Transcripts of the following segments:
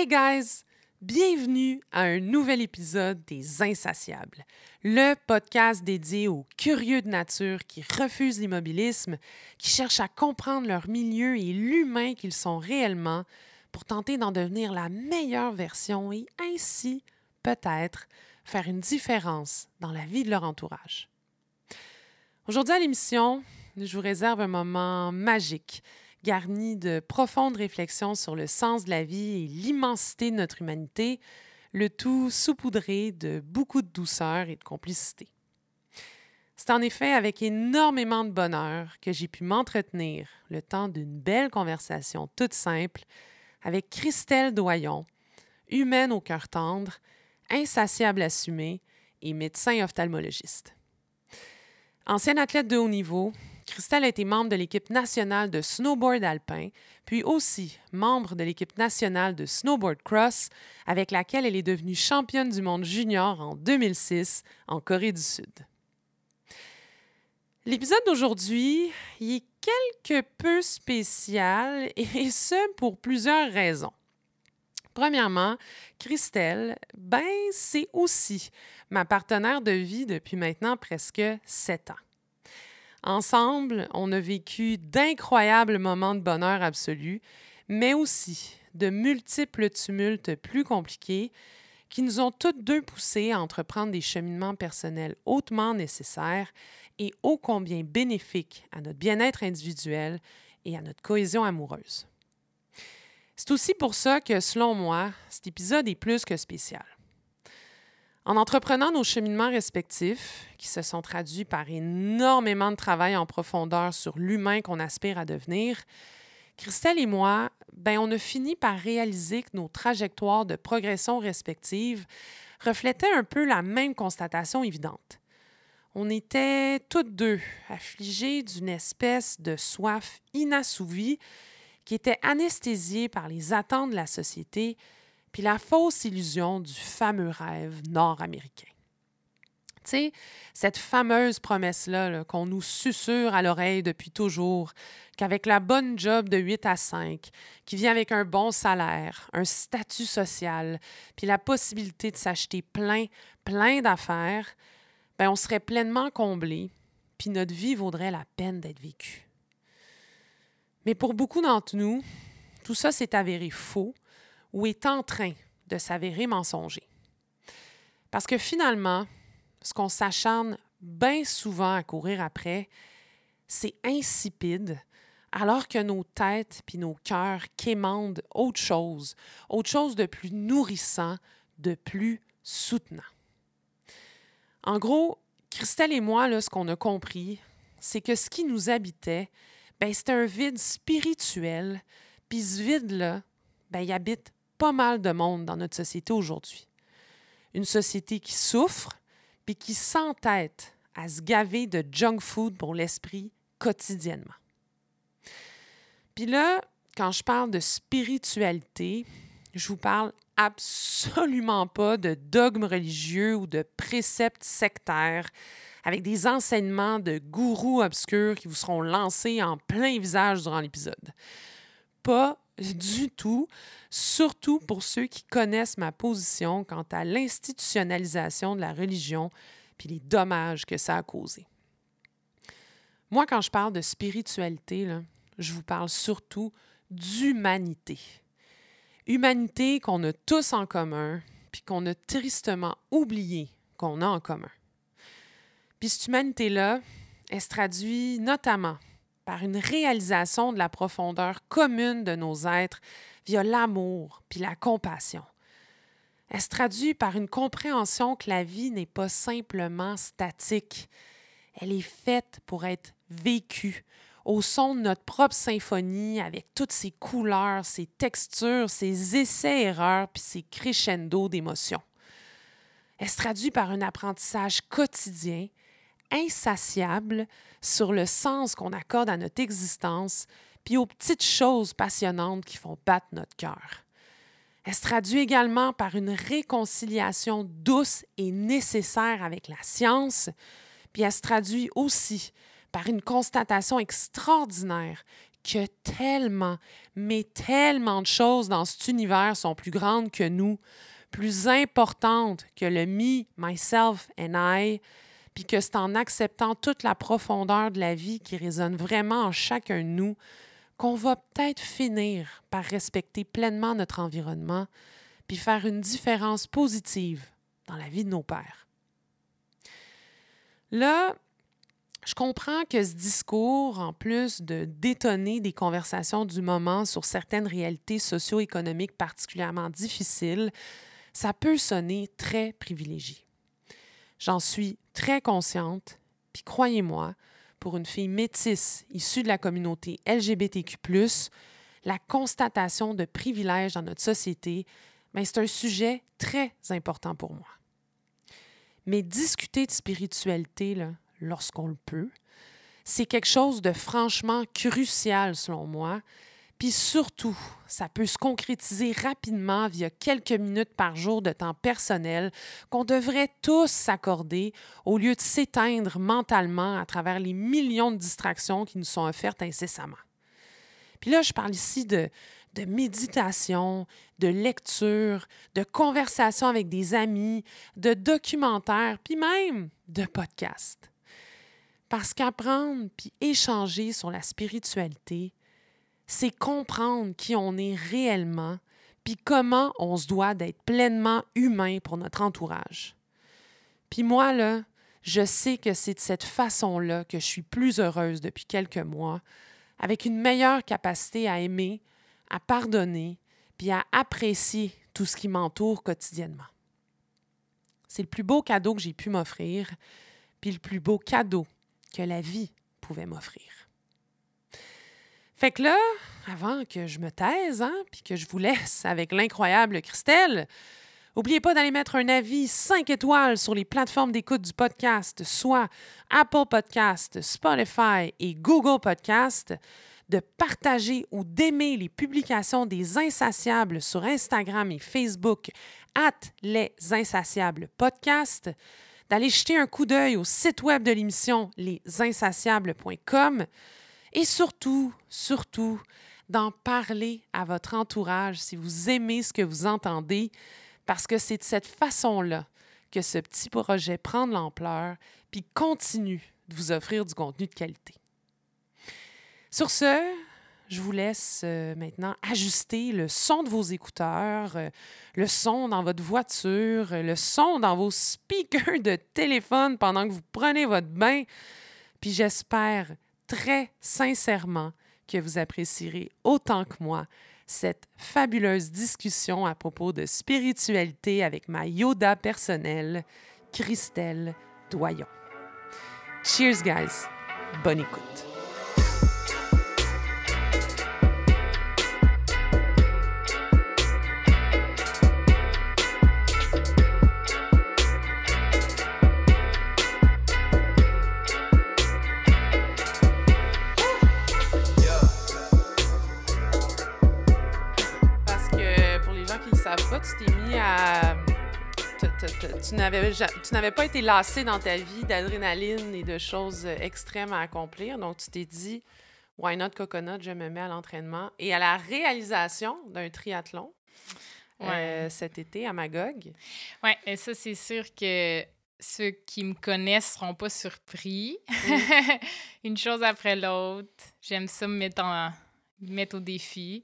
Hey guys! Bienvenue à un nouvel épisode des Insatiables, le podcast dédié aux curieux de nature qui refusent l'immobilisme, qui cherchent à comprendre leur milieu et l'humain qu'ils sont réellement pour tenter d'en devenir la meilleure version et ainsi, peut-être, faire une différence dans la vie de leur entourage. Aujourd'hui à l'émission, je vous réserve un moment magique garni de profondes réflexions sur le sens de la vie et l'immensité de notre humanité, le tout saupoudré de beaucoup de douceur et de complicité. C'est en effet avec énormément de bonheur que j'ai pu m'entretenir le temps d'une belle conversation toute simple avec Christelle Doyon, humaine au cœur tendre, insatiable assumée et médecin ophtalmologiste. Ancienne athlète de haut niveau, Christelle a été membre de l'équipe nationale de snowboard alpin, puis aussi membre de l'équipe nationale de snowboard cross, avec laquelle elle est devenue championne du monde junior en 2006 en Corée du Sud. L'épisode d'aujourd'hui est quelque peu spécial et ce pour plusieurs raisons. Premièrement, Christelle, ben c'est aussi ma partenaire de vie depuis maintenant presque sept ans. Ensemble, on a vécu d'incroyables moments de bonheur absolu, mais aussi de multiples tumultes plus compliqués qui nous ont toutes deux poussés à entreprendre des cheminements personnels hautement nécessaires et ô combien bénéfiques à notre bien-être individuel et à notre cohésion amoureuse. C'est aussi pour ça que, selon moi, cet épisode est plus que spécial. En entreprenant nos cheminements respectifs, qui se sont traduits par énormément de travail en profondeur sur l'humain qu'on aspire à devenir, Christelle et moi, ben, on a fini par réaliser que nos trajectoires de progression respectives reflétaient un peu la même constatation évidente. On était toutes deux affligées d'une espèce de soif inassouvie qui était anesthésiée par les attentes de la société puis la fausse illusion du fameux rêve nord-américain. Tu sais, cette fameuse promesse-là qu'on nous susurre à l'oreille depuis toujours, qu'avec la bonne job de 8 à 5, qui vient avec un bon salaire, un statut social, puis la possibilité de s'acheter plein, plein d'affaires, ben on serait pleinement comblé, puis notre vie vaudrait la peine d'être vécue. Mais pour beaucoup d'entre nous, tout ça s'est avéré faux, ou est en train de s'avérer mensonger. Parce que finalement, ce qu'on s'acharne bien souvent à courir après, c'est insipide, alors que nos têtes puis nos cœurs quémandent autre chose, autre chose de plus nourrissant, de plus soutenant. En gros, Christelle et moi, là, ce qu'on a compris, c'est que ce qui nous habitait, ben, c'était un vide spirituel, puis ce vide-là, ben, il habite pas mal de monde dans notre société aujourd'hui. Une société qui souffre, puis qui s'entête à se gaver de junk food pour l'esprit quotidiennement. Puis là, quand je parle de spiritualité, je vous parle absolument pas de dogmes religieux ou de préceptes sectaires avec des enseignements de gourous obscurs qui vous seront lancés en plein visage durant l'épisode. Pas du tout, surtout pour ceux qui connaissent ma position quant à l'institutionnalisation de la religion puis les dommages que ça a causé. Moi, quand je parle de spiritualité, je vous parle surtout d'humanité. Humanité qu'on a tous en commun, puis qu'on a tristement oublié qu'on a en commun. Puis cette humanité-là, elle se traduit notamment par une réalisation de la profondeur commune de nos êtres via l'amour puis la compassion. Elle se traduit par une compréhension que la vie n'est pas simplement statique. Elle est faite pour être vécue au son de notre propre symphonie avec toutes ses couleurs, ses textures, ses essais-erreurs puis ses crescendo d'émotions. Elle se traduit par un apprentissage quotidien insatiable sur le sens qu'on accorde à notre existence, puis aux petites choses passionnantes qui font battre notre cœur. Elle se traduit également par une réconciliation douce et nécessaire avec la science, puis elle se traduit aussi par une constatation extraordinaire que tellement, mais tellement de choses dans cet univers sont plus grandes que nous, plus importantes que le me, myself and I, puis que c'est en acceptant toute la profondeur de la vie qui résonne vraiment en chacun de nous qu'on va peut-être finir par respecter pleinement notre environnement, puis faire une différence positive dans la vie de nos pères. Là, je comprends que ce discours, en plus de détonner des conversations du moment sur certaines réalités socio-économiques particulièrement difficiles, ça peut sonner très privilégié. J'en suis très consciente, puis croyez-moi, pour une fille métisse issue de la communauté LGBTQ, la constatation de privilèges dans notre société, ben, c'est un sujet très important pour moi. Mais discuter de spiritualité, lorsqu'on le peut. C'est quelque chose de franchement crucial selon moi. Puis surtout, ça peut se concrétiser rapidement via quelques minutes par jour de temps personnel qu'on devrait tous s'accorder au lieu de s'éteindre mentalement à travers les millions de distractions qui nous sont offertes incessamment. Puis là, je parle ici de, de méditation, de lecture, de conversation avec des amis, de documentaires, puis même de podcasts. Parce qu'apprendre puis échanger sur la spiritualité, c'est comprendre qui on est réellement puis comment on se doit d'être pleinement humain pour notre entourage. Puis moi, là, je sais que c'est de cette façon-là que je suis plus heureuse depuis quelques mois, avec une meilleure capacité à aimer, à pardonner, puis à apprécier tout ce qui m'entoure quotidiennement. C'est le plus beau cadeau que j'ai pu m'offrir, puis le plus beau cadeau que la vie pouvait m'offrir. Fait que là, avant que je me taise, hein, puis que je vous laisse avec l'incroyable Christelle, N'oubliez pas d'aller mettre un avis 5 étoiles sur les plateformes d'écoute du podcast, soit Apple Podcast, Spotify et Google Podcast, de partager ou d'aimer les publications des Insatiables sur Instagram et Facebook, at les Insatiables Podcast, d'aller jeter un coup d'œil au site web de l'émission lesinsatiables.com et surtout, surtout, d'en parler à votre entourage si vous aimez ce que vous entendez, parce que c'est de cette façon-là que ce petit projet prend de l'ampleur puis continue de vous offrir du contenu de qualité. Sur ce, je vous laisse euh, maintenant ajuster le son de vos écouteurs, euh, le son dans votre voiture, le son dans vos speakers de téléphone pendant que vous prenez votre bain. Puis j'espère très sincèrement que vous apprécierez autant que moi cette fabuleuse discussion à propos de spiritualité avec ma Yoda personnelle, Christelle Doyon. Cheers, guys. Bonne écoute. Tu n'avais pas été lassé dans ta vie d'adrénaline et de choses extrêmes à accomplir. Donc, tu t'es dit, why not coconut, je me mets à l'entraînement et à la réalisation d'un triathlon euh, cet été à Magog. Oui, et ça, c'est sûr que ceux qui me connaissent seront pas surpris. Une chose après l'autre. J'aime ça me mettre, en, me mettre au défi.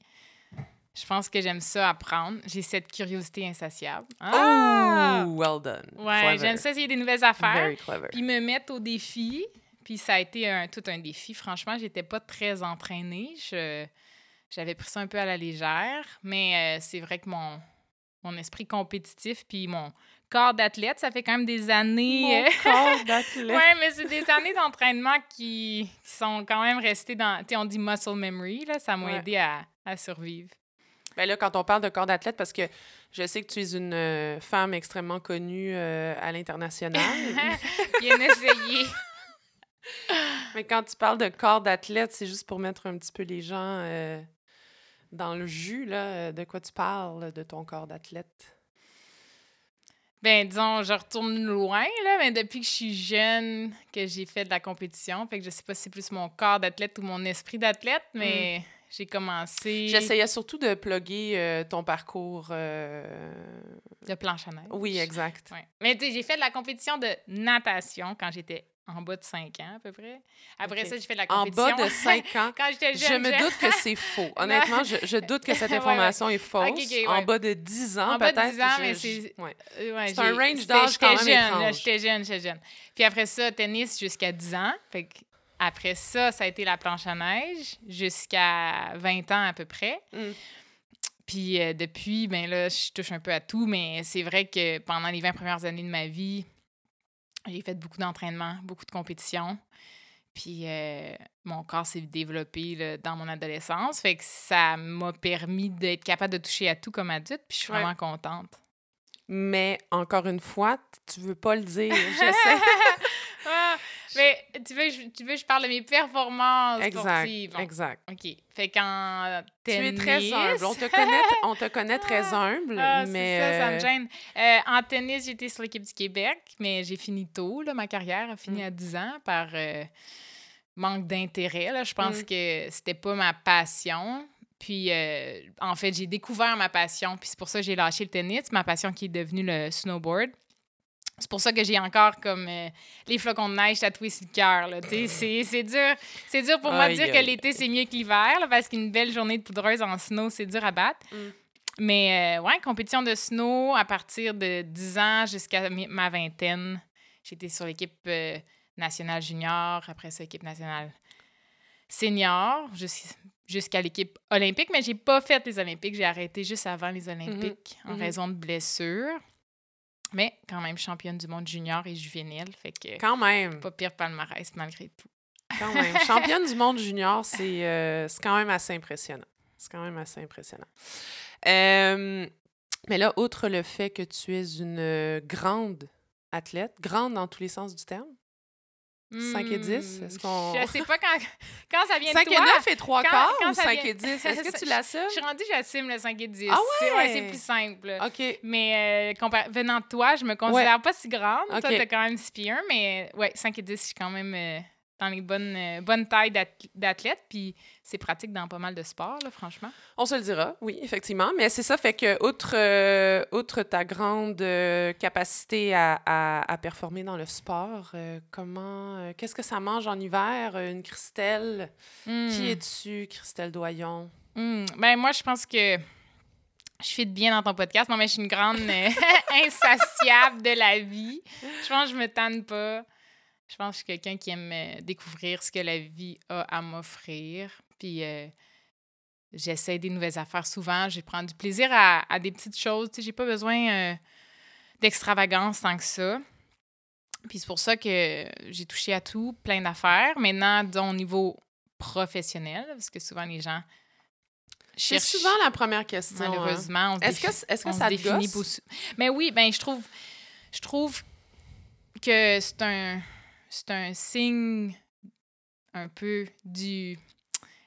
Je pense que j'aime ça apprendre. J'ai cette curiosité insatiable. Ah! Oh, well done. Ouais, j'aime ça essayer des nouvelles affaires. Very clever. Puis me mettre au défi. Puis ça a été un, tout un défi. Franchement, j'étais pas très entraînée. Je, j'avais pris ça un peu à la légère. Mais euh, c'est vrai que mon, mon esprit compétitif puis mon corps d'athlète, ça fait quand même des années. Mon euh, corps d'athlète. ouais, mais c'est des années d'entraînement qui, sont quand même restées dans. Tu sais, on dit muscle memory, là. Ça m'a aidé à, à survivre. Bien là, quand on parle de corps d'athlète, parce que je sais que tu es une euh, femme extrêmement connue euh, à l'international. Bien essayé. Mais quand tu parles de corps d'athlète, c'est juste pour mettre un petit peu les gens euh, dans le jus, là, de quoi tu parles, de ton corps d'athlète? Ben, disons, je retourne loin, là, mais depuis que je suis jeune, que j'ai fait de la compétition, fait que je sais pas si c'est plus mon corps d'athlète ou mon esprit d'athlète, mm. J'ai commencé... J'essayais surtout de plugger euh, ton parcours... Euh, de planche à neige. Oui, exact. Mais tu sais, j'ai fait de la compétition de natation quand j'étais en bas de 5 ans, à peu près. Après ça, j'ai fait de la compétition. En bas de 5 ans? Quand j'étais jeune. Je me doute que c'est faux. Honnêtement, je, doute que cette information est fausse. En bas de 10 ans, peut-être. En bas de 10 ans, mais c'est... Euh, c'est un range d'âge quand même jeune, J'étais jeune, j'étais jeune. Puis après ça, tennis jusqu'à 10 ans. Fait après ça, ça a été la planche à neige jusqu'à 20 ans à peu près. Mm. Puis euh, depuis, ben là, je touche un peu à tout, mais c'est vrai que pendant les 20 premières années de ma vie, j'ai fait beaucoup d'entraînement, beaucoup de compétitions. Puis euh, mon corps s'est développé dans mon adolescence. Fait que ça m'a permis d'être capable de toucher à tout comme adulte. Puis je suis vraiment contente. Mais encore une fois, tu veux pas le dire. J'essaie. ah, mais tu veux, tu veux je parle de mes performances exact, sportives? Exact. OK. Fait qu'en tennis... Tu es très humble. On te connaît, on te connaît très ah, humble, ah, mais... ça, ça me euh, gêne. Euh, en tennis, j'étais sur l'équipe du Québec, mais j'ai fini tôt. Là, ma carrière a fini mm. à 10 ans par euh, manque d'intérêt. Je pense mm. que c'était pas ma passion. Puis, en fait, j'ai découvert ma passion, puis c'est pour ça que j'ai lâché le tennis, ma passion qui est devenue le snowboard. C'est pour ça que j'ai encore comme euh, les flocons de neige tatoués sur le cœur. C'est dur. C'est dur pour moi de dire que l'été, c'est mieux que l'hiver, parce qu'une belle journée de poudreuse en snow, c'est dur à battre. Mm. Mais euh, ouais, compétition de snow à partir de 10 ans jusqu'à ma vingtaine. J'étais sur l'équipe euh, nationale junior, après ça, l'équipe nationale senior, jusqu'à l'équipe olympique. Mais j'ai pas fait les Olympiques. J'ai arrêté juste avant les mm-hmm. Olympiques en mm-hmm. raison de blessures. Mais quand même championne du monde junior et juvénile. Fait que. Quand même. Pas pire palmarès malgré tout. Quand même. championne du monde junior, euh, c'est quand même assez impressionnant. C'est quand même assez impressionnant. Euh, mais là, outre le fait que tu es une grande athlète, grande dans tous les sens du terme, 5 et 10? Est-ce hmm, qu'on... Je sais pas quand, quand ça vient de 5 et 9 et 3 quarts ou 5 et 10? Est-ce que tu l'assumes? Je suis rendue, j'assume le 5 et 10. Ah ouais? C'est, plus simple. OK. Mais euh, venant de toi, je me considère pas si grande. Toi, t'es quand même si pire, mais ouais, 5 et 10, je suis quand même... Euh, dans les bonnes, euh, bonnes tailles d'athlète, puis c'est pratique dans pas mal de sports, là, franchement. On se le dira, oui, effectivement. Mais c'est ça, fait que, outre, euh, outre ta grande euh, capacité à, à, performer dans le sport, comment, qu'est-ce que ça mange en hiver, une Christelle? Qui hmm. es-tu, Christelle Doyon? Hmm. Ben, moi, je pense que je fais bien dans ton podcast. Non, mais je suis une grande insatiable de la vie. Je pense que je me tanne pas. Je pense que je suis quelqu'un qui aime euh, découvrir ce que la vie a à m'offrir. Puis euh, j'essaie des nouvelles affaires souvent. Je prends du plaisir à, des petites choses. Tu sais, j'ai pas besoin euh, d'extravagance tant que ça. Puis c'est pour ça que j'ai touché à tout, plein d'affaires. Maintenant, au niveau professionnel, parce que souvent les gens C'est souvent la première question. Hein. Malheureusement, est-ce que, est-ce que ça te définit gosse? Mais oui, ben je trouve, je trouve que c'est un c'est un signe un peu du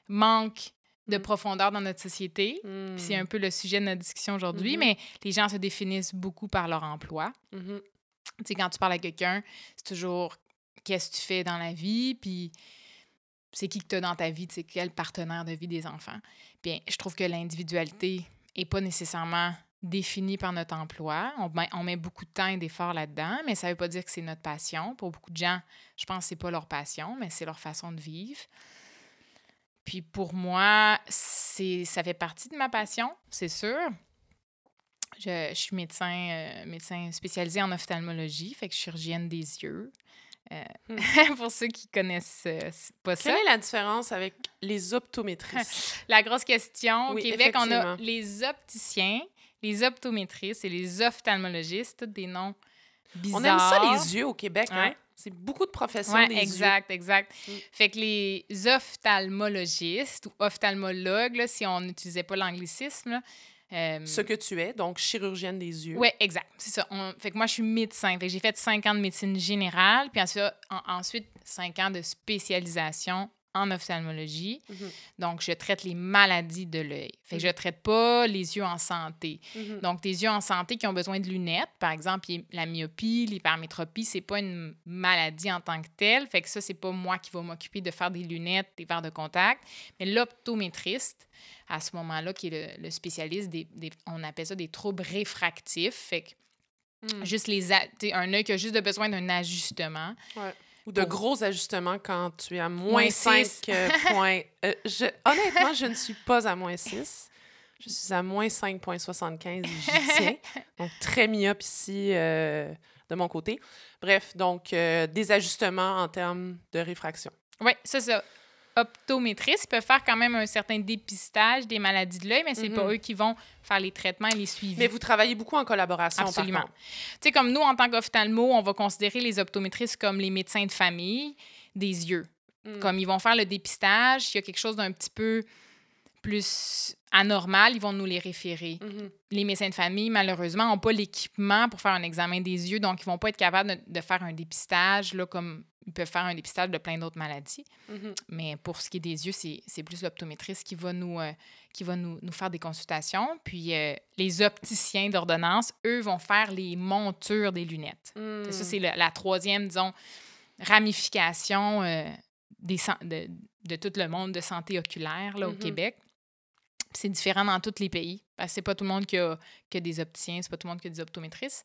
manque de mm. profondeur dans notre société. C'est un mm. peu le sujet de notre discussion aujourd'hui, mm-hmm. mais les gens se définissent beaucoup par leur emploi. Mm-hmm. Tu sais, quand tu parles à quelqu'un, c'est toujours qu'est-ce que tu fais dans la vie, puis c'est qui que tu as dans ta vie, tu sais, quel partenaire de vie des enfants? Bien, je trouve que l'individualité n'est pas nécessairement défini par notre emploi. On, on met beaucoup de temps et d'efforts là-dedans, mais ça ne veut pas dire que c'est notre passion. Pour beaucoup de gens, je pense que ce n'est pas leur passion, mais c'est leur façon de vivre. Puis pour moi, ça fait partie de ma passion, c'est sûr. Je, suis médecin, euh, médecin spécialisé en ophtalmologie, fait que je suis chirurgienne des yeux. Euh, hmm. pour ceux qui connaissent euh, pas ça. Quelle est la différence avec les optométristes? la grosse question. Au Québec, on a les opticiens les optométristes et les ophtalmologistes, tous des noms bizarres. On aime ça les yeux au Québec, hein? C'est beaucoup de professions ouais, des exact, yeux. exact. Mm. Fait que les ophtalmologistes ou ophtalmologues, si on n'utilisait pas l'anglicisme, euh... Ce que tu es, donc chirurgienne des yeux. Oui, exact. C'est ça. Fait que moi, je suis médecin. Fait que j'ai fait cinq ans de médecine générale, puis ensuite, ensuite cinq ans de spécialisation en ophtalmologie. Mhm. Donc, je traite les maladies de l'œil. Fait que Mhm. je traite pas les yeux en santé. Mhm. Donc, des yeux en santé qui ont besoin de lunettes, par exemple, la myopie, l'hypermétropie, c'est pas une maladie en tant que telle. Fait que ça, c'est pas moi qui va m'occuper de faire des lunettes, des verres de contact. Mais l'optométriste, à ce moment-là, qui est le, le spécialiste des, des- on appelle ça des troubles réfractifs. Fait que Mm. juste les, un œil qui a juste de besoin d'un ajustement. Ouais. Ou de Pour- gros ajustements quand tu es à moins Moins 5 six. points. Euh, je, honnêtement, je ne suis pas à moins 6. Je suis à moins 5,75 j'y tiens. Donc, très myope ici euh, de mon côté. Bref, donc, euh, des ajustements en termes de réfraction. Oui, c'est ça. Optométristes peuvent faire quand même un certain dépistage des maladies de l'œil, mais c'est pas Mhm. eux qui vont faire les traitements et les suivis. Mais vous travaillez beaucoup en collaboration, Absolument. Tu sais, comme nous, en tant qu'ophtalmo, on va considérer les optométristes comme les médecins de famille des yeux. Mm. Comme ils vont faire le dépistage, s'il y a quelque chose d'un petit peu plus anormal, ils vont nous les référer. Mhm. Les médecins de famille, malheureusement, n'ont pas l'équipement pour faire un examen des yeux, donc ils vont pas être capables de, de faire un dépistage, là, comme ils peuvent faire un dépistage de plein d'autres maladies. Mhm. Mais pour ce qui est des yeux, c'est plus l'optométriste qui va nous, euh, qui va nous, nous faire des consultations. Puis euh, les opticiens d'ordonnance, eux, vont faire les montures des lunettes. Mm. Ça, c'est la troisième, disons, ramification euh, des, de, de tout le monde de santé oculaire là, au Mhm. Québec. C'est différent dans tous les pays. Parce que c'est pas tout le monde qui a, qui a des opticiens, c'est pas tout le monde qui a des optométristes.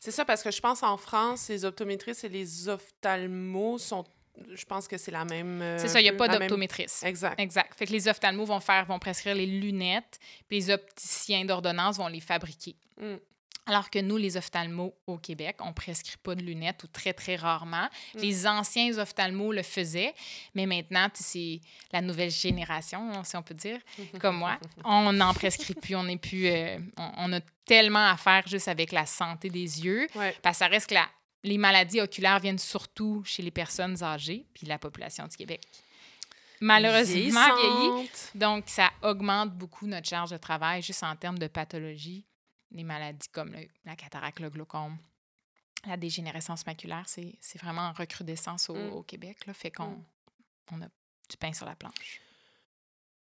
C'est ça, parce que je pense en France, les optométristes et les ophtalmos sont. Je pense que c'est la même. euh, c'est ça, il n'y a pas même- d'optométriste. Exact. Exact. Fait que les ophtalmos vont faire, vont prescrire les lunettes, puis les opticiens d'ordonnance vont les fabriquer. Mm. Alors que nous, les ophtalmos au Québec, on prescrit pas de lunettes ou très, très rarement. Mm. Les anciens ophtalmos le faisaient, mais maintenant, c'est la nouvelle génération, si on peut dire, comme moi. On n'en prescrit plus, on n'est plus... euh, on, on a tellement à faire juste avec la santé des yeux, Ouais. parce que ça reste que la- les maladies oculaires viennent surtout chez les personnes âgées, puis la population du Québec. Malheureusement. Vieillissante. Donc, ça augmente beaucoup notre charge de travail juste en termes de pathologie. Les maladies comme le- la cataracte, le glaucome, la dégénérescence maculaire, c'est vraiment en recrudescence au, Mm. au Québec. Là, fait qu'on Mm. on a du pain sur la planche.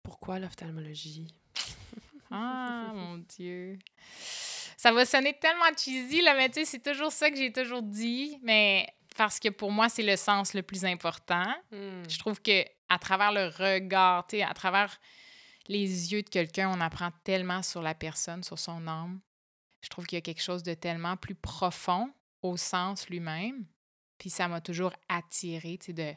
Pourquoi l'ophtalmologie? Ah, mon Dieu. Ça va sonner tellement cheesy, là, mais tu sais, c'est toujours ça que j'ai toujours dit. Mais parce que pour moi, c'est le sens le plus important. Mm. Je trouve que à travers le regard, tu sais, à travers les yeux de quelqu'un, on apprend tellement sur la personne, sur son âme. Je trouve qu'il y a quelque chose de tellement plus profond au sens lui-même. Puis ça m'a toujours attiré, tu sais, de,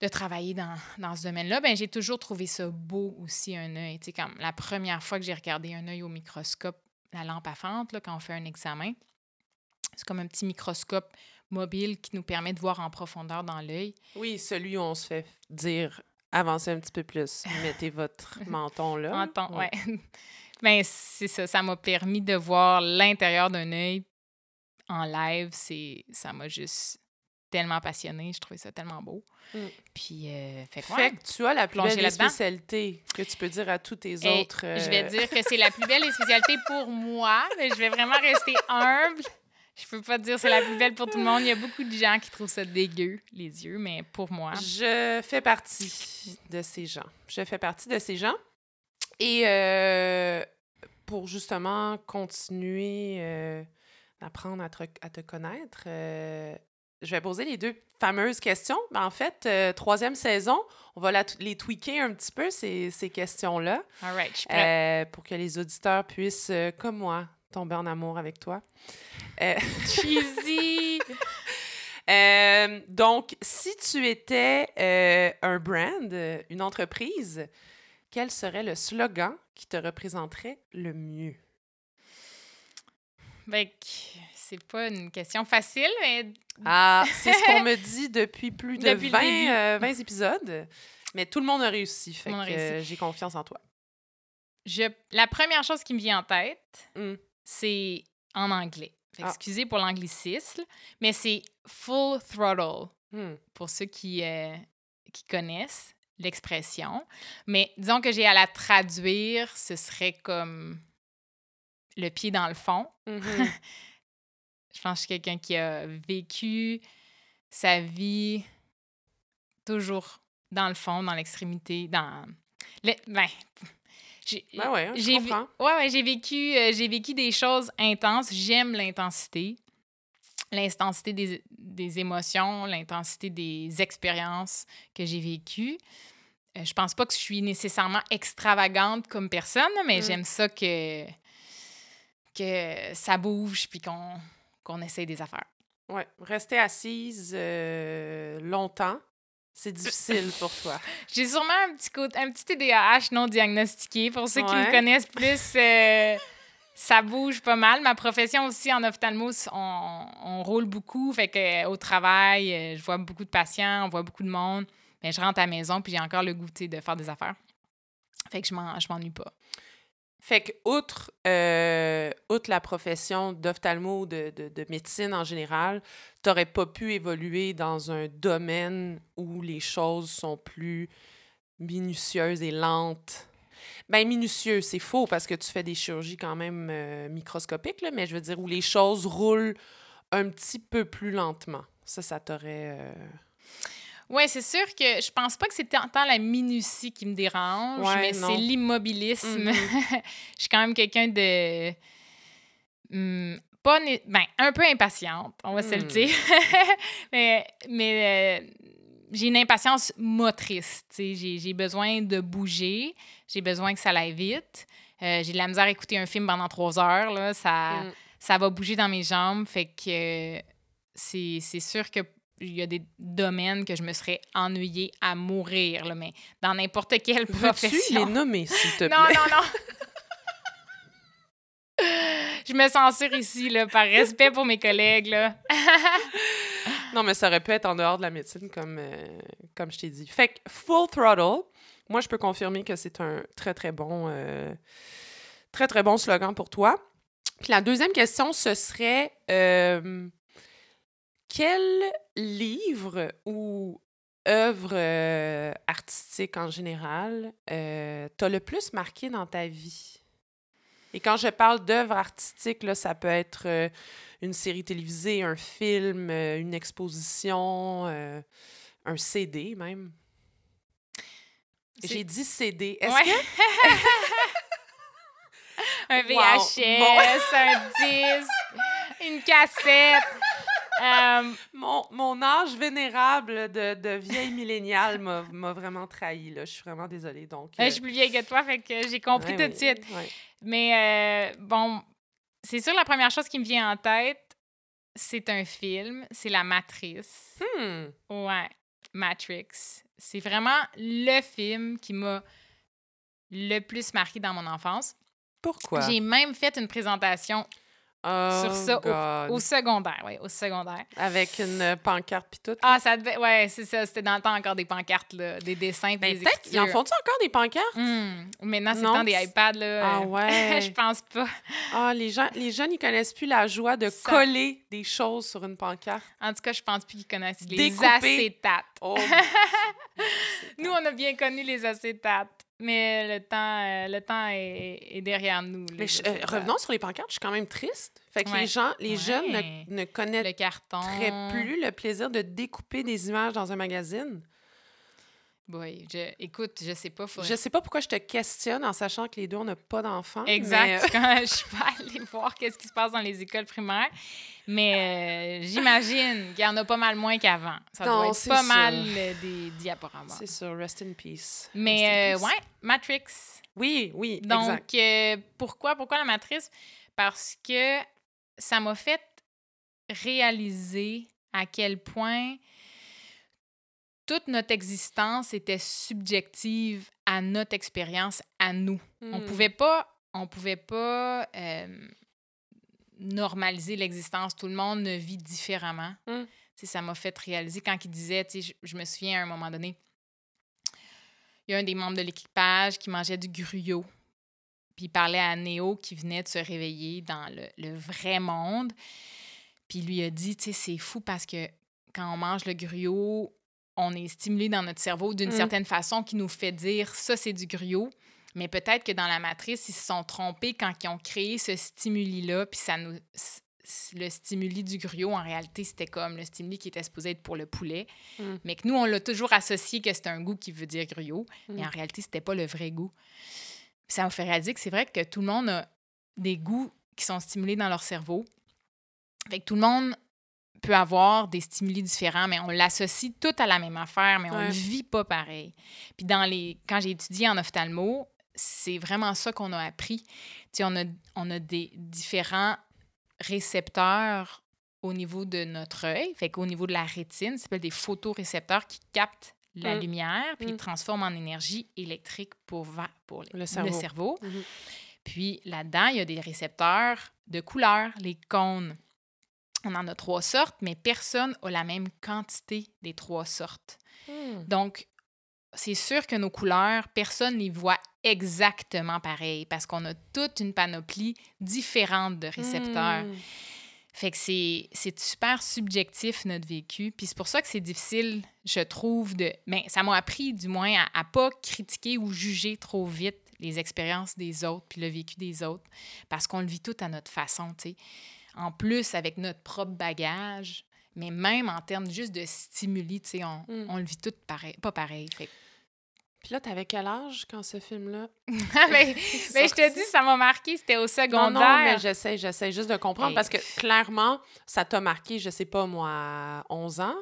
de travailler dans, dans ce domaine-là. Ben, j'ai toujours trouvé ça beau aussi, un œil. Tu sais, comme la première fois que j'ai regardé un œil au microscope, la lampe à fente, là, quand on fait un examen, c'est comme un petit microscope mobile qui nous permet de voir en profondeur dans l'œil. Oui, celui où on se fait dire avancez un petit peu plus, mettez votre menton là. Menton, Oui. ouais. Ben, c'est ça. Ça m'a permis de voir l'intérieur d'un œil en live. C'est, ça m'a juste tellement passionnée. Je trouvais ça tellement beau. Mm. Puis, euh, fait que, Fait que tu as la plus belle des là-dedans. spécialités que tu peux dire à tous tes Et autres. Je vais euh, dire que c'est la plus belle des spécialités pour moi, mais je vais vraiment rester humble. Je peux pas dire que c'est la plus belle pour tout le monde. Il y a beaucoup de gens qui trouvent ça dégueu, les yeux, mais pour moi, Je fais partie de ces gens. Je fais partie de ces gens. Et euh, pour justement continuer euh, d'apprendre à te, à te connaître, euh, je vais poser les deux fameuses questions. Ben, en fait, troisième saison, on va la- les tweaker un petit peu, ces, ces questions-là, all right, pour que les auditeurs puissent, comme moi, tomber en amour avec toi. Cheesy! Donc, si tu étais un brand, une entreprise, quel serait le slogan qui te représenterait le mieux? Ben, c'est pas une question facile, mais Ah, c'est ce qu'on me dit depuis plus de Depuis le 20, début. euh, 20 épisodes. Mais tout le monde a réussi, fait que euh, j'ai confiance en toi. je, la première chose qui me vient en tête, Mm. c'est en anglais. Ah. Excusez pour l'anglicisme, mais c'est full throttle Hmm. pour ceux qui, euh, qui connaissent l'expression. Mais disons que j'ai à la traduire, ce serait comme le pied dans le fond. Mhm. Je pense que je suis quelqu'un qui a vécu sa vie toujours dans le fond, dans l'extrémité, dans... Le... Ben, j'ai ben ouais, ouais, vécu, euh, j'ai vécu des choses intenses. J'aime l'intensité. L'intensité des, des émotions, l'intensité des expériences que j'ai vécues. Euh, je pense pas que je suis nécessairement extravagante comme personne, mais mm. j'aime ça que, que ça bouge puis qu'on qu'on essaye des affaires. Oui, rester assise euh, longtemps, c'est difficile pour toi. J'ai sûrement un petit, un petit TDAH non diagnostiqué. Pour ceux qui me connaissent plus, euh, ça bouge pas mal. Ma profession aussi en ophtalmo, on, on roule beaucoup. Fait que au travail, je vois beaucoup de patients, on voit beaucoup de monde. Mais je rentre à la maison, puis j'ai encore le goût de faire des affaires. Fait que je m'ennuie pas. Fait que, outre, euh, outre la profession d'ophtalmo, de, de, de, médecine en général, tu n'aurais pas pu évoluer dans un domaine où les choses sont plus minutieuses et lentes. Bien, minutieux, c'est faux parce que tu fais des chirurgies quand même euh, microscopiques, là, mais je veux dire où les choses roulent un petit peu plus lentement. Ça, ça t'aurait. Euh, oui, c'est sûr que je pense pas que c'est tant la minutie qui me dérange, mais c'est l'immobilisme. Mm-hmm. je suis quand même quelqu'un de. Hmm, pas ben, un peu impatiente, on va se le mm. dire. mais mais euh, j'ai une impatience motrice. J'ai besoin de bouger, j'ai besoin que ça aille vite. Euh, j'ai de la misère à écouter un film pendant trois heures. Là, ça, mm. ça va bouger dans mes jambes. Fait que c'est sûr que il y a des domaines que je me serais ennuyée à mourir, là, mais dans n'importe quelle profession. Les nommer, s'il te plaît? Non, non, non. je me censure ici, là, par respect pour mes collègues, là. non, mais ça aurait pu être en dehors de la médecine, comme, euh, comme je t'ai dit. Fait que Full Throttle, moi, je peux confirmer que c'est un très, très bon, euh, slogan pour toi. Puis la deuxième question, ce serait... Euh, quel livre ou œuvre artistique en général t'a le plus marqué dans ta vie? Et quand je parle d'œuvre artistique, là, ça peut être une série télévisée, un film, une exposition, un CD même. J'ai dit CD. Est-ce que... un VHS, un disque, une cassette. Euh, mon, mon, âge vénérable de, de vieille milléniale m'a vraiment trahi. Là. Je suis vraiment désolée. Donc, Je suis plus vieille que toi, fait que j'ai compris tout de suite. Mais euh, bon, c'est sûr, la première chose qui me vient en tête, c'est un film. C'est La Matrice. Hmm. Ouais, Matrix. C'est vraiment le film qui m'a le plus marqué dans mon enfance. Pourquoi? J'ai même fait une présentation sur oh ça au, secondaire, oui, au secondaire. Avec une pancarte puis tout. Ah, ça devait, ouais, c'est ça. C'était dans le temps encore des pancartes, là, des dessins, ben, des peut-être, ils en font-ils encore des pancartes? Hum, maintenant, c'est le temps des iPads, là. Ah ouais? je pense pas. Ah, les gens, les jeunes, ils connaissent plus la joie de coller des choses sur une pancarte. En tout cas, je pense plus qu'ils connaissent les acétates. Oh, Nous, on a bien connu les acétates. Mais le temps, euh, le temps est, derrière nous. Mais euh, revenons sur les pancartes, je suis quand même triste. Fait que les gens, les jeunes ne, ne connaissent le plus le plaisir de découper des images dans un magazine. Oui, je, écoute, je sais pas. Je sais pas pourquoi je te questionne en sachant que les deux, on n'a pas d'enfants. Exact. Euh, Quand je suis pas allée voir qu'est-ce qui se passe dans les écoles primaires. Mais euh, j'imagine qu'il y en a pas mal moins qu'avant. Ça doit être pas mal euh, des diaporamas. C'est sûr. Rest in peace. Mais ouais, Matrix. Oui, oui, Donc, pourquoi, pourquoi la matrice? Parce que ça m'a fait réaliser à quel point toute notre existence était subjective à notre expérience, à nous. On hmm. pouvait pas, on pouvait pas euh, normaliser l'existence. Tout le monde ne vit différemment. Mm. Ça m'a fait réaliser quand il disait, je, je me souviens à un moment donné, il y a un des membres de l'équipage qui mangeait du gruyot. Puis il parlait à Néo qui venait de se réveiller dans le, le vrai monde. Puis il lui a dit, tu sais, c'est fou parce que quand on mange le gruyot, on est stimulé dans notre cerveau d'une mm. certaine façon qui nous fait dire ça, c'est du griot. Mais peut-être que dans la matrice, ils se sont trompés quand ils ont créé ce stimuli-là, puis ça nous, le stimuli du griot, en réalité, c'était comme le stimuli qui était supposé être pour le poulet. Mm. Mais que nous, on l'a toujours associé que c'était un goût qui veut dire griot. Mais Mm. en réalité, c'était pas le vrai goût. Puis ça m'a fait réaliser que c'est vrai que tout le monde a des goûts qui sont stimulés dans leur cerveau. Fait que tout le monde peut avoir des stimuli différents, mais on l'associe tout à la même affaire, mais on Ouais. le vit pas pareil. Puis dans les... quand j'ai étudié en ophtalmo, c'est vraiment ça qu'on a appris. Tu sais, on a, on a des différents récepteurs au niveau de notre œil, fait qu'au niveau de la rétine, ça s'appelle des photorécepteurs qui captent la Mm. lumière puis Mm. ils transforment en énergie électrique pour, va- pour Le le cerveau. cerveau. Mhm. Puis là-dedans, il y a des récepteurs de couleurs, les cônes. On en a trois sortes, mais personne n'a la même quantité des trois sortes. Mm. Donc, c'est sûr que nos couleurs, personne ne les voit exactement pareil parce qu'on a toute une panoplie différente de récepteurs. Mm. Fait que c'est super subjectif, notre vécu. Puis c'est pour ça que c'est difficile, je trouve, de... Mais ça m'a appris, du moins, à, à pas critiquer ou juger trop vite les expériences des autres puis le vécu des autres parce qu'on le vit tout à notre façon, tu sais. En plus, avec notre propre bagage, mais même en termes juste de stimuli, tu sais, on, Mm. on le vit tout pareil, pas pareil. Fait Puis là, t'avais quel âge quand ce film-là? Mais, mais je te dis, ça m'a marqué, c'était au secondaire. non, mais j'essaie, j'essaie juste de comprendre Hey. parce que clairement, ça t'a marqué, je sais pas moi, à 11 ans,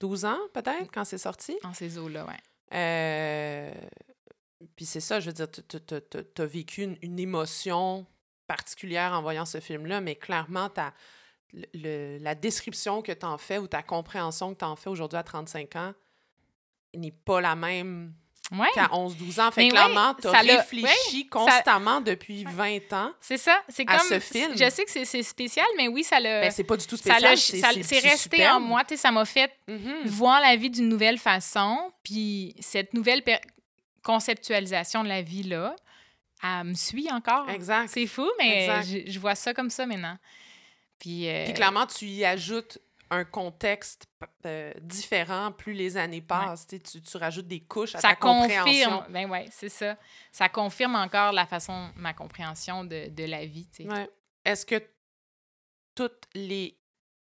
12 ans peut-être, quand c'est sorti? Dans ces eaux-là, ouais. Euh, Puis c'est ça, je veux dire, tu as vécu une, une émotion particulière en voyant ce film-là, mais clairement, ta, le- la description que tu en fais ou ta compréhension que tu en fais aujourd'hui à 35 ans n'est pas la même Ouais. qu'à 11-12 ans. Fait Mais ouais, clairement, tu as ça l'a- réfléchi constamment depuis 20 ans. C'est ça. C'est à comme. ce film. Je sais que c'est- spécial, mais oui, ça l'a. Ben, c'est pas du tout spécial. c'est- resté superbe. en moi. tu sais, Ça m'a fait Mhm. voir la vie d'une nouvelle façon. Puis cette nouvelle conceptualisation de la vie-là, elle me suit encore. Exact. C'est fou, mais je, je vois ça comme ça maintenant. Puis, euh, Puis clairement, tu y ajoutes un contexte euh, différent plus les années passent. Tu Tu, tu rajoutes des couches à ça ta compréhension. confirme. Ben ouais, c'est ça. Ça confirme encore la façon, ma compréhension de, de la vie. Ouais. Est-ce que toutes les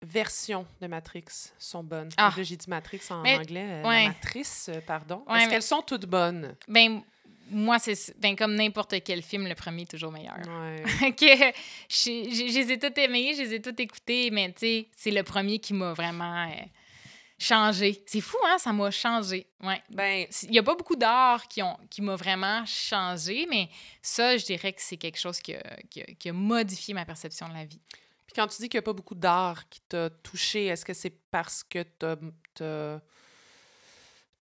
versions de Matrix sont bonnes? Ah. J'ai dit Matrix en Mais- anglais. euh. La matrice, euh, pardon. Est-ce mais- qu'elles sont toutes bonnes? Ben, moi, c'est ben, comme n'importe quel film, le premier est toujours meilleur. Ouais. que je, je- je les ai toutes aimées, je les ai toutes écoutées, mais tu sais, c'est le premier qui m'a vraiment euh, changé. C'est fou, hein? Ça m'a changé. Ouais. ben, Il n'y a pas beaucoup d'art qui, ont, qui m'a vraiment changé, mais ça, je dirais que c'est quelque chose qui a, qui a- qui a modifié ma perception de la vie. puis quand tu dis qu'il n'y a pas beaucoup d'art qui t'a touché, est-ce que c'est parce que t'as, t'as-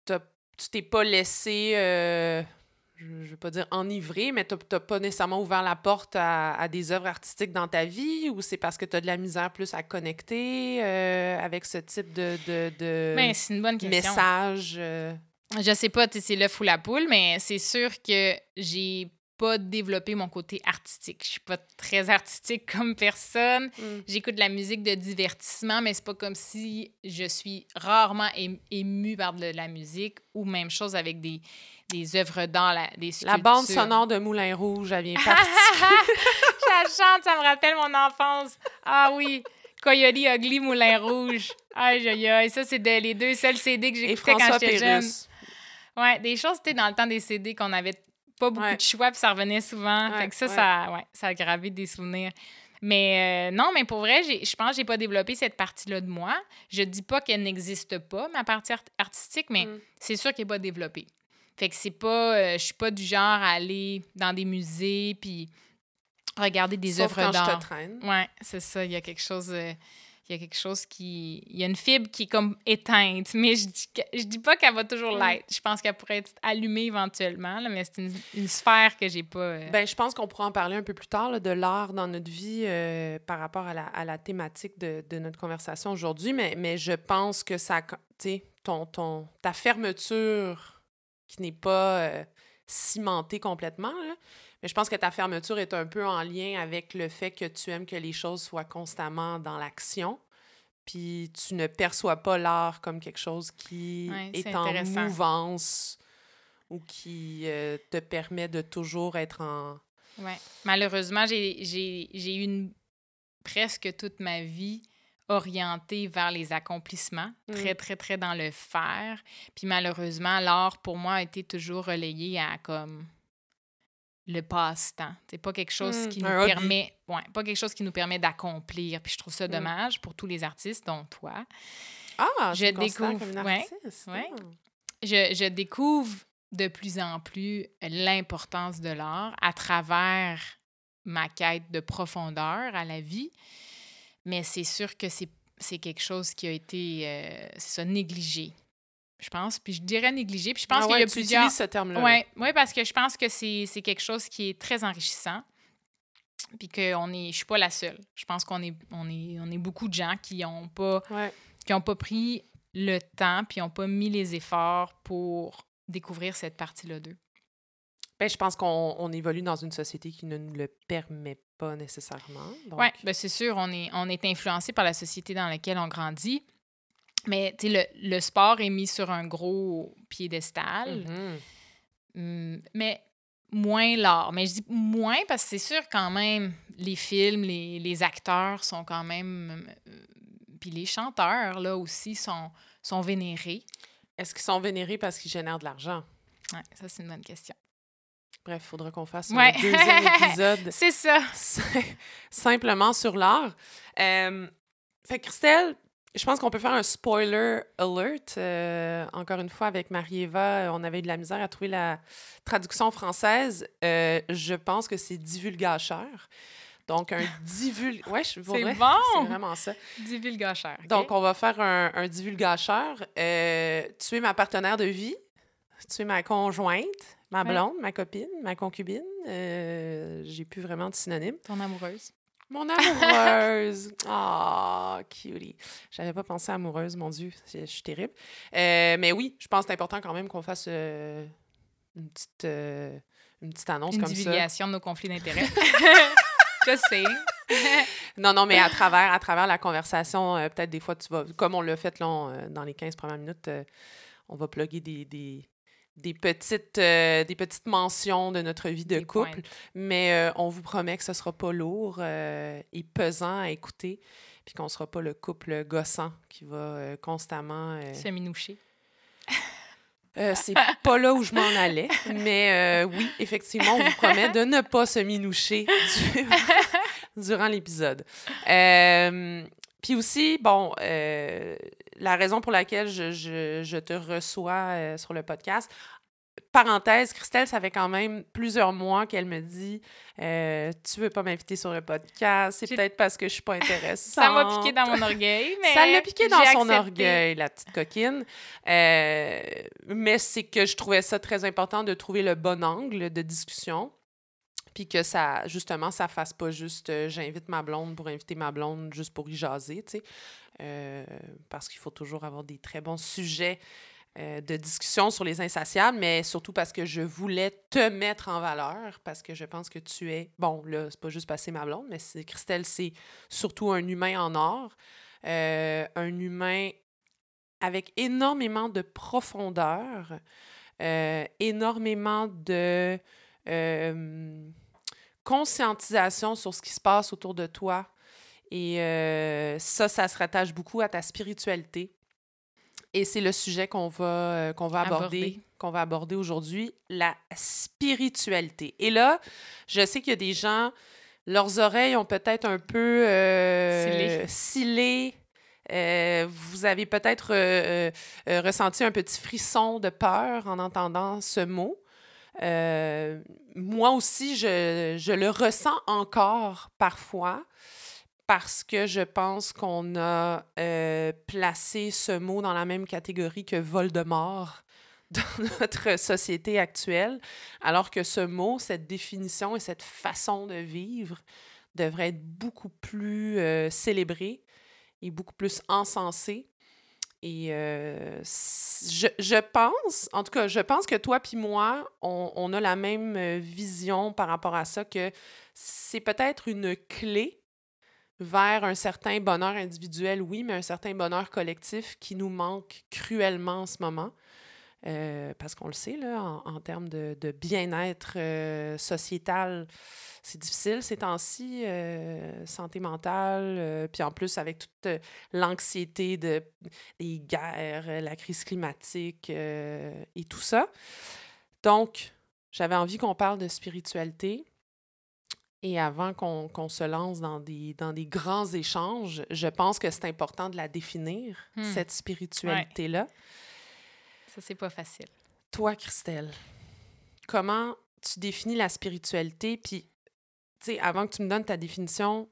t'as- tu t'es pas laissé, euh, je ne veux pas dire enivré, mais tu n'as pas nécessairement ouvert la porte à, à des œuvres artistiques dans ta vie ou c'est parce que tu as de la misère plus à connecter euh, avec ce type de, de, de Ben, c'est une bonne question. message? euh? Je sais pas, sais, c'est l'œuf ou la poule, mais c'est sûr que j'ai pas développé mon côté artistique. Je suis pas très artistique comme personne. Mm. J'écoute de la musique de divertissement, mais c'est pas comme si je suis rarement ém- émue par de la musique ou même chose avec des, des œuvres d'art, la- des La bande sculptures. sonore de Moulin Rouge, elle vient partir. Ça chante, ça me rappelle mon enfance. Ah oui, Coyote Ugly Moulin Rouge. Aïe, aïe, aïe. Ça, c'est de- les deux seuls CD que j'écoutais quand j'étais jeune. Ouais, des choses, tu dans le temps des CD qu'on avait pas beaucoup Ouais. de choix, puis ça revenait souvent. Ouais, fait que ça, ouais. ça, ouais, ça a gravé des souvenirs. Mais euh, non, mais pour vrai, je pense que j'ai pas développé cette partie-là de moi. Je dis pas qu'elle n'existe pas, ma partie art- artistique, mais Mm. c'est sûr qu'elle n'est pas développée. Fait que c'est pas... euh, je suis pas du genre à aller dans des musées puis regarder des Sauf œuvres d'art. Ouais, c'est ça. Il y a quelque chose. euh, il y a quelque chose qui. Il y a une fibre qui est comme éteinte. Mais je dis, je dis pas qu'elle va toujours Mm. l'être. Je pense qu'elle pourrait être allumée éventuellement, là, mais c'est une, une sphère que j'ai pas. euh, Ben, je pense qu'on pourra en parler un peu plus tard là, de l'art dans notre vie euh, par rapport à la, à la thématique de, de notre conversation aujourd'hui, mais, mais je pense que ça, tu sais, ton, ton, ta fermeture qui n'est pas euh, cimentée complètement, là, mais je pense que ta fermeture est un peu en lien avec le fait que tu aimes que les choses soient constamment dans l'action, puis tu ne perçois pas l'art comme quelque chose qui est en mouvance ou qui euh, te permet de toujours être en... ouais. Malheureusement, j'ai eu une presque toute ma vie orientée vers les accomplissements, mm. très, très, très dans le faire. Puis malheureusement, l'art, pour moi, a été toujours relayé à comme le passe-temps. C'est pas quelque chose mm. qui nous permet... Ouais, pas quelque chose qui nous permet d'accomplir. Puis je trouve ça mm. dommage pour tous les artistes, dont toi. Ah, je découvre... Comme une artiste. Ouais, ah. Je, je découvre de plus en plus l'importance de l'art à travers ma quête de profondeur à la vie. Mais c'est sûr que c'est quelque chose qui a été, euh, ça, négligé. Je pense, puis je dirais négligé. Puis je pense ah qu'il y a plusieurs. ce terme-là. Oui, ouais, parce que je pense que c'est quelque chose qui est très enrichissant. Puis que on est, je suis pas la seule. Je pense qu'on est, on est, on est beaucoup de gens qui n'ont pas, qui ont pas pris le temps, puis n'ont pas mis les efforts pour découvrir cette partie-là d'eux. Ben, je pense qu'on évolue dans une société qui ne nous le permet pas nécessairement. Oui, ben c'est sûr, on est, on est influencé par la société dans laquelle on grandit. Mais le, le sport est mis sur un gros piédestal. Mm-hmm. Hum, mais moins l'art. Mais je dis moins parce que c'est sûr quand même, les films, les, les acteurs sont quand même... Euh, puis les chanteurs, là aussi, sont, sont vénérés. Est-ce qu'ils sont vénérés parce qu'ils génèrent de l'argent? Oui, ça, c'est une bonne question. Bref, il faudra qu'on fasse un deuxième épisode. c'est ça. Simplement sur l'art. Euh, fait Christelle, je pense qu'on peut faire un spoiler alert. Euh, encore une fois, avec Marie-Eva, on avait eu de la misère à trouver la traduction française. Euh, je pense que c'est divulgacheur. Donc, un divul... Ouais, c'est bon! C'est vraiment ça. Divulgacheur. Donc, on va faire un, un divulgacheur. tu es ma partenaire de vie. Tu es ma conjointe Ma blonde, ma copine, ma concubine. Euh, j'ai plus vraiment de synonyme. Ton amoureuse. Mon amoureuse. Ah, oh, cutie. J'avais pas pensé amoureuse, mon Dieu. Je, suis terrible. Euh, mais oui, je pense que c'est important quand même qu'on fasse euh, une, petite, une petite annonce comme ça. Une divulgation de nos conflits d'intérêts. je sais. non, non, mais à travers, à travers la conversation, peut-être des fois, tu vas, comme on l'a fait là, dans les 15 premières minutes, on va plugger des, des, des petites, euh, des petites mentions de notre vie de couple, mais euh, on vous promet que ce ne sera pas lourd euh, et pesant à écouter, puis qu'on ne sera pas le couple gossant qui va constamment... Se minoucher. c'est pas là où je m'en allais, mais oui, effectivement, on vous promet de ne pas se minoucher durant, l'épisode. Puis aussi, bon, la raison pour laquelle je, je, te reçois euh, sur le podcast, parenthèse, Christelle, ça fait quand même plusieurs mois qu'elle me dit euh, Tu veux pas m'inviter sur le podcast, c'est peut-être parce que je suis pas intéressante. ça m'a piqué dans mon orgueil, mais. Ça l'a piqué dans son orgueil, la petite coquine. Euh, mais c'est que je trouvais ça très important de trouver le bon angle de discussion puis que ça, justement, ça fasse pas juste euh, j'invite ma blonde pour inviter ma blonde juste pour y jaser, tu sais. Euh, parce qu'il faut toujours avoir des très bons sujets euh, de discussion sur les insatiables, mais surtout parce que je voulais te mettre en valeur, parce que je pense que tu es, bon, là, c'est pas juste passer ma blonde, mais c'est, Christelle, c'est surtout un humain en or, un humain avec énormément de profondeur, énormément de conscientisation sur ce qui se passe autour de toi. Et euh, ça, ça se rattache beaucoup à ta spiritualité. Et c'est le sujet qu'on va, euh, qu'on va aborder, qu'on va aborder aujourd'hui, la spiritualité. Et là, je sais qu'il y a des gens, leurs oreilles ont peut-être un peu euh, scellées. vous avez peut-être ressenti un petit frisson de peur en entendant ce mot. Euh, moi aussi, je, le ressens encore parfois parce que je pense qu'on a euh, placé ce mot dans la même catégorie que Voldemort dans notre société actuelle, alors que ce mot, cette définition et cette façon de vivre devrait être beaucoup plus euh, célébrée et beaucoup plus encensée et euh, je, je, pense, en tout cas, je pense que toi puis moi, on, on, a la même euh, vision par rapport à ça, que c'est peut-être une clé vers un certain bonheur individuel, oui, mais un certain bonheur collectif qui nous manque cruellement en ce moment. Euh, parce qu'on le sait, là, en, termes de, de bien-être euh, sociétal, c'est difficile ces temps-ci, euh, santé mentale, puis en plus avec toute l'anxiété de, des guerres, la crise climatique et tout ça. Donc, j'avais envie qu'on parle de spiritualité. Et avant qu'on se lance dans des, dans des grands échanges, je pense que c'est important de la définir, hmm. cette spiritualité-là. Ça, c'est pas facile. Toi, Christelle, comment tu définis la spiritualité? Puis, tu sais, avant que tu me donnes ta définition,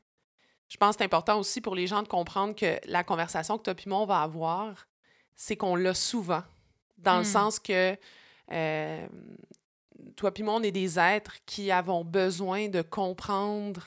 je pense que c'est important aussi pour les gens de comprendre que la conversation que toi et moi, on va avoir, c'est qu'on l'a souvent. Dans le hmm. sens que euh, toi et moi, on est des êtres qui avons besoin de comprendre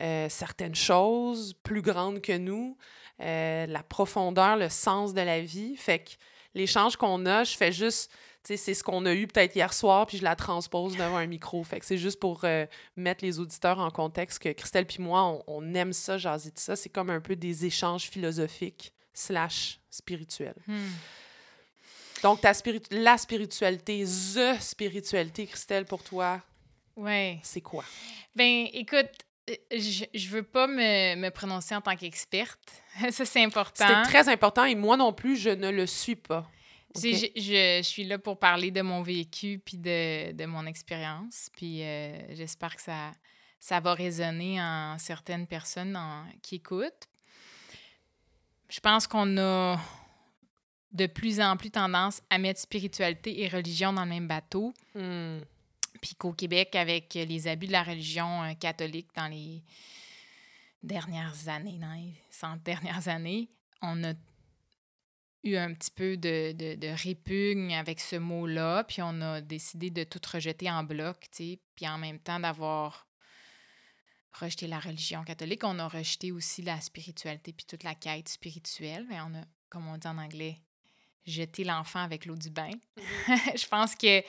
euh, certaines choses plus grandes que nous, euh, la profondeur, le sens de la vie. Fait que l'échange qu'on a, je fais juste, tu sais, c'est ce qu'on a eu peut-être hier soir, puis je la transpose devant un micro. Fait que c'est juste pour euh, mettre les auditeurs en contexte que Christelle puis moi, on, aime ça, jaser de ça. C'est comme un peu des échanges philosophiques slash spirituels. Hmm. Donc, ta la spiritualité, the spiritualité, Christelle, pour toi, ouais. c'est quoi? Ben, écoute, je, je veux pas me, me prononcer en tant qu'experte. Ça, c'est important. C'est très important et moi non plus, je ne le suis pas. Je, je, suis là pour parler de mon vécu puis de, de mon expérience. Puis euh, j'espère que ça, ça va résonner en certaines personnes en, qui écoutent. Je pense qu'on a de plus en plus tendance à mettre spiritualité et religion dans le même bateau. Hmm. Puis qu'au Québec, avec les abus de la religion euh, catholique dans les dernières années, dans les dernières années, on a eu un petit peu de, de, de répugne avec ce mot-là, puis on a décidé de tout rejeter en bloc, tu sais, puis en même temps d'avoir rejeté la religion catholique, on a rejeté aussi la spiritualité, puis toute la quête spirituelle, mais on a, comme on dit en anglais, jeté l'enfant avec l'eau du bain. Mm-hmm. je pense que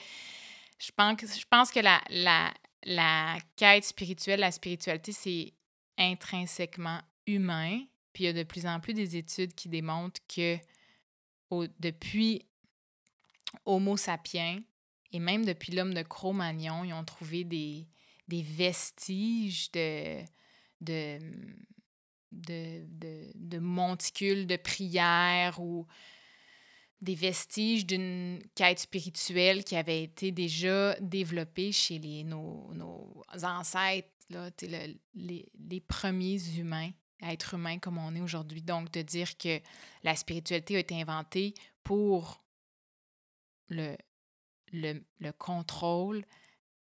je pense, je pense que la, la, la quête spirituelle, la spiritualité, c'est intrinsèquement humain. Puis il y a de plus en plus des études qui démontrent que depuis Homo sapiens et même depuis l'homme de Cro-Magnon, ils ont trouvé des, des vestiges de, de, de, de, de monticules de prière ou des vestiges d'une quête spirituelle qui avait été déjà développée chez les, nos, nos ancêtres, les, premiers humains, êtres humains comme on est aujourd'hui. Donc, de dire que la spiritualité a été inventée pour le contrôle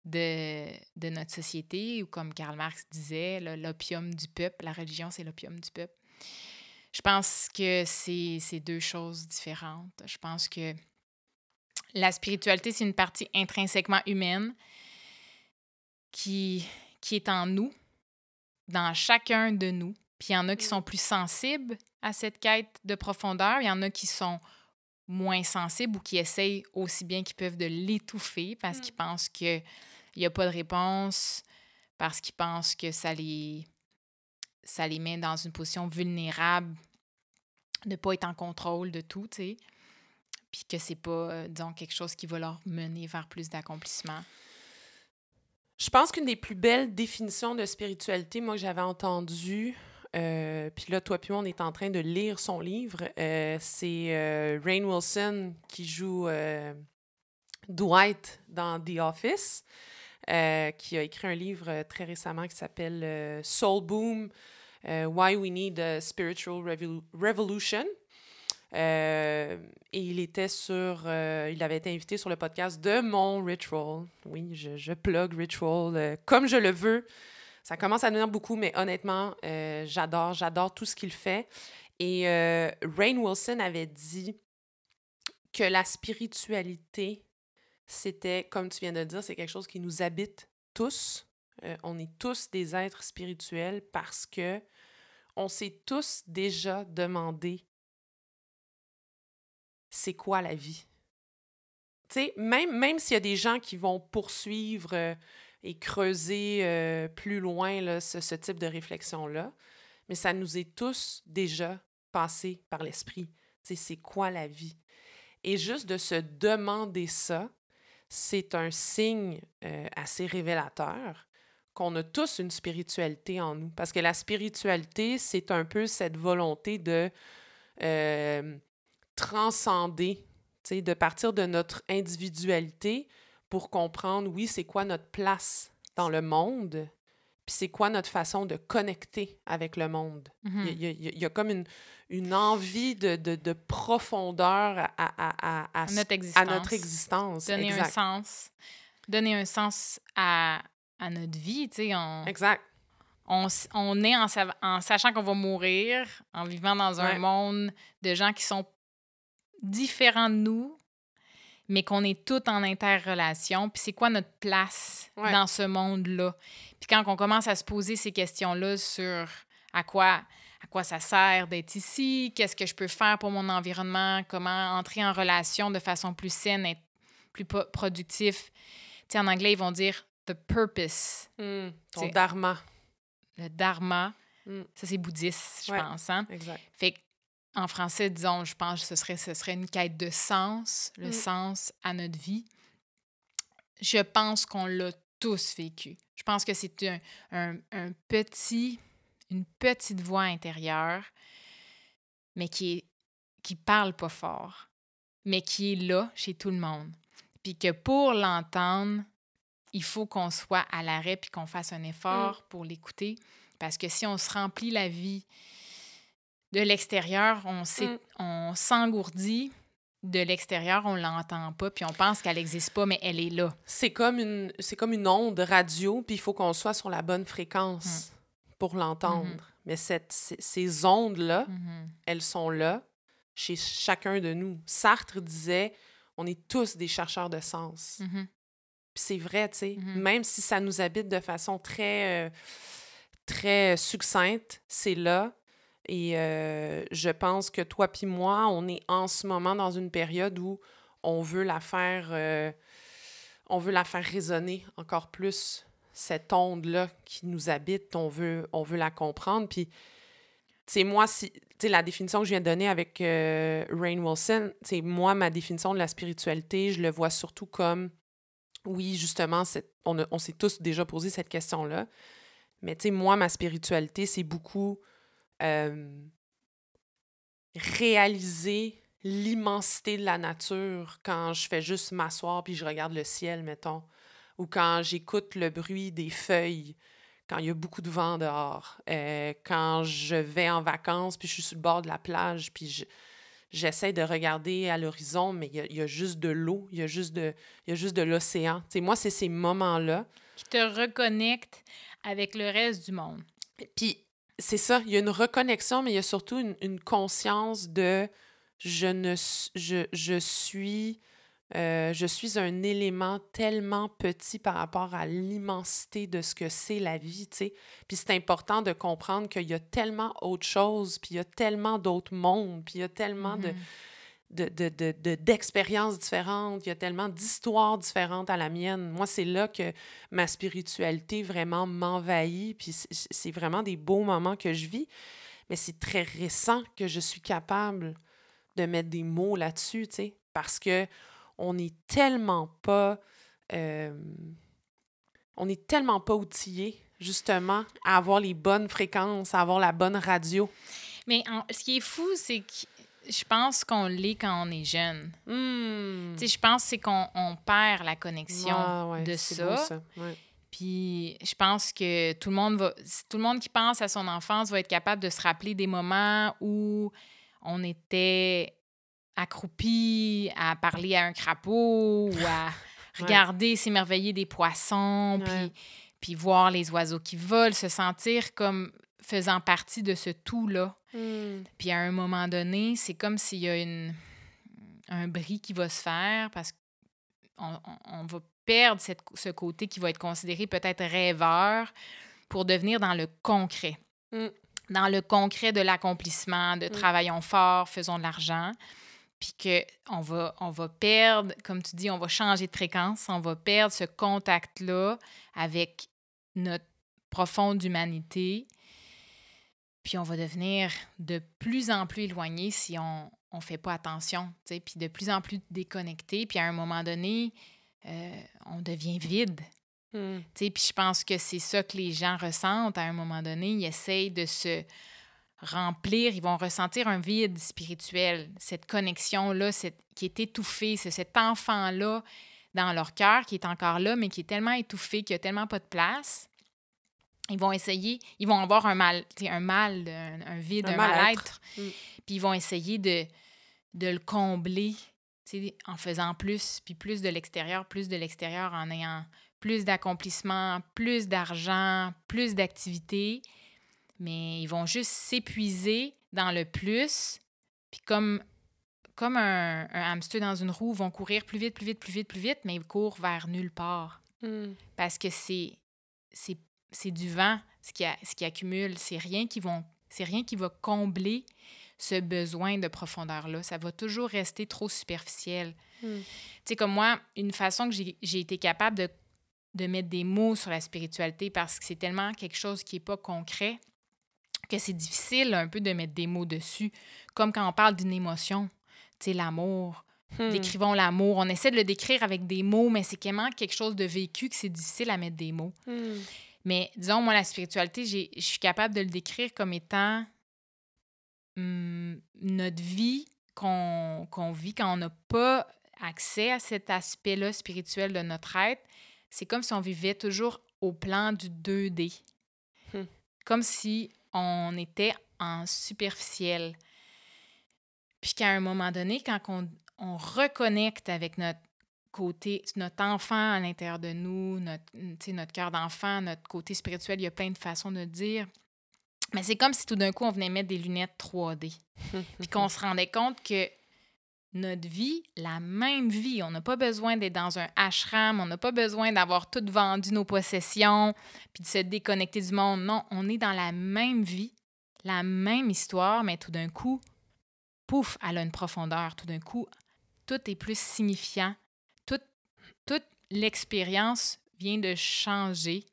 de, de, notre société, ou comme Karl Marx disait, l'opium du peuple, la religion, c'est l'opium du peuple. Je pense que c'est deux choses différentes. Je pense que la spiritualité, c'est une partie intrinsèquement humaine qui, qui est en nous, dans chacun de nous. Puis il y en a qui sont plus sensibles à cette quête de profondeur, il y en a qui sont moins sensibles ou qui essayent aussi bien qu'ils peuvent de l'étouffer parce qu'ils mm. pensent qu'il n'y a pas de réponse, parce qu'ils pensent que ça les, ça les met dans une position vulnérable de ne pas être en contrôle de tout, tu sais. Puis que c'est pas, euh, disons, quelque chose qui va leur mener vers plus d'accomplissement. Je pense qu'une des plus belles définitions de spiritualité, moi, que j'avais entendu, euh, puis là, toi puis moi, on est en train de lire son livre, euh, c'est Rain Wilson qui joue Dwight dans The Office, qui a écrit un livre très récemment qui s'appelle Soul Boom, euh, Why We Need a Spiritual Revolution. Euh, et il était sur, euh, il avait été invité sur le podcast de mon Ritual. Oui, je, je plug Ritual comme je le veux. Ça commence à devenir beaucoup, mais honnêtement, j'adore, j'adore tout ce qu'il fait. Et Rain Wilson avait dit que la spiritualité, c'était, comme tu viens de dire, c'est quelque chose qui nous habite tous. on est tous des êtres spirituels parce que on s'est tous déjà demandé c'est quoi la vie? Même s'il y a des gens qui vont poursuivre euh, et creuser euh, plus loin ce, type de réflexion-là, mais ça nous est tous déjà passé par l'esprit. c'est quoi la vie? Et juste de se demander ça, c'est un signe euh, assez révélateur qu'on a tous une spiritualité en nous. Parce que la spiritualité, c'est un peu cette volonté de euh, transcender, de partir de notre individualité pour comprendre, oui, c'est quoi notre place dans le monde, puis c'est quoi notre façon de connecter avec le monde. il, y a, comme une, une envie de, de, de profondeur à, à, à, notre existence. à, notre existence. Donner un sens. Donner un sens à, notre vie, tu sais. On... Exact. On, on est en, en sachant qu'on va mourir, en vivant dans un monde de gens qui sont différents de nous, mais qu'on est tous en interrelation. Puis c'est quoi notre place dans ce monde-là? Puis quand on commence à se poser ces questions-là sur à quoi, à quoi ça sert d'être ici, qu'est-ce que je peux faire pour mon environnement, comment entrer en relation de façon plus saine, être plus productif. Tu en anglais, ils vont dire the purpose. Hmm, ton dharma. Le dharma. Hmm. Ça, c'est bouddhiste, je pense. Hein? Exact. Fait en français, disons, je pense que ce serait, ce serait une quête de sens, le mm. sens à notre vie. Je pense qu'on l'a tous vécu. Je pense que c'est un, un, petit, une petite voix intérieure, mais qui est qui parle pas fort, mais qui est là chez tout le monde. Puis que pour l'entendre, il faut qu'on soit à l'arrêt puis qu'on fasse un effort mm. pour l'écouter. Parce que si on se remplit la vie de l'extérieur, on mm. s'engourdit. De l'extérieur, on l'entend pas, puis on pense qu'elle n'existe pas, mais elle est là. C'est comme une, c'est comme une onde radio, puis il faut qu'on soit sur la bonne fréquence mm. pour l'entendre. Mm-hmm. Mais cette, ces ondes-là, mm-hmm. elles sont là chez chacun de nous. Sartre disait, on est tous des chercheurs de sens. Mm-hmm. Puis c'est vrai, tu sais, même si ça nous habite de façon très, euh, très succincte, c'est là. Et euh, je pense que toi puis moi, on est en ce moment dans une période où on veut la faire, euh, on veut la faire résonner encore plus cette onde-là qui nous habite. On veut, on veut la comprendre. Puis, tu moi, si, la définition que je viens de donner avec euh, Rain Wilson, c'est moi, ma définition de la spiritualité, je le vois surtout comme, oui, justement, on, s'est tous déjà posé cette question-là. Mais, tu sais, moi, ma spiritualité, c'est beaucoup réaliser l'immensité de la nature quand je fais juste m'asseoir puis je regarde le ciel, mettons, ou quand j'écoute le bruit des feuilles, quand il y a beaucoup de vent dehors, euh, quand je vais en vacances puis je suis sur le bord de la plage puis j'essaie de regarder à l'horizon, mais il y, a, juste de l'eau, il y a juste de, il y a juste de l'océan. moi, c'est ces moments-là. Qui te reconnectent avec le reste du monde. Puis c'est ça, il y a une reconnexion, mais il y a surtout une, conscience de je ne je, je suis euh, je suis un élément tellement petit par rapport à l'immensité de ce que c'est la vie, tu sais. Puis c'est important de comprendre qu'il y a tellement autre chose, puis il y a tellement d'autres mondes, puis il y a tellement de mm-hmm d'expériences de, de, différentes, il y a tellement d'histoires différentes à la mienne. Moi, c'est là que ma spiritualité vraiment m'envahit, puis c'est vraiment des beaux moments que je vis, mais c'est très récent que je suis capable de mettre des mots là-dessus, tu sais, parce que on n'est tellement pas... Euh, on est tellement pas outillé, justement, à avoir les bonnes fréquences, à avoir la bonne radio. Mais ce qui est fou, c'est que je pense qu'on l'est quand on est jeune. Hmm. Je pense c'est qu'on on perd la connexion de ça. Puis je pense que tout le monde va tout le monde qui pense à son enfance va être capable de se rappeler des moments où on était accroupi à parler à un crapaud ou à regarder s'émerveiller des poissons puis puis voir les oiseaux qui volent, se sentir comme faisant partie de ce tout-là. Hmm. Puis à un moment donné, c'est comme s'il y a une, un bris qui va se faire parce qu'on on, va perdre cette, ce côté qui va être considéré peut-être rêveur pour devenir dans le concret. Hmm. Dans le concret de l'accomplissement, de hmm. travaillons fort, faisons de l'argent. Puis qu'on va, on va perdre, comme tu dis, on va changer de fréquence, on va perdre ce contact-là avec notre profonde humanité puis on va devenir de plus en plus éloigné si on on fait pas attention, puis de plus en plus déconnecté, puis à un moment donné, euh, on devient vide. Hmm. Puis je pense que c'est ça que les gens ressentent à un moment donné. Ils essayent de se remplir, ils vont ressentir un vide spirituel, cette connexion-là qui est étouffée, c'est cet enfant-là dans leur cœur qui est encore là, mais qui est tellement étouffé, qu'il n'y a tellement pas de place. Ils vont essayer, ils vont avoir un mal, un mal, un, vide, un, mal-être. Hmm. Puis ils vont essayer de, de le combler en faisant plus, puis plus de l'extérieur, plus de l'extérieur en ayant plus d'accomplissements, plus d'argent, plus d'activités, mais ils vont juste s'épuiser dans le plus, puis comme, comme un, hamster dans une roue, vont courir plus vite, plus vite, plus vite, plus vite, mais ils courent vers nulle part. Hmm. Parce que c'est, c'est, du vent ce qui, a, ce qui accumule, c'est rien qui vont c'est rien qui va combler ce besoin de profondeur-là. Ça va toujours rester trop superficiel. Hmm. Tu sais, comme moi, une façon que j'ai été capable de, de mettre des mots sur la spiritualité parce que c'est tellement quelque chose qui n'est pas concret que c'est difficile un peu de mettre des mots dessus. Comme quand on parle d'une émotion, tu sais, l'amour. Hmm. Décrivons l'amour. On essaie de le décrire avec des mots, mais c'est tellement quelque chose de vécu que c'est difficile à mettre des mots. Hmm. Mais disons, moi, la spiritualité, je suis capable de le décrire comme étant Hum, notre vie qu'on vit quand on n'a pas accès à cet aspect-là spirituel de notre être, c'est comme si on vivait toujours au plan du 2D. Hum. Comme si on était en superficiel. Puis qu'à un moment donné, quand on, on, reconnecte avec notre côté, notre enfant à l'intérieur de nous, notre, notre cœur d'enfant, notre côté spirituel, il y a plein de façons de dire. Mais c'est comme si tout d'un coup, on venait mettre des lunettes 3D. puis qu'on se rendait compte que notre vie, la même vie, on n'a pas besoin d'être dans un ashram, on n'a pas besoin d'avoir tout vendu nos possessions, puis de se déconnecter du monde. Non, on est dans la même vie, la même histoire, mais tout d'un coup, pouf, elle a une profondeur. Tout d'un coup, tout est plus signifiant. toute l'expérience vient de changer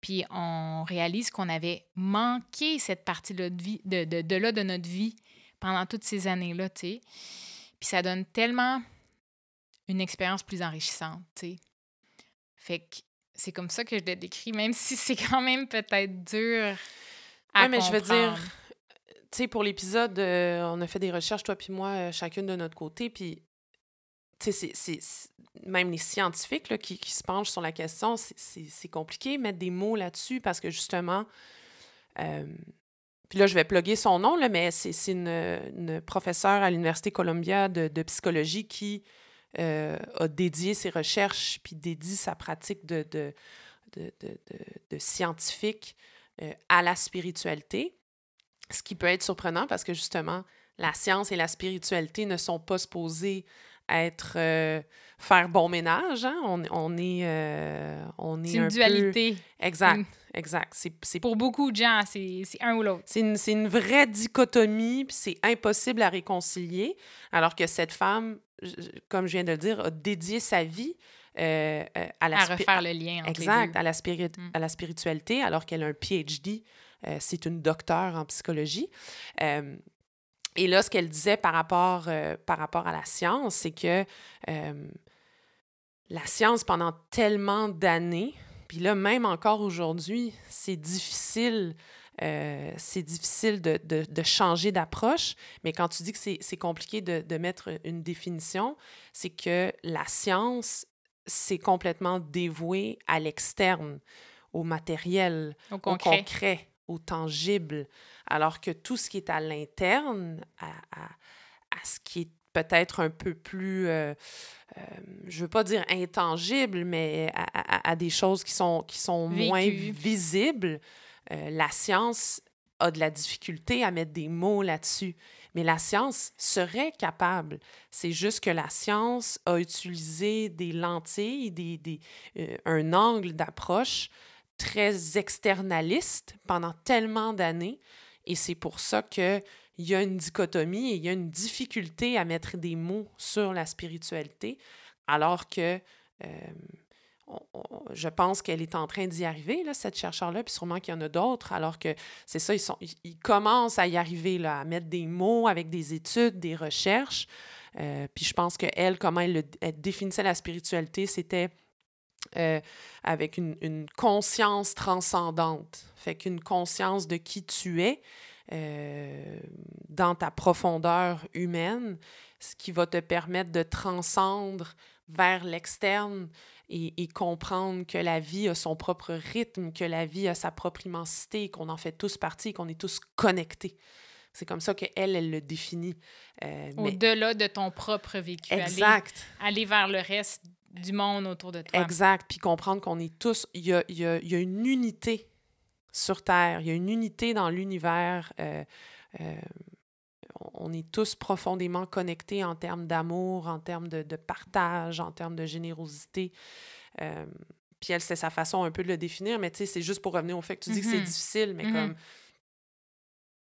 puis on réalise qu'on avait manqué cette partie-là de, notre vie pendant toutes ces années-là, tu sais. Puis ça donne tellement une expérience plus enrichissante, tu sais. Fait que c'est comme ça que je l'ai décrit, même si c'est quand même peut-être dur à ouais, mais je veux dire, tu sais, pour l'épisode, euh, on a fait des recherches, toi puis moi, euh, chacune de notre côté, puis c'est, même les scientifiques là, qui, qui, se penchent sur la question, c'est compliqué mettre des mots là-dessus parce que justement, euh, puis là, je vais plugger son nom, là, mais c'est une, une, professeure à l'Université Columbia de, de, psychologie qui euh, a dédié ses recherches puis dédie sa pratique de, de, de scientifique euh, à la spiritualité. Ce qui peut être surprenant parce que justement, la science et la spiritualité ne sont pas supposées être euh, faire bon ménage. Hein? On, on, est, euh, on est C'est une dualité. Exact, mm. Exact. C'est, Pour beaucoup de gens, c'est, un ou l'autre. C'est une, une, vraie dichotomie, puis c'est impossible à réconcilier. Alors que cette femme, comme je viens de le dire, a dédié sa vie euh, à la... À refaire le lien entre Exact, À, la spirit... Mm. à la spiritualité, alors qu'elle a un PhD. c'est une docteure en psychologie. Et là, ce qu'elle disait par rapport, euh, par rapport à la science, c'est que euh, la science, pendant tellement d'années, puis là, même encore aujourd'hui, c'est difficile. Euh, c'est difficile de, de, de changer d'approche, mais quand tu dis que c'est compliqué de, de, mettre une définition, c'est que la science, c'est complètement dévoué à l'externe, au matériel, au concret. au concret, au tangible. Alors que tout ce qui est à l'interne, à, à, ce qui est peut-être un peu plus, euh, euh, je ne veux pas dire intangible, mais à, des choses qui sont, qui sont moins visibles, euh, la science a de la difficulté à mettre des mots là-dessus. Mais la science serait capable. C'est juste que la science a utilisé des lentilles, des, des un angle d'approche très externaliste pendant tellement d'années et c'est pour ça qu'il y a une dichotomie et il y a une difficulté à mettre des mots sur la spiritualité, alors que euh, je pense qu'elle est en train d'y arriver, là, cette chercheur-là, puis sûrement qu'il y en a d'autres, alors que c'est ça, ils, sont, ils commencent à y arriver, là, à mettre des mots avec des études, des recherches. Euh, puis je pense qu'elle, comment elle, définissait la spiritualité, c'était euh, avec une, une, conscience transcendante. Fait qu'une conscience de qui tu es euh, dans ta profondeur humaine, ce qui va te permettre de transcendre vers l'externe et, comprendre que la vie a son propre rythme, que la vie a sa propre immensité, qu'on en fait tous partie, qu'on est tous connectés. C'est comme ça qu'elle, elle le définit. Euh, Au-delà de ton propre vécu. Exact. Aller, vers le reste du monde autour de toi. Exact. Puis comprendre qu'on est tous... Il y a, y, a, y a, une unité sur Terre. Il y a une unité dans l'univers. Euh, euh, on est tous profondément connectés en termes d'amour, en termes de, partage, en termes de générosité. Euh, puis elle, c'est sa façon un peu de le définir, mais tu sais, c'est juste pour revenir au fait que tu dis que c'est mm-hmm. difficile, mais mm-hmm. comme.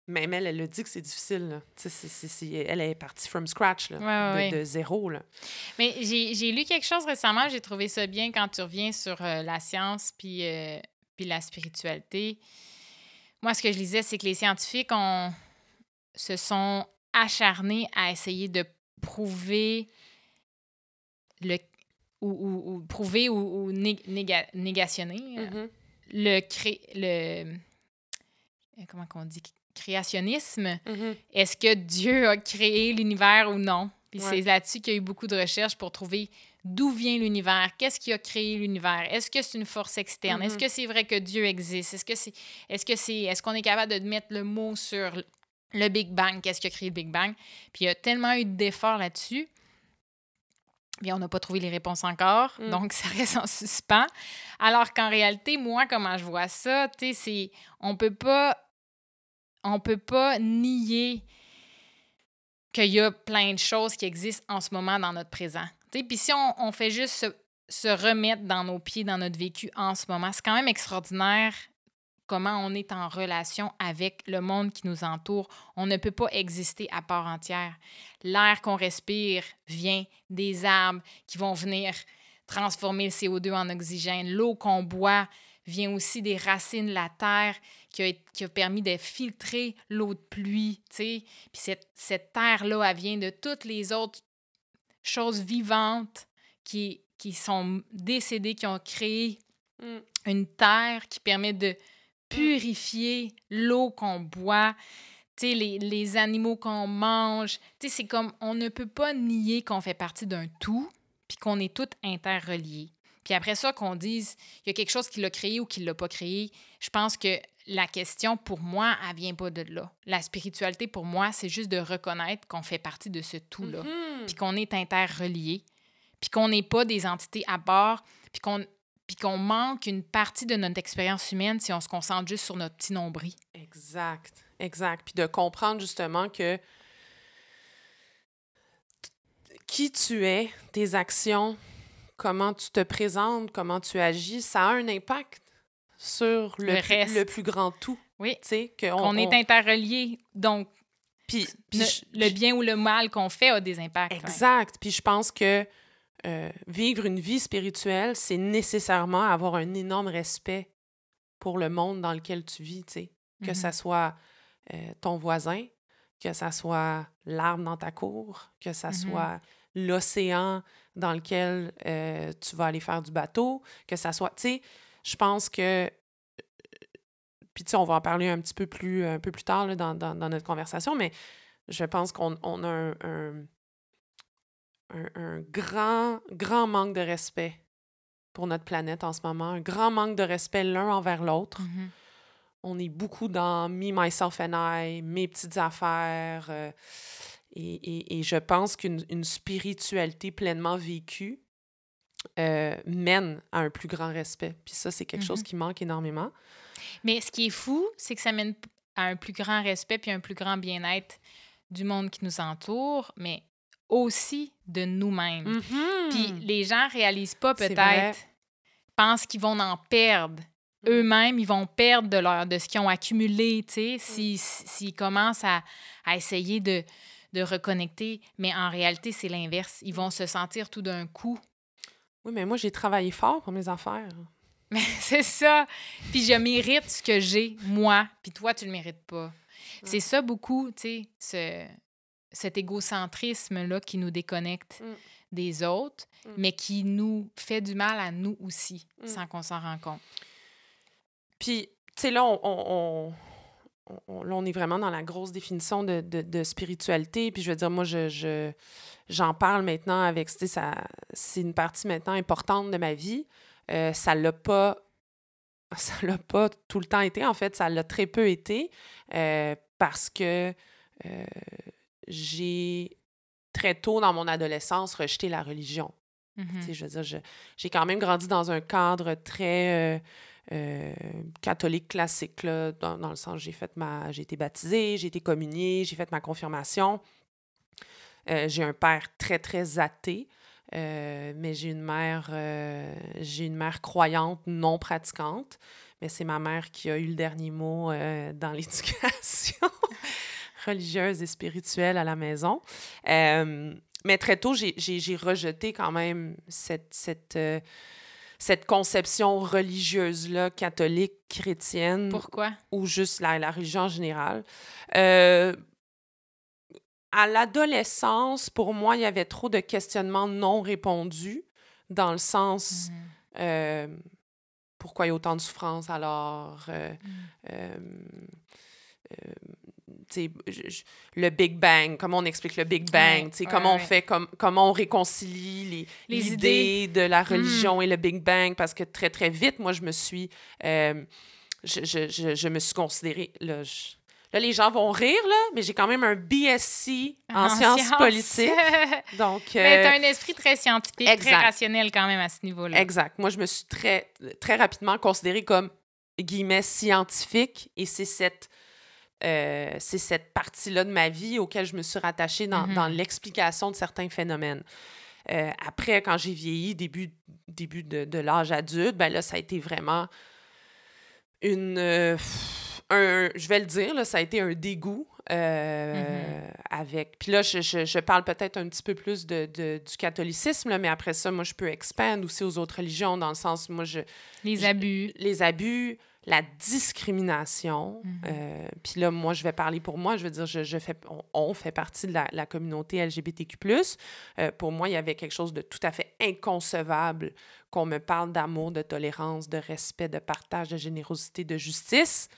Même elle, elle le dit que c'est difficile. elle est partie from scratch, là, de, zéro. Là. Mais j'ai lu quelque chose récemment, j'ai trouvé ça bien quand tu reviens sur euh, la science puis, euh, puis la spiritualité. Moi, ce que je lisais, c'est que les scientifiques ont, se sont acharnés à essayer de prouver le ou, prouver ou, négationner euh, mm-hmm. le cré, le euh, comment qu'on dit créationnisme. Mm-hmm. Est-ce que Dieu a créé l'univers ou non? Puis c'est là-dessus qu'il y a eu beaucoup de recherches pour trouver d'où vient l'univers, qu'est-ce qui a créé l'univers, est-ce que c'est une force externe, est-ce mm-hmm. que c'est vrai que Dieu existe, est-ce que c'est, est-ce que c'est, est-ce qu'on est capable de mettre le mot sur le Big Bang, qu'est-ce qui a créé le Big Bang? Puis il y a tellement eu d'efforts là-dessus. Puis on n'a pas trouvé les réponses encore, mm. donc ça reste en suspens. Alors qu'en réalité, moi, comment je vois ça, tu sais, c'est on peut pas on peut pas nier qu'il y a plein de choses qui existent en ce moment dans notre présent. Puis si on, fait juste se, remettre dans nos pieds, dans notre vécu en ce moment, c'est quand même extraordinaire comment on est en relation avec le monde qui nous entoure. On ne peut pas exister à part entière. L'air qu'on respire vient des arbres qui vont venir transformer le CO2 en oxygène. L'eau qu'on boit vient aussi des racines de la terre qui a, permis de filtrer l'eau de pluie. Puis cette, cette terre-là, elle vient de toutes les autres choses vivantes qui, qui sont décédées, qui ont créé mm. une terre qui permet de purifier l'eau qu'on boit, les, les animaux qu'on mange. C'est comme on ne peut pas nier qu'on fait partie d'un tout, puis qu'on est tous interreliés. Puis après ça, qu'on dise il y a quelque chose qui l'a créé ou qui ne l'a pas créé, je pense que la question pour moi, elle vient pas de là. La spiritualité pour moi, c'est juste de reconnaître qu'on fait partie de ce tout-là, mm-hmm. puis qu'on est interreliés, puis qu'on n'est pas des entités à part, puis qu'on puis qu'on manque une partie de notre expérience humaine si on se concentre juste sur notre petit nombril. Exact, exact. Puis de comprendre justement que qui tu es, tes actions, comment tu te présentes, comment tu agis, ça a un impact sur le, le, plus grand tout. Oui. Qu'on est interrelié. Donc, puis, le, bien ou le mal qu'on fait a des impacts. Exact. Puis je pense que euh, vivre une vie spirituelle, c'est nécessairement avoir un énorme respect pour le monde dans lequel tu vis, tu sais. Que ça mm-hmm. soit euh, ton voisin, que ça soit l'arbre dans ta cour, que ça mm-hmm. soit l'océan dans lequel euh, tu vas aller faire du bateau, que ça soit, tu sais, je pense que puis tu sais, on va en parler un petit peu plus, un peu plus tard là, dans, dans, notre conversation, mais je pense qu'on on a un, un, grand, grand manque de respect pour notre planète en ce moment, un grand manque de respect l'un envers l'autre. Mm-hmm. On est beaucoup dans me, myself and I, mes petites affaires. Euh, et, et, je pense qu'une spiritualité pleinement vécue euh, mène à un plus grand respect. Puis ça, c'est quelque chose mm-hmm. qui manque énormément. Mais ce qui est fou, c'est que ça mène à un plus grand respect puis un plus grand bien-être du monde qui nous entoure. Mais aussi de nous-mêmes. Mm-hmm. Puis les gens réalisent pas peut-être, pensent qu'ils vont en perdre. Mm. Eux-mêmes, ils vont perdre de, leur, de ce qu'ils ont accumulé, tu sais, mm. s'ils commencent à, à essayer de, de reconnecter. Mais en réalité, c'est l'inverse. Ils vont se sentir tout d'un coup Oui, mais moi, j'ai travaillé fort pour mes affaires. Mais c'est ça. Puis je mérite ce que j'ai, moi, puis toi, tu le mérites pas. C'est ça beaucoup, tu sais, cet égocentrisme-là qui nous déconnecte mm. des autres, mm. mais qui nous fait du mal à nous aussi, mm. sans qu'on s'en rende compte. Puis, tu sais, là, on, on, est vraiment dans la grosse définition de, de, spiritualité. Puis, je veux dire, moi, je, j'en parle maintenant avec, tu sais, c'est une partie maintenant importante de ma vie. Euh, ça l'a pas ça l'a pas tout le temps été. En fait, ça l'a très peu été euh, parce que euh, j'ai très tôt dans mon adolescence rejeté la religion. Mm-hmm. Je veux dire, j'ai quand même grandi dans un cadre très catholique classique, là, dans, dans, le sens j'ai fait ma. j'ai été baptisée, j'ai été communiée, j'ai fait ma confirmation. j'ai un père très, très athée. Euh, mais j'ai une mère, euh, j'ai une mère croyante, non pratiquante. Mais c'est ma mère qui a eu le dernier mot euh, dans l'éducation religieuse et spirituelle à la maison. mais très tôt, j'ai rejeté quand même cette, cette, cette conception religieuse-là, catholique, chrétienne. Pourquoi? Ou juste la, la religion en général à l'adolescence, pour moi, il y avait trop de questionnements non répondus, dans le sens mmh. euh, pourquoi il y a autant de souffrance alors euh, mmh. Euh, le Big Bang, comment on explique le Big Bang, comment on fait, comme, comment on réconcilie les, les idées de la mmh. religion et le Big Bang, parce que très, très vite, moi, je me suis, je, je, je, me suis considérée, là, Là, les gens vont rire, là, mais j'ai quand même un BSc en, sciences, politiques. Donc, mais tu as euh, un esprit très scientifique, très rationnel quand même à ce niveau-là. Exact. Moi, je me suis très, très rapidement considérée comme, guillemets, scientifique. Et c'est cette, euh, c'est cette partie-là de ma vie auquel je me suis rattachée dans, dans mm-hmm. l'explication de certains phénomènes. Euh, après, quand j'ai vieilli, début, début de, de l'âge adulte, ben là, ça a été vraiment une je vais le dire, là, ça a été un dégoût euh, mm-hmm. avec. Puis là, je, je, parle peut-être un petit peu plus de, du catholicisme, là, mais après ça, moi, je peux expandre aussi aux autres religions, dans le sens, moi, je. Les abus. les abus, la discrimination. Mm-hmm. Euh, puis là, moi, je vais parler pour moi. Je veux dire, je, je fais, on, fait partie de la, la communauté LGBTQ. Euh, pour moi, il y avait quelque chose de tout à fait inconcevable qu'on me parle d'amour, de tolérance, de respect, de partage, de générosité, de justice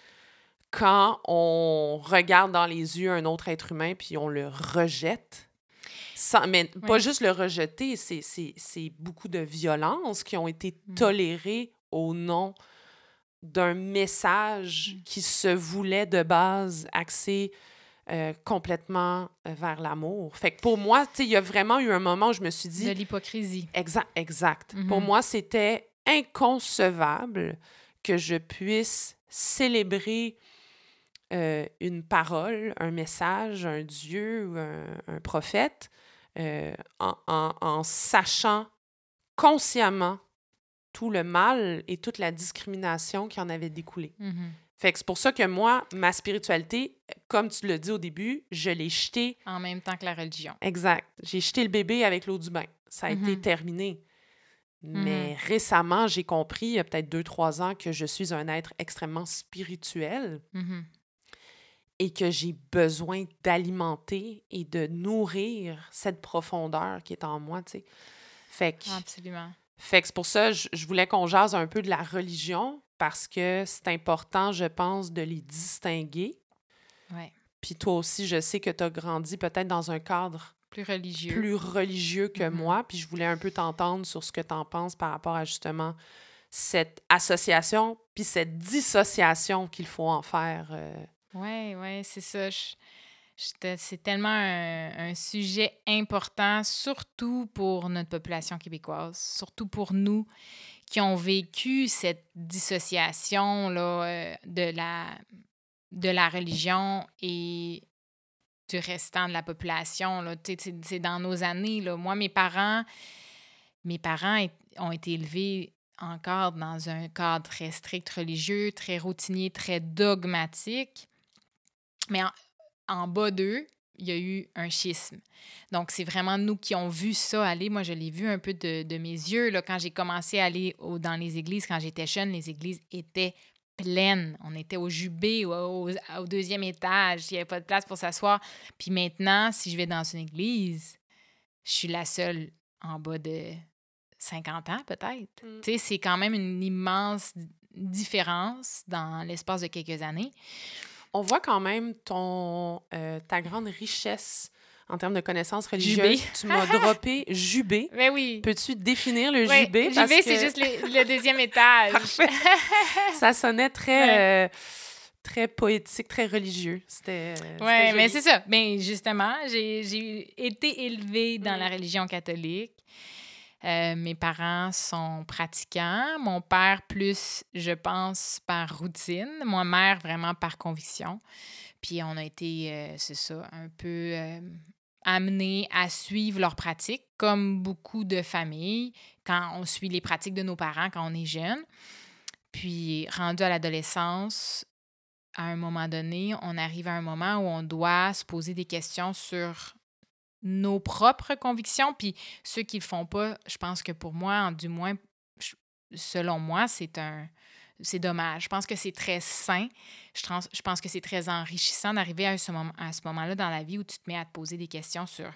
quand on regarde dans les yeux un autre être humain puis on le rejette. Sans, mais pas juste le rejeter, c'est beaucoup de violences qui ont été mm. tolérées au nom d'un message mm. qui se voulait de base axé euh, complètement euh, vers l'amour. Fait que pour moi, il y a vraiment eu un moment où je me suis dit... De l'hypocrisie. Exact, exact. Pour mm-hmm. moi, c'était inconcevable que je puisse célébrer euh, une parole, un message, un Dieu ou un, prophète, euh, en, sachant consciemment tout le mal et toute la discrimination qui en avait découlé. Mm-hmm. Fait que c'est pour ça que moi, ma spiritualité, comme tu l'as dit au début, je l'ai jetée. En même temps que la religion. Exact. J'ai jeté le bébé avec l'eau du bain. Ça a été mm-hmm. terminé. Mais mm-hmm. récemment, j'ai compris, il y a peut-être deux, trois ans, que je suis un être extrêmement spirituel et que j'ai besoin d'alimenter et de nourrir cette profondeur qui est en moi, tu sais. Fait que, Absolument. Fait que c'est pour ça que je, voulais qu'on jase un peu de la religion parce que c'est important, je pense, de les distinguer. Ouais. Puis toi aussi, je sais que tu as grandi peut-être dans un cadre plus religieux, plus religieux que mm-hmm. moi. Puis je voulais un peu t'entendre sur ce que tu en penses par rapport à justement cette association puis cette dissociation qu'il faut en faire. Euh, oui, oui, c'est ça. C'est tellement un, sujet important, surtout pour notre population québécoise, surtout pour nous qui ont vécu cette dissociation là, euh, de, la, de la religion et du restant de la population. C'est dans nos années. Là. Moi, mes parents, mes parents ont été élevés encore dans un cadre très strict religieux, très routinier, très dogmatique. Mais en, bas d'eux, il y a eu un schisme. Donc, c'est vraiment nous qui avons vu ça aller. Moi, je l'ai vu un peu de, de mes yeux. Là, quand j'ai commencé à aller dans les églises, quand j'étais jeune, les églises étaient pleines. On était au jubé, au, au, deuxième étage. Il n'y avait pas de place pour s'asseoir. Puis maintenant, si je vais dans une église, je suis la seule en bas de 50 ans, peut-être. Mm. Tu sais, c'est quand même une immense différence dans l'espace de quelques années on voit quand même ton, euh, ta grande richesse en termes de connaissances religieuses. Tu m'as droppé jubé. Mais ben oui. Peux-tu définir le jubé? Jubé, c'est juste le, deuxième étage. Ça sonnait très... Euh, très poétique, très religieux. C'était. Euh, oui, mais c'est ça. Mais justement, j'ai été élevée dans la mm. religion catholique. Euh, mes parents sont pratiquants. Mon père, plus, je pense, par routine. Moi, mère, vraiment par conviction. Puis on a été, euh, c'est ça, un peu euh, amenés à suivre leurs pratiques, comme beaucoup de familles, quand on suit les pratiques de nos parents quand on est jeune. Puis, rendu à l'adolescence, à un moment donné, on arrive à un moment où on doit se poser des questions sur nos propres convictions. Puis ceux qui le font pas, je pense que pour moi, du moins, selon moi, c'est un. C'est dommage. Je pense que c'est très sain. Je, pense que c'est très enrichissant d'arriver à ce, moment-là dans la vie où tu te mets à te poser des questions sur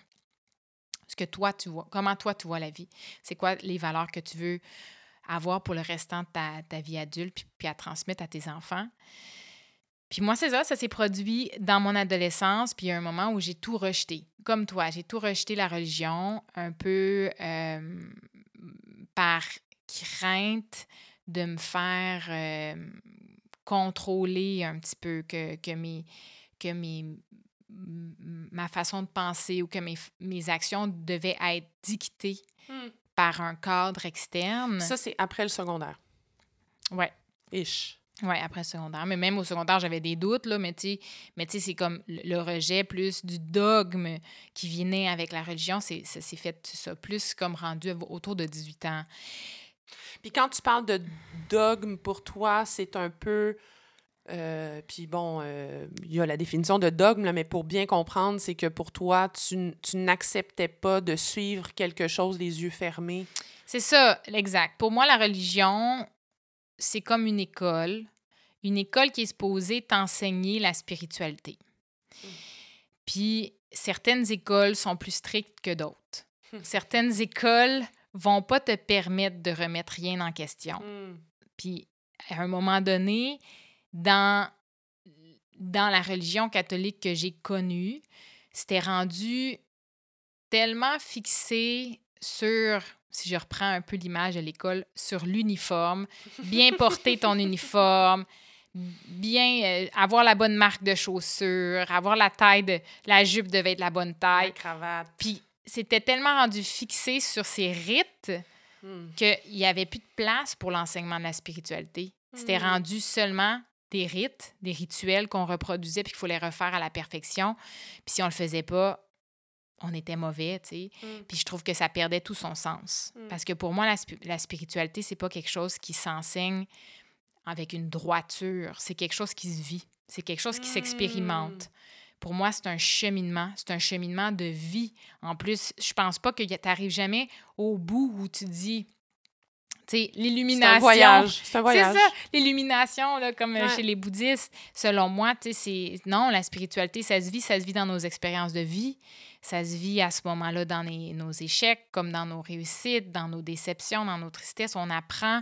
ce que toi, tu vois, comment toi, tu vois la vie. C'est quoi les valeurs que tu veux avoir pour le restant de ta, ta vie adulte, puis, puis à transmettre à tes enfants. Puis moi, c'est ça, ça s'est produit dans mon adolescence, puis il y a un moment où j'ai tout rejeté. Comme toi, j'ai tout rejeté la religion, un peu euh, par crainte de me faire euh, contrôler un petit peu, que, que, mes, que mes, ma façon de penser ou que mes, mes actions devaient être dictées hmm. par un cadre externe. Ça, c'est après le secondaire. Ouais. Ish. Oui, après secondaire. Mais même au secondaire, j'avais des doutes, là, mais tu sais, c'est comme le rejet plus du dogme qui venait avec la religion. C'est, ça s'est fait ça, plus comme rendu autour de 18 ans. Puis quand tu parles de dogme, pour toi, c'est un peu... Euh, puis bon, euh, il y a la définition de dogme, mais pour bien comprendre, c'est que pour toi, tu, tu n'acceptais pas de suivre quelque chose les yeux fermés. C'est ça, exact. Pour moi, la religion, c'est comme une école, une école qui est supposée t'enseigner la spiritualité. Hmm. Puis certaines écoles sont plus strictes que d'autres. Hmm. Certaines écoles vont pas te permettre de remettre rien en question. Hmm. Puis à un moment donné, dans, dans la religion catholique que j'ai connue, c'était rendu tellement fixé sur si je reprends un peu l'image de l'école, sur l'uniforme, bien porter ton uniforme, bien euh, avoir la bonne marque de chaussures, avoir la taille de la jupe devait être la bonne taille. La cravate. Puis c'était tellement rendu fixé sur ces rites hmm. qu'il n'y avait plus de place pour l'enseignement de la spiritualité. C'était hmm. rendu seulement des rites, des rituels qu'on reproduisait puis qu'il fallait refaire à la perfection. Puis si on le faisait pas, on était mauvais, tu sais. Mm. Puis je trouve que ça perdait tout son sens. Mm. Parce que pour moi, la, la spiritualité, c'est pas quelque chose qui s'enseigne avec une droiture. C'est quelque chose qui se vit. C'est quelque chose qui s'expérimente. Mm. Pour moi, c'est un cheminement. C'est un cheminement de vie. En plus, je pense pas que tu n'arrives jamais au bout où tu dis l'illumination. C'est un voyage. C'est ça, l'illumination, comme euh, chez les bouddhistes. Selon moi, c'est non, la spiritualité, ça se vit, ça se vit dans nos expériences de vie. Ça se vit à ce moment-là dans nos échecs, comme dans nos réussites, dans nos déceptions, dans nos tristesses. On apprend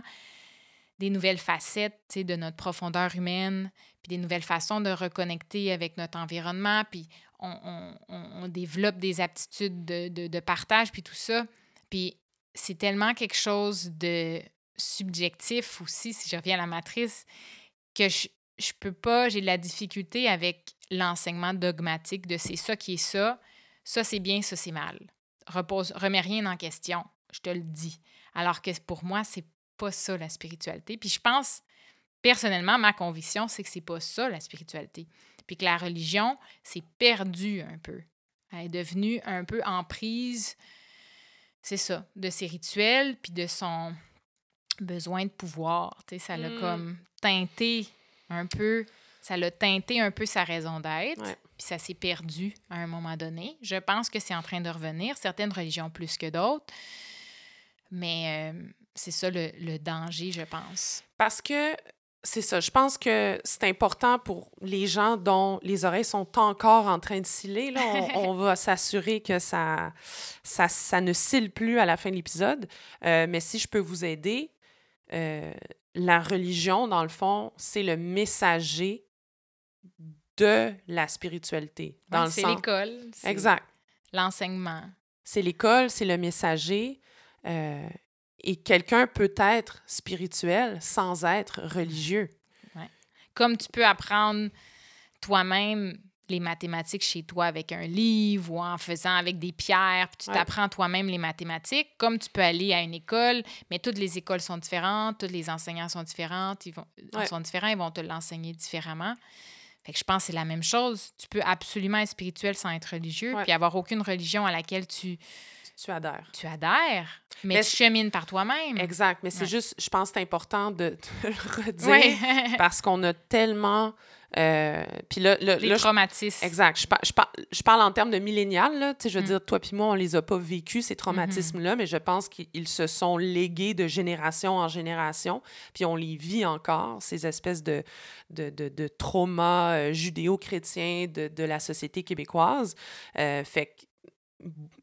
des nouvelles facettes de notre profondeur humaine, puis des nouvelles façons de reconnecter avec notre environnement, puis on, développe des aptitudes de, partage, puis tout ça. Puis c'est tellement quelque chose de subjectif aussi, si je reviens à la matrice, que je, je peux pas, j'ai de la difficulté avec l'enseignement dogmatique de c'est ça qui est ça, ça c'est bien, ça c'est mal. Repose, remets rien en question, je te le dis. Alors que pour moi, c'est pas ça la spiritualité. Puis je pense, personnellement, ma conviction, c'est que c'est pas ça la spiritualité. Puis que la religion s'est perdue un peu. Elle est devenue un peu en prise c'est ça, de ses rituels, puis de son besoin de pouvoir. Tu sais, ça l'a mm. comme teinté un peu, ça l'a teinté un peu sa raison d'être. puis ça s'est perdu à un moment donné. Je pense que c'est en train de revenir, certaines religions plus que d'autres. Mais euh, c'est ça le, le, danger, je pense. Parce que c'est ça. Je pense que c'est important pour les gens dont les oreilles sont encore en train de sciller. Là. On, va s'assurer que ça, ça, ça, ne scille plus à la fin de l'épisode. Euh, mais si je peux vous aider, euh, la religion, dans le fond, c'est le messager de la spiritualité. c'est l'école. Exact. L'enseignement. C'est l'école, c'est le messager. Euh, et quelqu'un peut être spirituel sans être religieux. Comme tu peux apprendre toi-même les mathématiques chez toi avec un livre ou en faisant avec des pierres, puis tu t'apprends toi-même les mathématiques, comme tu peux aller à une école, mais toutes les écoles sont différentes, tous les enseignants sont différents, ils vont, sont différents, ils vont te l'enseigner différemment. Fait que je pense que c'est la même chose. Tu peux absolument être spirituel sans être religieux, puis avoir aucune religion à laquelle tu, tu adhères. Tu adhères, mais, tu chemines par toi-même. Exact, mais c'est juste, je pense que c'est important de, le redire parce qu'on a tellement... Euh, puis là, les traumatismes. exact. Je, je, je, parle en termes de millénial. Là, je veux mm. dire, toi puis moi, on les a pas vécus, ces traumatismes-là, mm-hmm. mais je pense qu'ils se sont légués de génération en génération, puis on les vit encore, ces espèces de, de, de, de traumas euh, judéo-chrétiens de, de, la société québécoise. Euh, fait que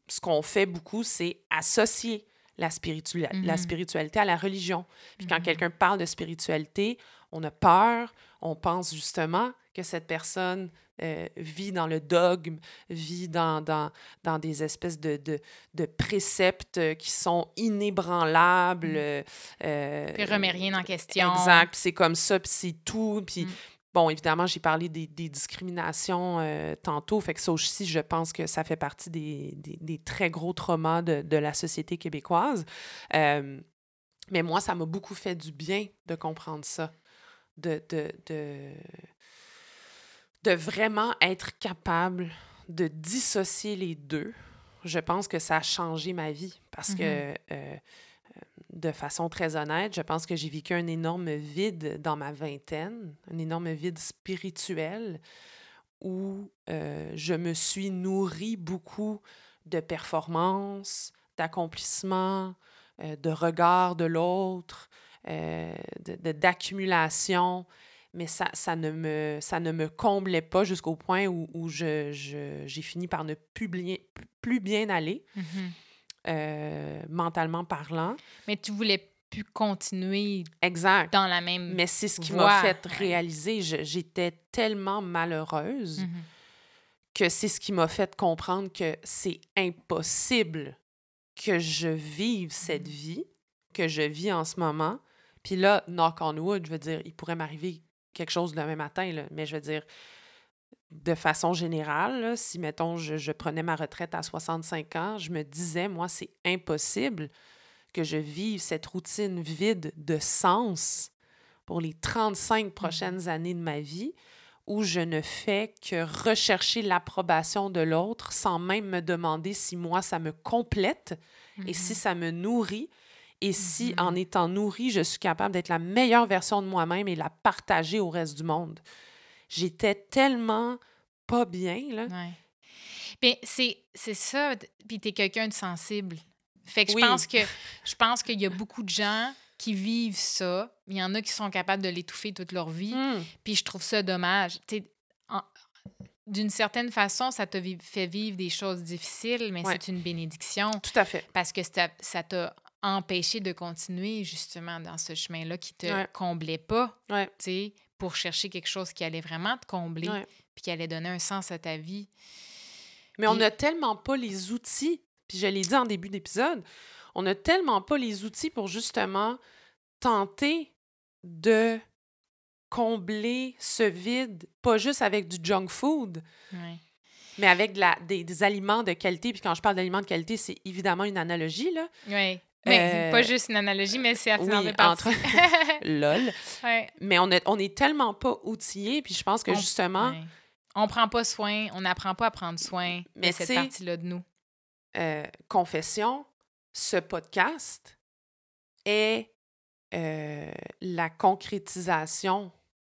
ce qu'on fait beaucoup, c'est associer la, la mm-hmm. spiritualité à la religion. Puis quand mm-hmm. quelqu'un parle de spiritualité, on a peur, on pense justement que cette personne euh, vit dans le dogme, vit dans, dans, dans des espèces de, de, de, préceptes qui sont inébranlables. Mm. Euh, puis remet rien en question. Exact, c'est comme ça, puis c'est tout. Puis, mm. Bon, évidemment, j'ai parlé des, discriminations euh, tantôt, fait que ça aussi, je pense que ça fait partie des, des, très gros traumas de, de, la société québécoise. Euh, mais moi, ça m'a beaucoup fait du bien de comprendre ça, de, de, de, de vraiment être capable de dissocier les deux. Je pense que ça a changé ma vie parce que mm-hmm. euh, de façon très honnête, je pense que j'ai vécu un énorme vide dans ma vingtaine, un énorme vide spirituel où euh, je me suis nourrie beaucoup de performances, d'accomplissements, euh, de regard de l'autre, euh, d'accumulation. mais ça, ça, ne me, ça ne me comblait pas jusqu'au point où, où j'ai je, fini par ne plus bien, plus bien aller. Mm-hmm. Euh, mentalement parlant. Mais tu voulais plus continuer exact. dans la même Mais c'est ce qui m'a fait réaliser. J'étais tellement malheureuse mm-hmm. que c'est ce qui m'a fait comprendre que c'est impossible que je vive cette mm-hmm. vie que je vis en ce moment. Puis là, knock on wood, je veux dire, il pourrait m'arriver quelque chose demain matin, là, mais je veux dire, de façon générale, si, mettons, je, prenais ma retraite à 65 ans, je me disais, moi, c'est impossible que je vive cette routine vide de sens pour les 35 mmh. prochaines années de ma vie où je ne fais que rechercher l'approbation de l'autre sans même me demander si moi, ça me complète et si mmh. ça me nourrit et si, en mmh. étant nourri, je suis capable d'être la meilleure version de moi-même et la partager au reste du monde j'étais tellement pas bien, là. Ouais. C'est, c'est ça, puis t'es quelqu'un de sensible. Fait que je pense que je pense qu'il y a beaucoup de gens qui vivent ça. Il y en a qui sont capables de l'étouffer toute leur vie. Mmh. Puis je trouve ça dommage. d'une certaine façon, ça te fait vivre des choses difficiles, mais c'est une bénédiction. Tout à fait. Parce que ça t'a empêché de continuer justement dans ce chemin-là qui te comblait pas. Ouais. Pour chercher quelque chose qui allait vraiment te combler, puis qui allait donner un sens à ta vie. Mais on n'a tellement pas les outils, puis je l'ai dit en début d'épisode, on n'a tellement pas les outils pour justement tenter de combler ce vide, pas juste avec du junk food, mais avec la, des, des, aliments de qualité. Puis quand je parle d'aliments de qualité, c'est évidemment une analogie. Là. Mais pas euh, juste une analogie, mais c'est à oui, entre... Lol. Mais on est, on est tellement pas outillés, puis je pense que justement... On prend pas soin, on n'apprend pas à prendre soin mais de cette partie-là de nous. Euh, confession, ce podcast est euh, la concrétisation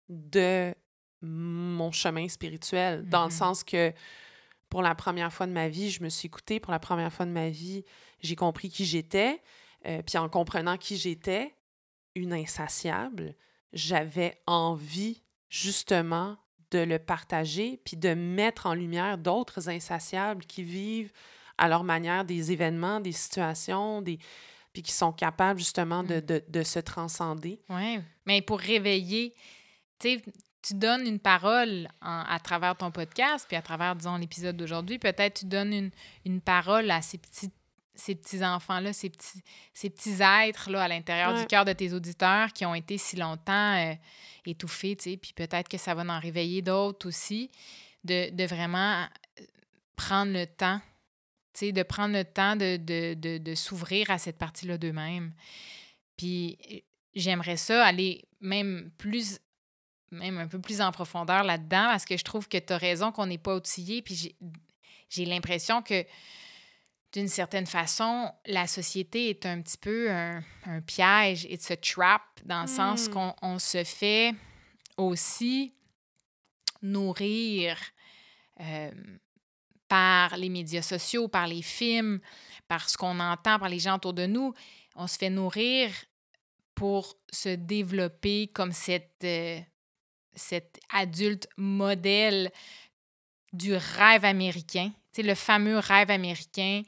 de mon chemin spirituel, dans le mm-hmm. sens que pour la première fois de ma vie, je me suis écoutée. Pour la première fois de ma vie, j'ai compris qui j'étais. Euh, puis en comprenant qui j'étais, une insatiable, j'avais envie justement de le partager, puis de mettre en lumière d'autres insatiables qui vivent à leur manière des événements, des situations, des puis qui sont capables justement de, mm. de, se transcender. Oui, mais pour réveiller, tu sais, tu donnes une parole à travers ton podcast, puis à travers, disons, l'épisode d'aujourd'hui, peut-être tu donnes une, une parole à ces petits ces petits-enfants-là, ces petits, ces petits êtres-là à l'intérieur du cœur de tes auditeurs qui ont été si longtemps euh, étouffés, tu sais, puis peut-être que ça va en réveiller d'autres aussi, de, de, vraiment euh, prendre le temps, tu sais, de prendre le temps de, de, de, de s'ouvrir à cette partie-là d'eux-mêmes. Puis euh, j'aimerais ça aller même plus même un peu plus en profondeur là-dedans parce que je trouve que tu as raison qu'on n'est pas outillé puis j'ai l'impression que d'une certaine façon, la société est un petit peu un, piège, it's a trap, dans le sens hmm. qu'on se fait aussi nourrir euh, par les médias sociaux, par les films, par ce qu'on entend, par les gens autour de nous. On se fait nourrir pour se développer comme cette, euh, cet adulte modèle du rêve américain c'est le fameux rêve américain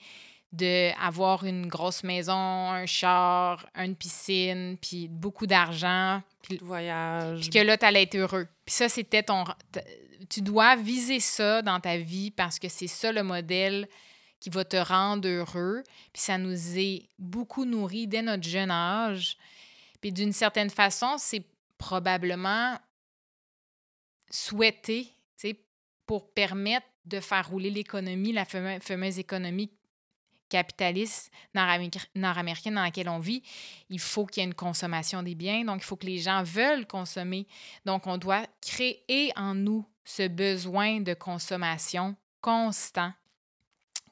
d'avoir une grosse maison, un char, une piscine, puis beaucoup d'argent. Puis voyage. Puis que là, tu allais être heureux. Puis ça, c'était ton... Tu dois viser ça dans ta vie parce que c'est ça le modèle qui va te rendre heureux. Puis ça nous est beaucoup nourri dès notre jeune âge. Puis d'une certaine façon, c'est probablement souhaité, pour permettre de faire rouler l'économie, la fameuse, économie capitaliste nord-américaine dans laquelle on vit, il faut qu'il y ait une consommation des biens, donc il faut que les gens veulent consommer. Donc on doit créer en nous ce besoin de consommation constant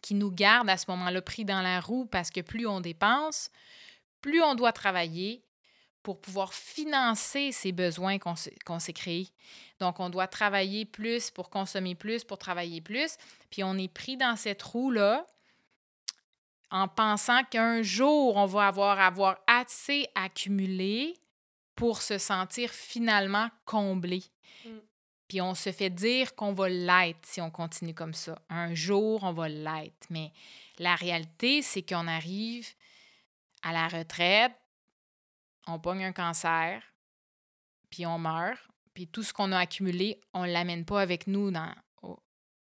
qui nous garde à ce moment-là pris dans la roue parce que plus on dépense, plus on doit travailler, pour pouvoir financer ces besoins qu'on s'est créés. Donc, on doit travailler plus pour consommer plus, pour travailler plus. Puis, on est pris dans cette roue-là en pensant qu'un jour, on va avoir, avoir assez accumulé pour se sentir finalement comblé. Mm. Puis on se fait dire qu'on va l'être si on continue comme ça. Un jour, on va l'être. Mais la réalité, c'est qu'on arrive à la retraite, on pogne un cancer, puis on meurt, puis tout ce qu'on a accumulé, on ne l'amène pas avec nous dans,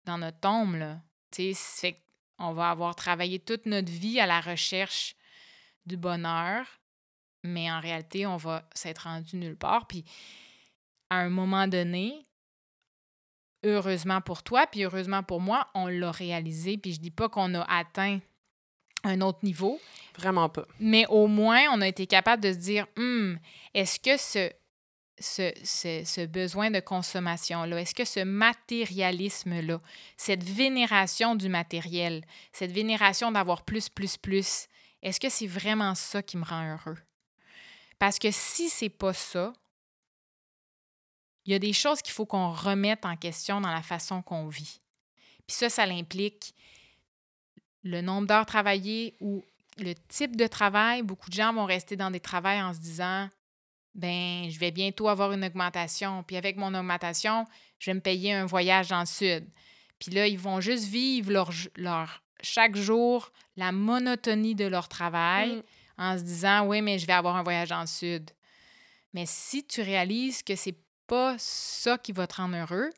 dans notre tombe. Là. C'est on va avoir travaillé toute notre vie à la recherche du bonheur, mais en réalité, on va s'être rendu nulle part. Puis à un moment donné, heureusement pour toi, puis heureusement pour moi, on l'a réalisé. Puis je dis pas qu'on a atteint un autre niveau. Vraiment pas. Mais au moins, on a été capable de se dire, hum, est-ce que ce, ce, ce, besoin de consommation-là, est-ce que ce matérialisme-là, cette vénération du matériel, cette vénération d'avoir plus, plus, plus, est-ce que c'est vraiment ça qui me rend heureux? Parce que si c'est pas ça, il y a des choses qu'il faut qu'on remette en question dans la façon qu'on vit. Puis ça, ça l'implique le nombre d'heures travaillées ou le type de travail. Beaucoup de gens vont rester dans des travails en se disant ben je vais bientôt avoir une augmentation. Puis avec mon augmentation, je vais me payer un voyage dans le sud. Puis là, ils vont juste vivre leur, leur chaque jour la monotonie de leur travail mm. en se disant oui, mais je vais avoir un voyage dans le sud. Mais si tu réalises que c'est pas ça qui va te rendre heureux,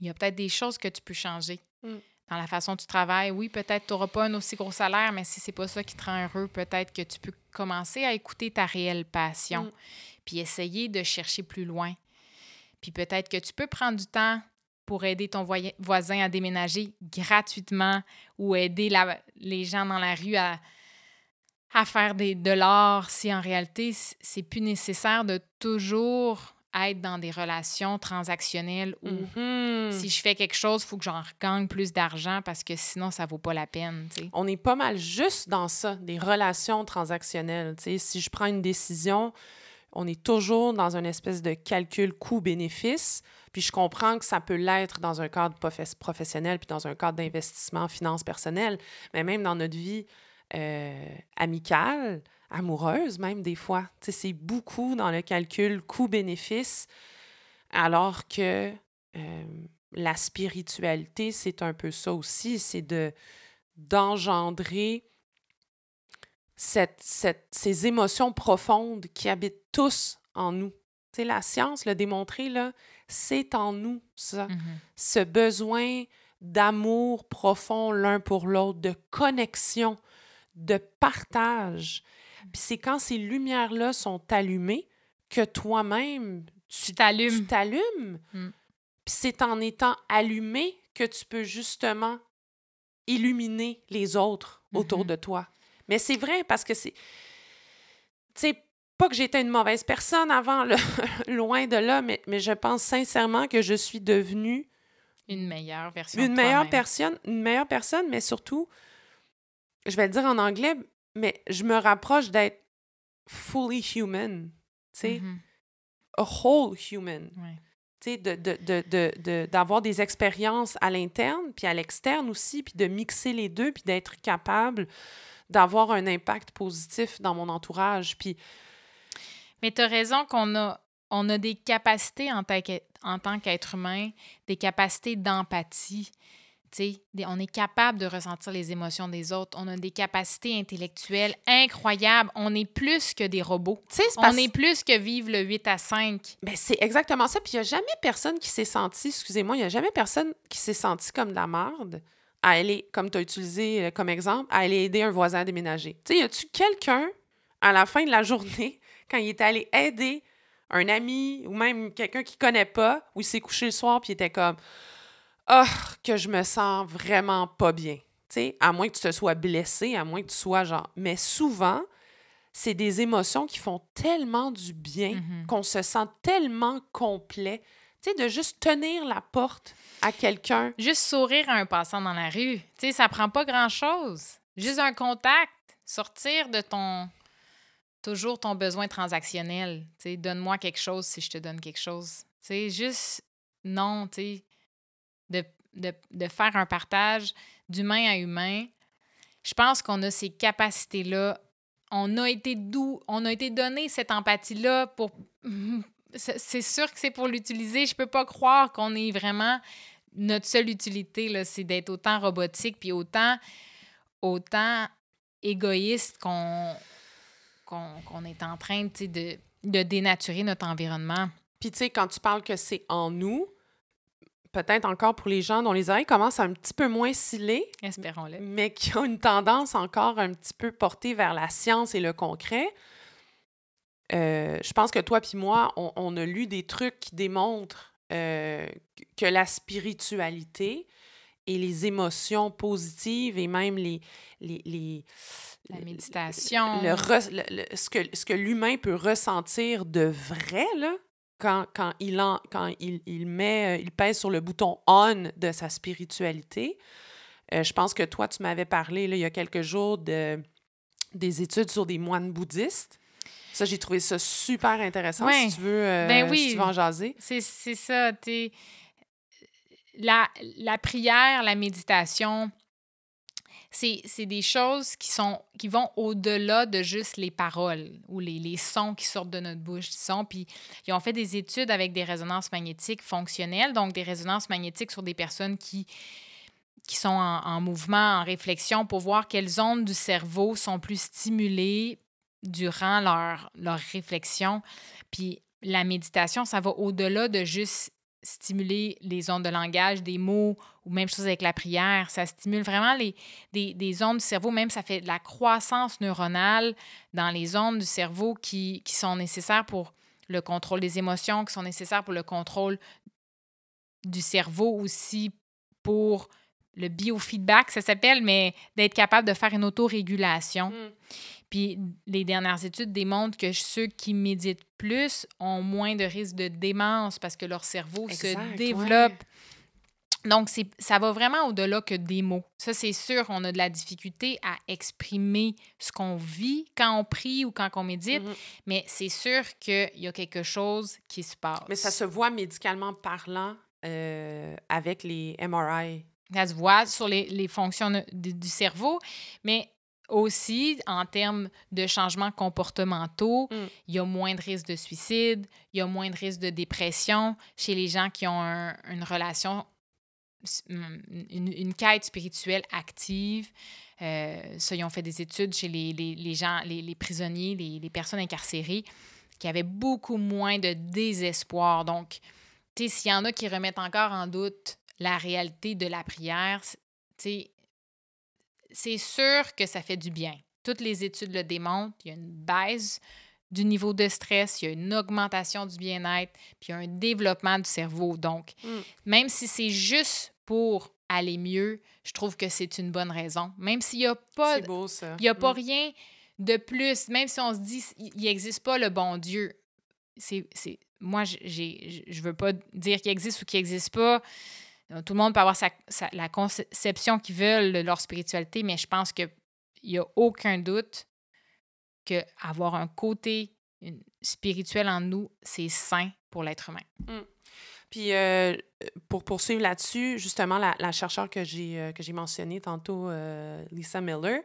il y a peut-être des choses que tu peux changer. Mm dans la façon dont tu travailles. Oui, peut-être tu n'auras pas un aussi gros salaire, mais si c'est pas ça qui te rend heureux, peut-être que tu peux commencer à écouter ta réelle passion, mm. puis essayer de chercher plus loin. Puis peut-être que tu peux prendre du temps pour aider ton voisin à déménager gratuitement ou aider les gens dans la rue à, à faire des, de l'art si en réalité, c'est plus nécessaire de toujours être dans des relations transactionnelles où mm-hmm. si je fais quelque chose, il faut que j'en gagne plus d'argent parce que sinon, ça vaut pas la peine. On est pas mal juste dans ça, des relations transactionnelles. Si je prends une décision, on est toujours dans une espèce de calcul coût-bénéfice. Puis je comprends que ça peut l'être dans un cadre professionnel, puis dans un cadre d'investissement en finances personnelles, mais même dans notre vie euh, amicale, amoureuse même des fois. C'est beaucoup dans le calcul coût-bénéfice, alors que euh, la spiritualité, c'est un peu ça aussi, c'est de d'engendrer cette, ces émotions profondes qui habitent tous en nous. la science l'a démontré, là, c'est en nous, ça. Mm-hmm. Ce besoin d'amour profond l'un pour l'autre, de connexion, de partage. Puis c'est quand ces lumières-là sont allumées que toi-même, tu t'allumes. Tu t'allumes. Mm. Puis c'est en étant allumé que tu peux justement illuminer les autres autour mm-hmm. de toi. Mais c'est vrai parce que c'est. Tu sais, pas que j'étais une mauvaise personne avant, loin de là, mais, mais je pense sincèrement que je suis devenue. Une meilleure version. Une meilleure personne, une meilleure personne, mais surtout, je vais le dire en anglais, mais je me rapproche d'être fully human, tu sais, mm-hmm. a whole human. Tu sais, d'avoir de, de, des expériences à l'interne, puis à l'externe aussi, puis de mixer les deux, puis d'être capable d'avoir un impact positif dans mon entourage. Puis... Mais tu as raison qu'on a, on a des capacités en, en tant qu'être humain, des capacités d'empathie. On est capable de ressentir les émotions des autres. On a des capacités intellectuelles incroyables. On est plus que des robots. on est plus que vivre le 8 à 5. Ben, c'est exactement ça. Puis il n'y a jamais personne qui s'est senti, excusez-moi, il n'y a jamais personne qui s'est senti comme de la merde à aller, comme tu as utilisé euh, comme exemple, à aller aider un voisin à déménager. Tu sais, y a-tu quelqu'un, à la fin de la journée, quand il est allé aider un ami ou même quelqu'un qu'il connaît pas, où il s'est couché le soir puis il était comme Oh, que je me sens vraiment pas bien. Tu sais, à moins que tu te sois blessé, à moins que tu sois genre. Mais souvent, c'est des émotions qui font tellement du bien, mm-hmm. qu'on se sent tellement complet. Tu sais, de juste tenir la porte à quelqu'un. Juste sourire à un passant dans la rue. Tu sais, ça prend pas grand-chose. Juste un contact. Sortir de ton. Toujours ton besoin transactionnel. Tu sais, donne-moi quelque chose si je te donne quelque chose. Tu sais, juste. Non, tu sais. De, de, faire un partage d'humain à humain. Je pense qu'on a ces capacités-là on a été doux, on a été donné cette empathie-là pour c'est sûr que c'est pour l'utiliser. Je peux pas croire qu'on est vraiment notre seule utilité, c'est d'être autant robotique puis autant, autant égoïste qu'on qu'on est en train de, de dénaturer notre environnement. Puis tu sais, quand tu parles que c'est en nous, peut-être encore pour les gens dont les oreilles commencent un petit peu moins sciller, espérons-le, mais qui ont une tendance encore un petit peu portée vers la science et le concret, euh, je pense que toi puis moi, on, a lu des trucs qui démontrent euh, que la spiritualité et les émotions positives et même les... les, la méditation. Le, ce que, ce que l'humain peut ressentir de vrai, là, quand, quand, il, en, quand il, il, met, euh, il pèse sur le bouton on de sa spiritualité. je pense que toi, tu m'avais parlé là, il y a quelques jours de, des études sur des moines bouddhistes ça, j'ai trouvé ça super intéressant. Si tu veux, euh, ben oui. en jaser. C'est ça. La, la prière, la méditation, c'est des choses qui, sont, qui vont au-delà de juste les paroles ou les, les, sons qui sortent de notre bouche. Sont, puis ils ont fait des études avec des résonances magnétiques fonctionnelles, donc des résonances magnétiques sur des personnes qui, qui sont en, en mouvement, en réflexion, pour voir quelles ondes du cerveau sont plus stimulées durant leur, leur réflexion. Puis la méditation, ça va au-delà de juste stimuler les ondes de langage, des mots, ou même chose avec la prière. Ça stimule vraiment les, des, des, ondes du cerveau, même ça fait de la croissance neuronale dans les ondes du cerveau qui, qui sont nécessaires pour le contrôle des émotions, qui sont nécessaires pour le contrôle du cerveau aussi, pour le biofeedback, ça s'appelle, mais d'être capable de faire une autorégulation. Mm. Puis les dernières études démontrent que ceux qui méditent plus ont moins de risque de démence parce que leur cerveau se développe Donc, ça va vraiment au-delà que des mots. Ça, c'est sûr, on a de la difficulté à exprimer ce qu'on vit quand on prie ou quand on médite, mm-hmm. mais c'est sûr qu'il y a quelque chose qui se passe. Mais ça se voit médicalement parlant euh, avec les MRI. Ça se voit sur les, les fonctions du cerveau, mais aussi, en termes de changements comportementaux, mm. il y a moins de risques de suicide, il y a moins de risques de dépression chez les gens qui ont une relation une, quête spirituelle active. Euh, ça, ils ont fait des études chez les, les, les gens, les, les prisonniers, les, personnes incarcérées, qui avaient beaucoup moins de désespoir. Donc, tu sais, s'il y en a qui remettent encore en doute la réalité de la prière, tu sais, c'est sûr que ça fait du bien. Toutes les études le démontrent. Il y a une baisse du niveau de stress, il y a une augmentation du bien-être, puis il y a un développement du cerveau. Donc, mm. même si c'est juste pour aller mieux, je trouve que c'est une bonne raison. Même s'il n'y a pas, Il y a pas mm. rien de plus, même si on se dit il n'existe pas le bon Dieu. C'est, moi, je veux pas dire qu'il existe ou qu'il n'existe pas. Tout le monde peut avoir la conception qu'ils veulent de leur spiritualité, mais je pense qu'il n'y a aucun doute avoir un côté spirituel en nous, c'est sain pour l'être humain. Mmh. Puis, euh, pour poursuivre là-dessus, justement, la, la chercheure que j'ai euh, que j'ai mentionnée tantôt, euh, Lisa Miller,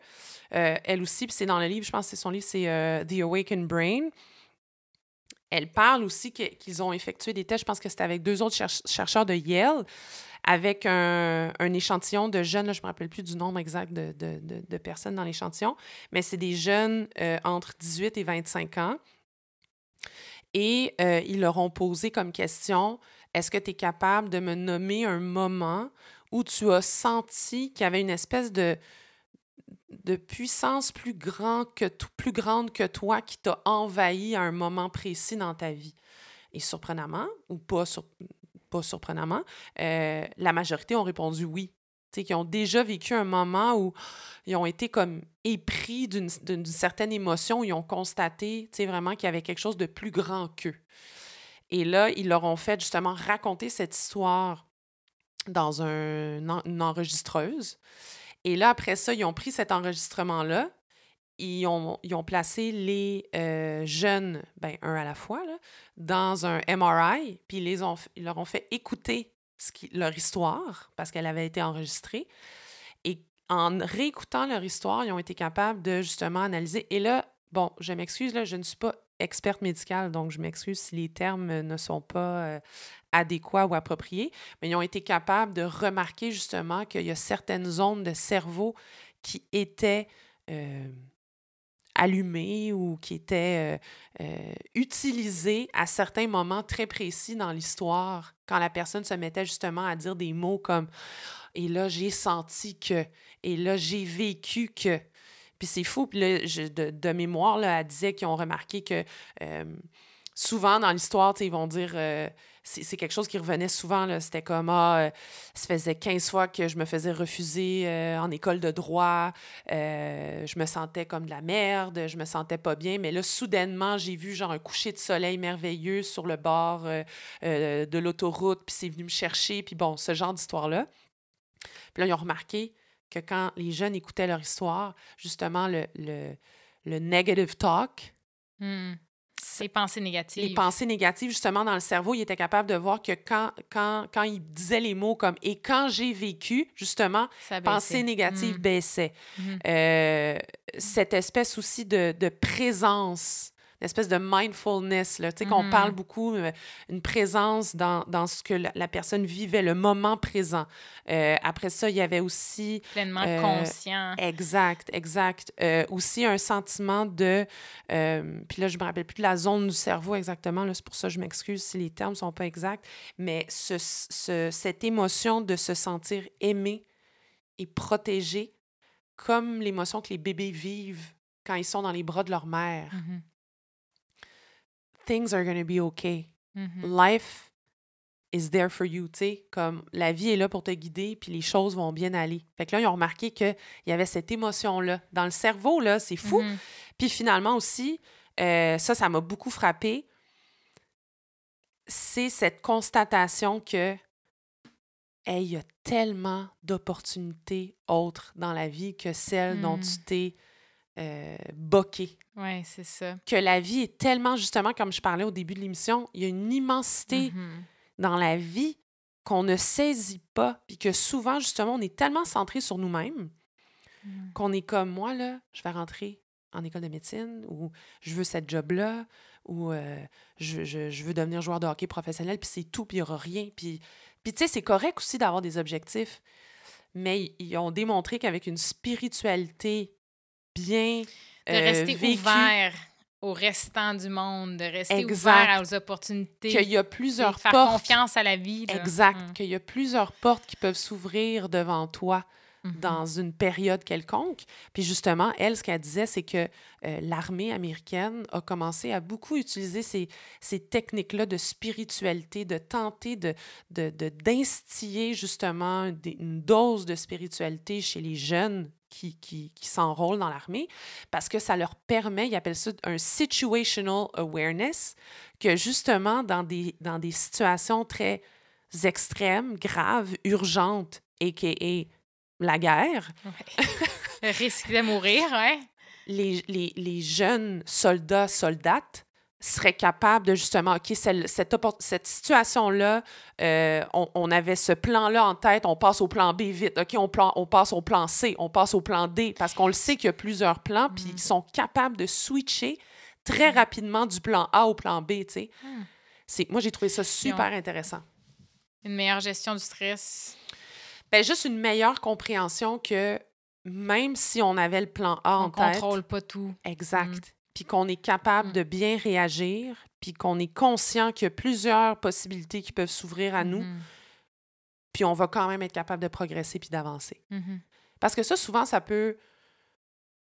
elle aussi, puis c'est dans le livre, je pense que c'est son livre, c'est The Awakened Brain. Elle parle aussi qu'ils ont effectué des tests, je pense que c'était avec deux autres chercheurs de Yale, avec un, échantillon de jeunes, je ne me rappelle plus du nombre exact de, personnes dans l'échantillon, mais c'est des jeunes euh, entre 18 et 25 ans. Et euh, ils leur ont posé comme question, est-ce que tu es capable de me nommer un moment où tu as senti qu'il y avait une espèce de, puissance plus grande que toi qui t'a envahi à un moment précis dans ta vie? Et surprenamment, ou pas, sur, pas surprenamment, euh, la majorité ont répondu oui. sais, qui ont déjà vécu un moment où ils ont été comme épris d'une certaine émotion, ils ont constaté vraiment qu'il y avait quelque chose de plus grand qu'eux. Et là, ils leur ont fait justement raconter cette histoire dans un, une enregistreuse. Et là, après ça, ils ont pris cet enregistrement-là, ils ont, ils ont placé les euh, jeunes, ben, un à la fois, là, dans un MRI, puis ils, ils leur ont fait écouter ce qui, leur histoire, parce qu'elle avait été enregistrée. Et en réécoutant leur histoire, ils ont été capables de justement analyser. Et là, bon, je m'excuse, là, je ne suis pas experte médicale, donc je m'excuse si les termes ne sont pas euh, adéquats ou appropriés, mais ils ont été capables de remarquer justement qu'il y a certaines zones de cerveau qui étaient... Euh, allumé ou qui était euh, euh, utilisé à certains moments très précis dans l'histoire, quand la personne se mettait justement à dire des mots comme Et là, j'ai senti que, et là, j'ai vécu que. Puis c'est fou, puis là, de, de, mémoire, là, elle disait qu'ils ont remarqué que euh, souvent dans l'histoire, ils vont dire c'est quelque chose qui revenait souvent. C'était comme, ah, euh, ça faisait 15 fois que je me faisais refuser euh, en école de droit. Euh, je me sentais comme de la merde, je me sentais pas bien. Mais là, soudainement, j'ai vu genre un coucher de soleil merveilleux sur le bord de l'autoroute, puis c'est venu me chercher, puis bon, ce genre d'histoire-là. Puis là, ils ont remarqué que quand les jeunes écoutaient leur histoire, justement, le, le, le negative talk, hmm. Les pensées négatives. Les pensées négatives, justement, dans le cerveau, il était capable de voir que quand, quand, quand il disait les mots comme « et quand j'ai vécu », justement, pensées négatives mm. baissaient. Mm-hmm. Euh, cette espèce aussi de, de présence espèce de mindfulness, là, tu sais, qu'on parle mm-hmm. beaucoup, euh, une présence dans, dans ce que la, personne vivait, le moment présent. Euh, après ça, il y avait aussi... Pleinement euh, conscient. Exact, exact. aussi un sentiment de... puis là, je me rappelle plus de la zone du cerveau exactement, c'est pour ça que je m'excuse si les termes sont pas exacts, mais ce, ce, cette émotion de se sentir aimé et protégé, comme l'émotion que les bébés vivent quand ils sont dans les bras de leur mère. Mm-hmm things are going to be okay. Mm-hmm. Life is there for you, tu sais, comme la vie est là pour te guider, puis les choses vont bien aller. Fait que là, ils ont remarqué qu'il y avait cette émotion-là. Dans le cerveau, là, c'est fou. Mm-hmm. Puis finalement aussi, euh, ça, ça m'a beaucoup frappé, c'est cette constatation que il y a tellement d'opportunités autres dans la vie que celles dont tu hmm. t'es euh, boqué. Oui, c'est ça. Que la vie est tellement, justement, comme je parlais au début de l'émission, il y a une immensité mm-hmm. dans la vie qu'on ne saisit pas, puis que souvent, justement, on est tellement centré sur nous-mêmes mm. qu'on est comme moi, là, je vais rentrer en école de médecine ou je veux cette job-là ou euh, je, je, veux devenir joueur de hockey professionnel, puis c'est tout, puis il n'y aura rien. Puis, puis tu sais, c'est correct aussi d'avoir des objectifs, mais ils ont démontré qu'avec une spiritualité bien de rester euh, ouvert au restant du monde, de rester ouvert aux opportunités. Qu'il y a plusieurs faire portes. confiance à la vie. Exact. Mm. Qu'il y a plusieurs portes qui peuvent s'ouvrir devant toi mm-hmm. dans une période quelconque. Puis justement, elle, ce qu'elle disait, c'est que euh, l'armée américaine a commencé à beaucoup utiliser ces, ces techniques-là de spiritualité, de tenter de, d'instiller de, justement une dose de spiritualité chez les jeunes qui, qui, qui s'enrôlent dans l'armée parce que ça leur permet, ils appellent ça un situational awareness, que justement, dans des, dans des situations très extrêmes, graves, urgentes, a.k.a. la guerre. Le risque de mourir, ouais. Les, les, les jeunes soldats, soldates serait capable de justement, OK, cette, cette situation-là, euh, on, avait ce plan-là en tête, on passe au plan B vite, OK, on, plan, on passe au plan C, on passe au plan D, parce qu'on le sait qu'il y a plusieurs plans, puis ils mm. sont capables de switcher très mm. rapidement du plan A au plan B, tu sais. Mm. Moi, j'ai trouvé ça super intéressant. Une meilleure gestion du stress. Ben, juste une meilleure compréhension que même si on avait le plan A en tête... On contrôle pas tout. Exact puis qu'on est capable mm. de bien réagir, puis qu'on est conscient qu'il y a plusieurs possibilités qui peuvent s'ouvrir à nous, mm-hmm. puis on va quand même être capable de progresser puis d'avancer. Mm-hmm. Parce que ça, souvent, ça peut,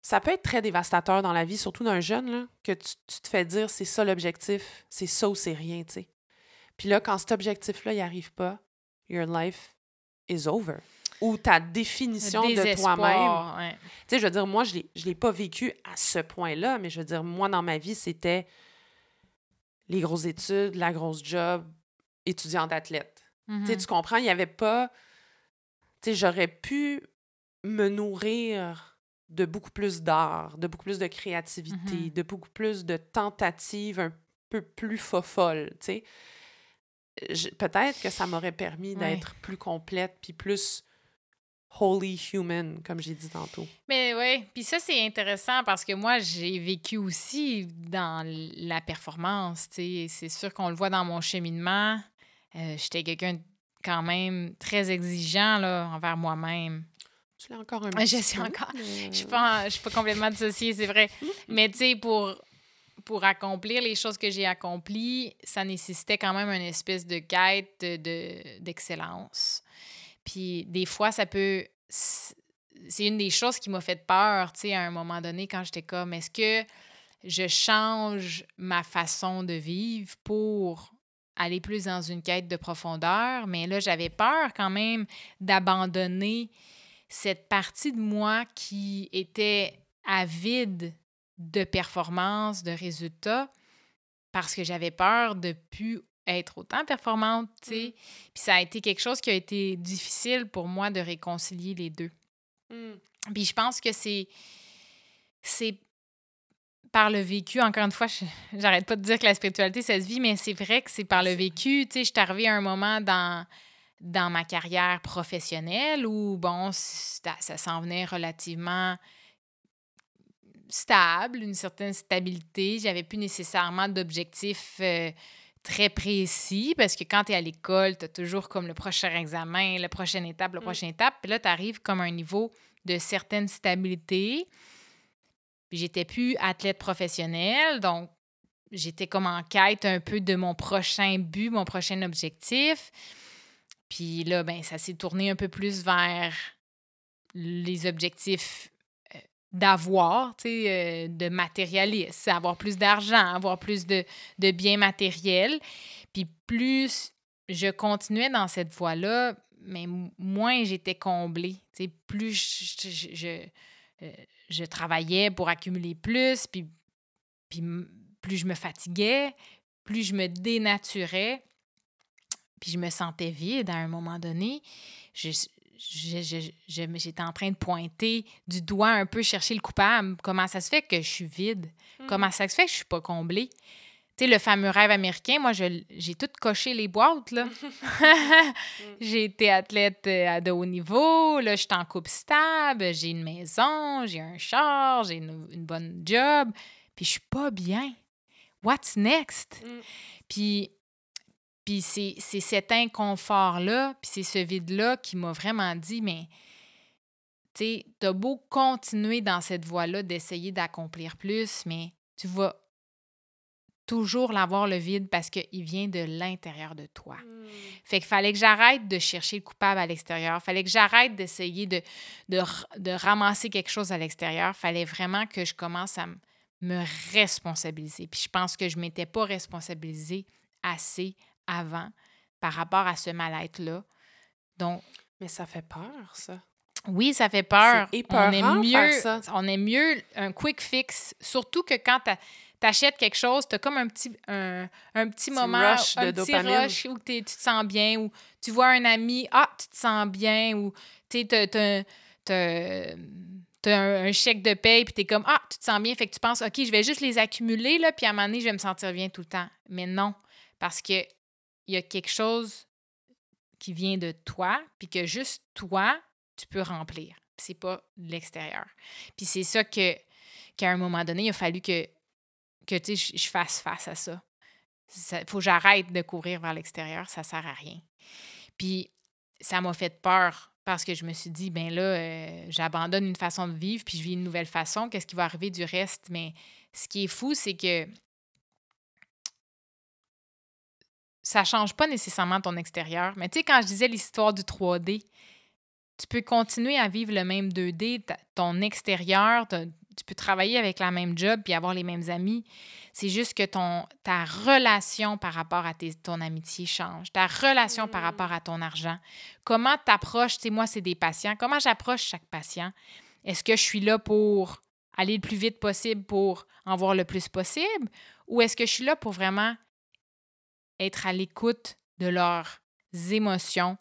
ça peut être très dévastateur dans la vie, surtout d'un jeune, là, que tu, te fais dire c'est ça l'objectif, c'est ça ou c'est rien, tu sais. Puis là, quand cet objectif-là, il arrive pas, your life is over ou ta définition de toi-même. Tu sais, je veux dire, moi, je ne l'ai pas vécu à ce point-là, mais je veux dire, moi, dans ma vie, c'était les grosses études, la grosse job, étudiante athlète. Tu sais, mm-hmm. tu comprends, il n'y avait pas... Tu sais, j'aurais pu me nourrir de beaucoup plus d'art, de beaucoup plus de créativité, mm-hmm. de beaucoup plus de tentatives un peu plus folles, tu sais. Peut-être que ça m'aurait permis d'être plus complète puis plus holy human, comme j'ai dit tantôt. Mais oui, puis ça, c'est intéressant parce que moi, j'ai vécu aussi dans la performance. C'est sûr qu'on le voit dans mon cheminement. Euh, j'étais quelqu'un quand même très exigeant là, envers moi-même. Tu l'as encore un peu. Je suis encore. Je ne suis, pas, suis pas complètement dissociée, c'est vrai. Mais tu sais, pour, pour accomplir les choses que j'ai accomplies, ça nécessitait quand même une espèce de quête d'excellence. De, puis des fois, ça peut. C'est une des choses qui m'a fait peur, tu sais, à un moment donné, quand j'étais comme, est-ce que je change ma façon de vivre pour aller plus dans une quête de profondeur? Mais là, j'avais peur quand même d'abandonner cette partie de moi qui était avide de performance, de résultats, parce que j'avais peur de plus être autant performante, tu sais. Mm. Puis ça a été quelque chose qui a été difficile pour moi de réconcilier les deux. Mm. Puis je pense que c'est c'est par le vécu, encore une fois, j'arrête pas de dire que la spiritualité, ça se vit, mais c'est vrai que c'est par le vécu. Tu sais, je suis arrivée à un moment dans, dans ma carrière professionnelle où, bon, ça, s'en venait relativement stable, une certaine stabilité. J'avais plus nécessairement d'objectifs euh, très précis parce que quand tu es à l'école, tu as toujours comme le prochain examen, la prochaine étape, la mm. prochaine étape. Puis là, tu arrives comme à un niveau de certaine stabilité. Puis j'étais plus athlète professionnel, donc j'étais comme en quête un peu de mon prochain but, mon prochain objectif. Puis là, ben, ça s'est tourné un peu plus vers les objectifs d'avoir, euh, de matérialiste, avoir plus d'argent, avoir plus de, de biens matériels. Puis plus je continuais dans cette voie-là, mais moins j'étais comblée. Tu sais, plus je, je, euh, je, travaillais pour accumuler plus, puis, puis plus je me fatiguais, plus je me dénaturais. Puis je me sentais vide à un moment donné. J'étais en train de pointer du doigt un peu, chercher le coupable. Comment ça se fait que je suis vide? Mm. Comment ça se fait que je suis pas comblée? Tu sais, le fameux rêve américain, moi, j'ai tout coché les boîtes, là. j'ai été athlète euh, à de haut niveau, là, je suis en couple stable, j'ai une maison, j'ai un char, j'ai une, bonne job, puis je suis pas bien. What's next? Mm. Puis puis c'est cet inconfort-là, puis c'est ce vide-là qui m'a vraiment dit, mais tu sais, t'as beau continuer dans cette voie-là d'essayer d'accomplir plus, mais tu vas toujours l'avoir le vide parce qu'il vient de l'intérieur de toi. Mmh. Fait qu'il fallait que j'arrête de chercher le coupable à l'extérieur. Fallait que j'arrête d'essayer de, de, de, ramasser quelque chose à l'extérieur. Fallait vraiment que je commence à me responsabiliser. Puis je pense que je ne m'étais pas responsabilisée assez avant par rapport à ce mal-être-là. Donc. Mais ça fait peur, ça. Oui, ça fait peur. on est mieux, ça. On est mieux un quick fix, surtout que quand tu achètes quelque chose, tu as comme un petit, un, petit moment, rush un petit rush où tu te sens bien, ou tu vois un ami, ah, tu te sens bien, ou tu as, un, chèque de paye, puis tu es comme, ah, tu te sens bien, fait que tu penses, OK, je vais juste les accumuler, là, puis à un moment donné, je vais me sentir bien tout le temps. Mais non, parce que il y a quelque chose qui vient de toi, puis que juste toi, tu peux remplir. C'est pas l'extérieur. Puis c'est ça que qu'à un moment donné, il a fallu que, que je fasse face à ça. Il faut que j'arrête de courir vers l'extérieur, ça sert à rien. Puis ça m'a fait peur parce que je me suis dit, ben là, euh, j'abandonne une façon de vivre, puis je vis une nouvelle façon. Qu'est-ce qui va arriver du reste? Mais ce qui est fou, c'est que ça change pas nécessairement ton extérieur. Mais tu sais, quand je disais l'histoire du 3D, tu peux continuer à vivre le même 2D, ton extérieur, tu peux travailler avec la même job puis avoir les mêmes amis. C'est juste que ton, ta relation par rapport à ton amitié change, ta relation par mmh. rapport à ton argent. Comment tu approches, tu sais, moi, c'est des patients. Comment j'approche chaque patient? Est-ce que je suis là pour aller le plus vite possible pour en voir le plus possible? Ou est-ce que je suis là pour vraiment être à l'écoute de leurs émotions,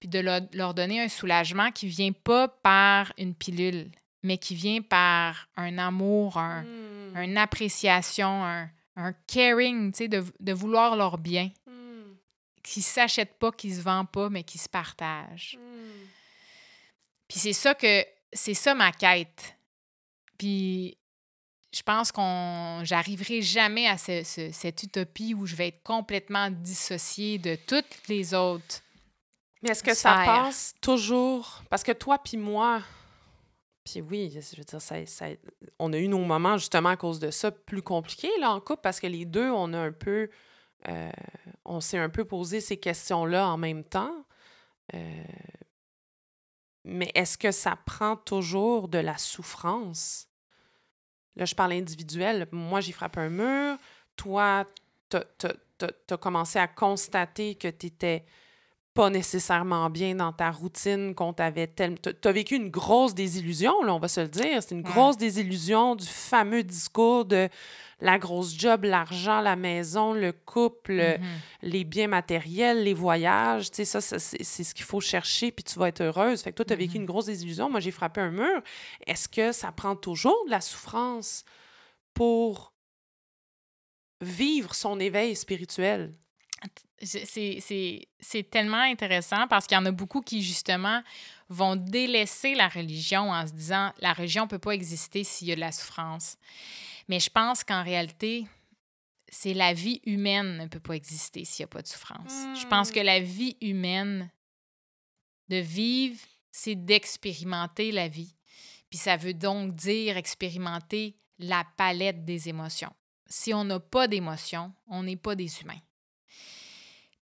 puis de leur, donner un soulagement qui vient pas par une pilule, mais qui vient par un amour, un, mmh. une appréciation, un, un caring, tu sais, de, de, vouloir leur bien, mmh. qui ne s'achètent pas, qui se vendent pas, mais qui se partagent. Mmh. Puis c'est ça que, c'est ça ma quête. Puis je pense qu'on j'arriverai jamais à cette utopie où je vais être complètement dissociée de toutes les autres. Mais est-ce que ça passe toujours? Parce que toi puis moi puis oui, je veux dire ça, on a eu nos moments justement à cause de ça plus compliqués là en couple parce que les deux on a un peu euh, on s'est un peu posé ces questions-là en même temps. Euh, mais est-ce que ça prend toujours de la souffrance? Là, je parle individuel. Moi, j'ai frappé un mur. Toi, tu as, commencé à constater que tu n'étais pas nécessairement bien dans ta routine, qu'on t'avait tellement... Tu as vécu une grosse désillusion, là, on va se le dire. C'est une grosse désillusion du fameux discours de la grosse job, l'argent, la maison, le couple, mm-hmm. les biens matériels, les voyages. Tu sais, ça, c'est ce qu'il faut chercher, puis tu vas être heureuse. Fait que toi, tu as vécu mm-hmm. une grosse désillusion. Moi, j'ai frappé un mur. Est-ce que ça prend toujours de la souffrance pour vivre son éveil spirituel? C'est tellement intéressant parce qu'il y en a beaucoup qui, justement, vont délaisser la religion en se disant la religion ne peut pas exister s'il y a de la souffrance. Mais je pense qu'en réalité, c'est la vie humaine ne peut pas exister s'il n'y a pas de souffrance. Je pense que hmm. la vie humaine, de vivre, c'est d'expérimenter la vie. Puis ça veut donc dire expérimenter la palette des émotions. Si on n'a pas d'émotions, on n'est pas des humains.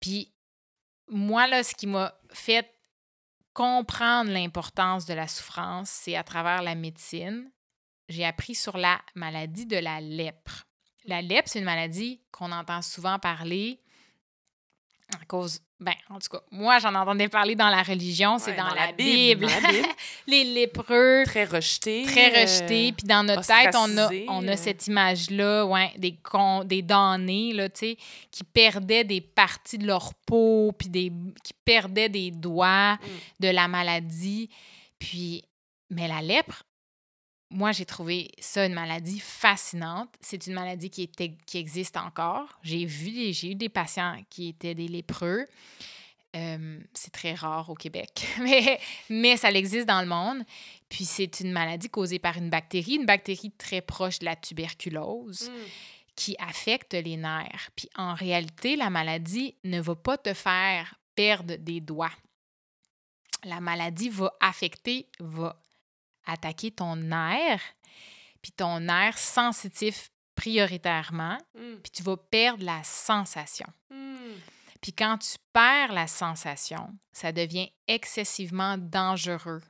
Puis moi, là, ce qui m'a fait comprendre l'importance de la souffrance, c'est à travers la médecine. J'ai appris sur la maladie de la lèpre. La lèpre, c'est une maladie qu'on entend souvent parler. À cause, ben, en tout cas, moi, j'en entendais parler dans la religion, c'est dans, la, Bible. les lépreux. Très rejetés. Très rejetés. Puis dans notre tête, on a, on a cette image-là, ouais, des, con, des damnés, là, tu sais, qui perdaient des parties de leur peau, puis des, qui perdaient des doigts mm. de la maladie. Puis, mais la lèpre, moi, j'ai trouvé ça une maladie fascinante. C'est une maladie qui, était, qui existe encore. J'ai vu, j'ai eu des patients qui étaient des lépreux. Euh, c'est très rare au Québec, mais, mais ça existe dans le monde. Puis c'est une maladie causée par une bactérie, une bactérie très proche de la tuberculose. Hmm. qui affecte les nerfs. Puis en réalité, la maladie ne va pas te faire perdre des doigts. La maladie va affecter, va attaquer ton nerf, puis ton nerf sensitif prioritairement, mmh. puis tu vas perdre la sensation. Mmh. Puis quand tu perds la sensation, ça devient excessivement dangereux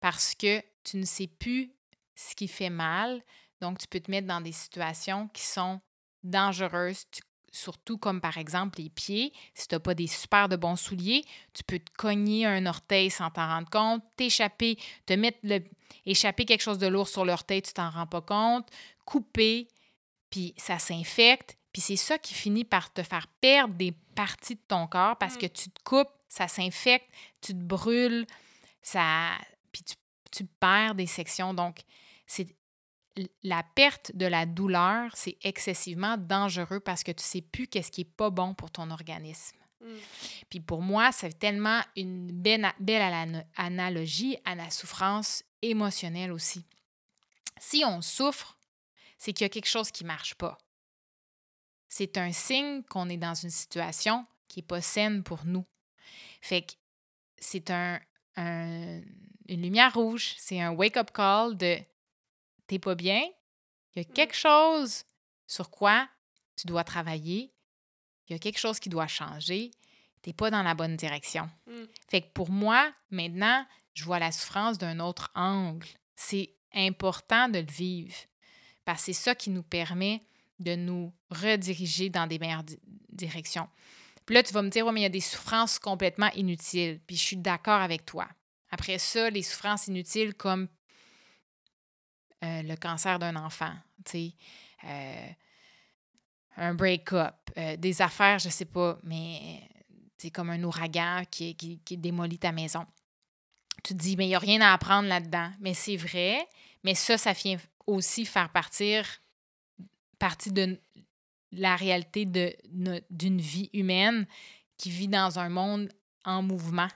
parce que tu ne sais plus ce qui fait mal. Donc, tu peux te mettre dans des situations qui sont dangereuses. Tu surtout comme par exemple les pieds. Si tu n'as pas des super de bons souliers, tu peux te cogner un orteil sans t'en rendre compte, t'échapper, te mettre le, échapper quelque chose de lourd sur l'orteil, tu t'en rends pas compte, couper, puis ça s'infecte. Puis c'est ça qui finit par te faire perdre des parties de ton corps parce mm. que tu te coupes, ça s'infecte, tu te brûles, ça, puis tu, tu perds des sections. Donc, c'est la perte de la douleur, c'est excessivement dangereux parce que tu sais plus qu'est-ce qui est pas bon pour ton organisme. Mm. Puis pour moi, c'est tellement une belle, belle analogie à la souffrance émotionnelle aussi. Si on souffre, c'est qu'il y a quelque chose qui marche pas. C'est un signe qu'on est dans une situation qui n'est pas saine pour nous. Fait que c'est un, une lumière rouge, c'est un wake-up call de t'es pas bien, il y a mmh. quelque chose sur quoi tu dois travailler, il y a quelque chose qui doit changer, t'es pas dans la bonne direction. Mmh. Fait que pour moi, maintenant, je vois la souffrance d'un autre angle. C'est important de le vivre parce que c'est ça qui nous permet de nous rediriger dans des meilleures directions. Puis là, tu vas me dire, oui, mais il y a des souffrances complètement inutiles. Puis je suis d'accord avec toi. Après ça, les souffrances inutiles comme euh, le cancer d'un enfant, euh, un break-up, euh, des affaires, je sais pas, mais c'est comme un ouragan qui, démolit ta maison. Tu te dis, mais il n'y a rien à apprendre là-dedans. Mais c'est vrai, mais ça, ça vient aussi faire partie de la réalité d'une vie humaine qui vit dans un monde en mouvement.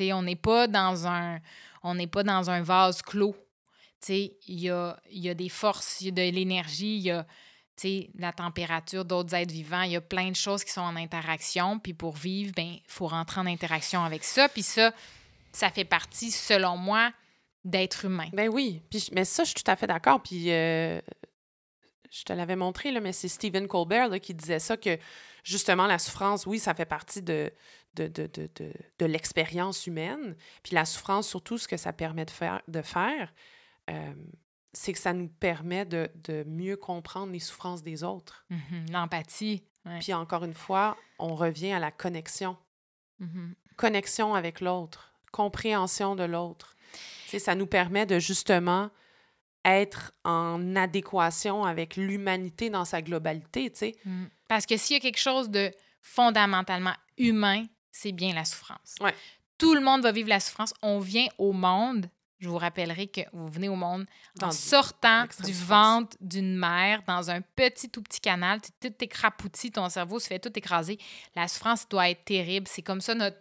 on n'est pas dans un on n'est pas dans un vase clos il y a, y a des forces, il y a de l'énergie, il y a la température d'autres êtres vivants, il y a plein de choses qui sont en interaction. Puis pour vivre, ben il faut rentrer en interaction avec ça. Puis ça, ça fait partie, selon moi, d'être humain. Ben oui. Puis, mais ça, je suis tout à fait d'accord. Puis euh, je te l'avais montré, là, mais c'est Stephen Colbert qui disait ça, que justement, la souffrance, oui, ça fait partie de, de, de, de, de l'expérience humaine. Puis la souffrance, surtout, ce que ça permet de faire, de faire euh, c'est que ça nous permet de, mieux comprendre les souffrances des autres. Mm-hmm. L'empathie. Puis encore une fois, on revient à la connexion. Mm-hmm. Connexion avec l'autre, compréhension de l'autre. Ça nous permet de justement être en adéquation avec l'humanité dans sa globalité. sais. Mm. Parce que s'il y a quelque chose de fondamentalement humain, c'est bien la souffrance. Tout le monde va vivre la souffrance. On vient au monde je vous rappellerai que vous venez au monde en sortant du ventre d'une mère dans un petit tout petit canal. Tu es tout écrapouti, ton cerveau se fait tout écraser. La souffrance doit être terrible. C'est comme ça notre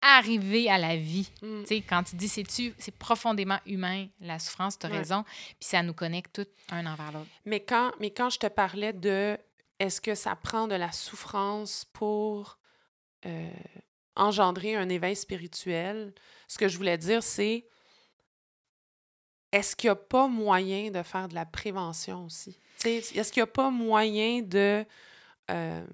arrivée à la vie. Mm. Tu sais, quand tu dis c'est-tu, c'est profondément humain, la souffrance, tu as raison. Puis ça nous connecte tout un envers l'autre. Mais quand, mais quand je te parlais de est-ce que ça prend de la souffrance pour euh, engendrer un éveil spirituel, ce que je voulais dire, c'est est-ce qu'il n'y a pas moyen de faire de la prévention aussi? Est-ce qu'il n'y a pas moyen de... Euh,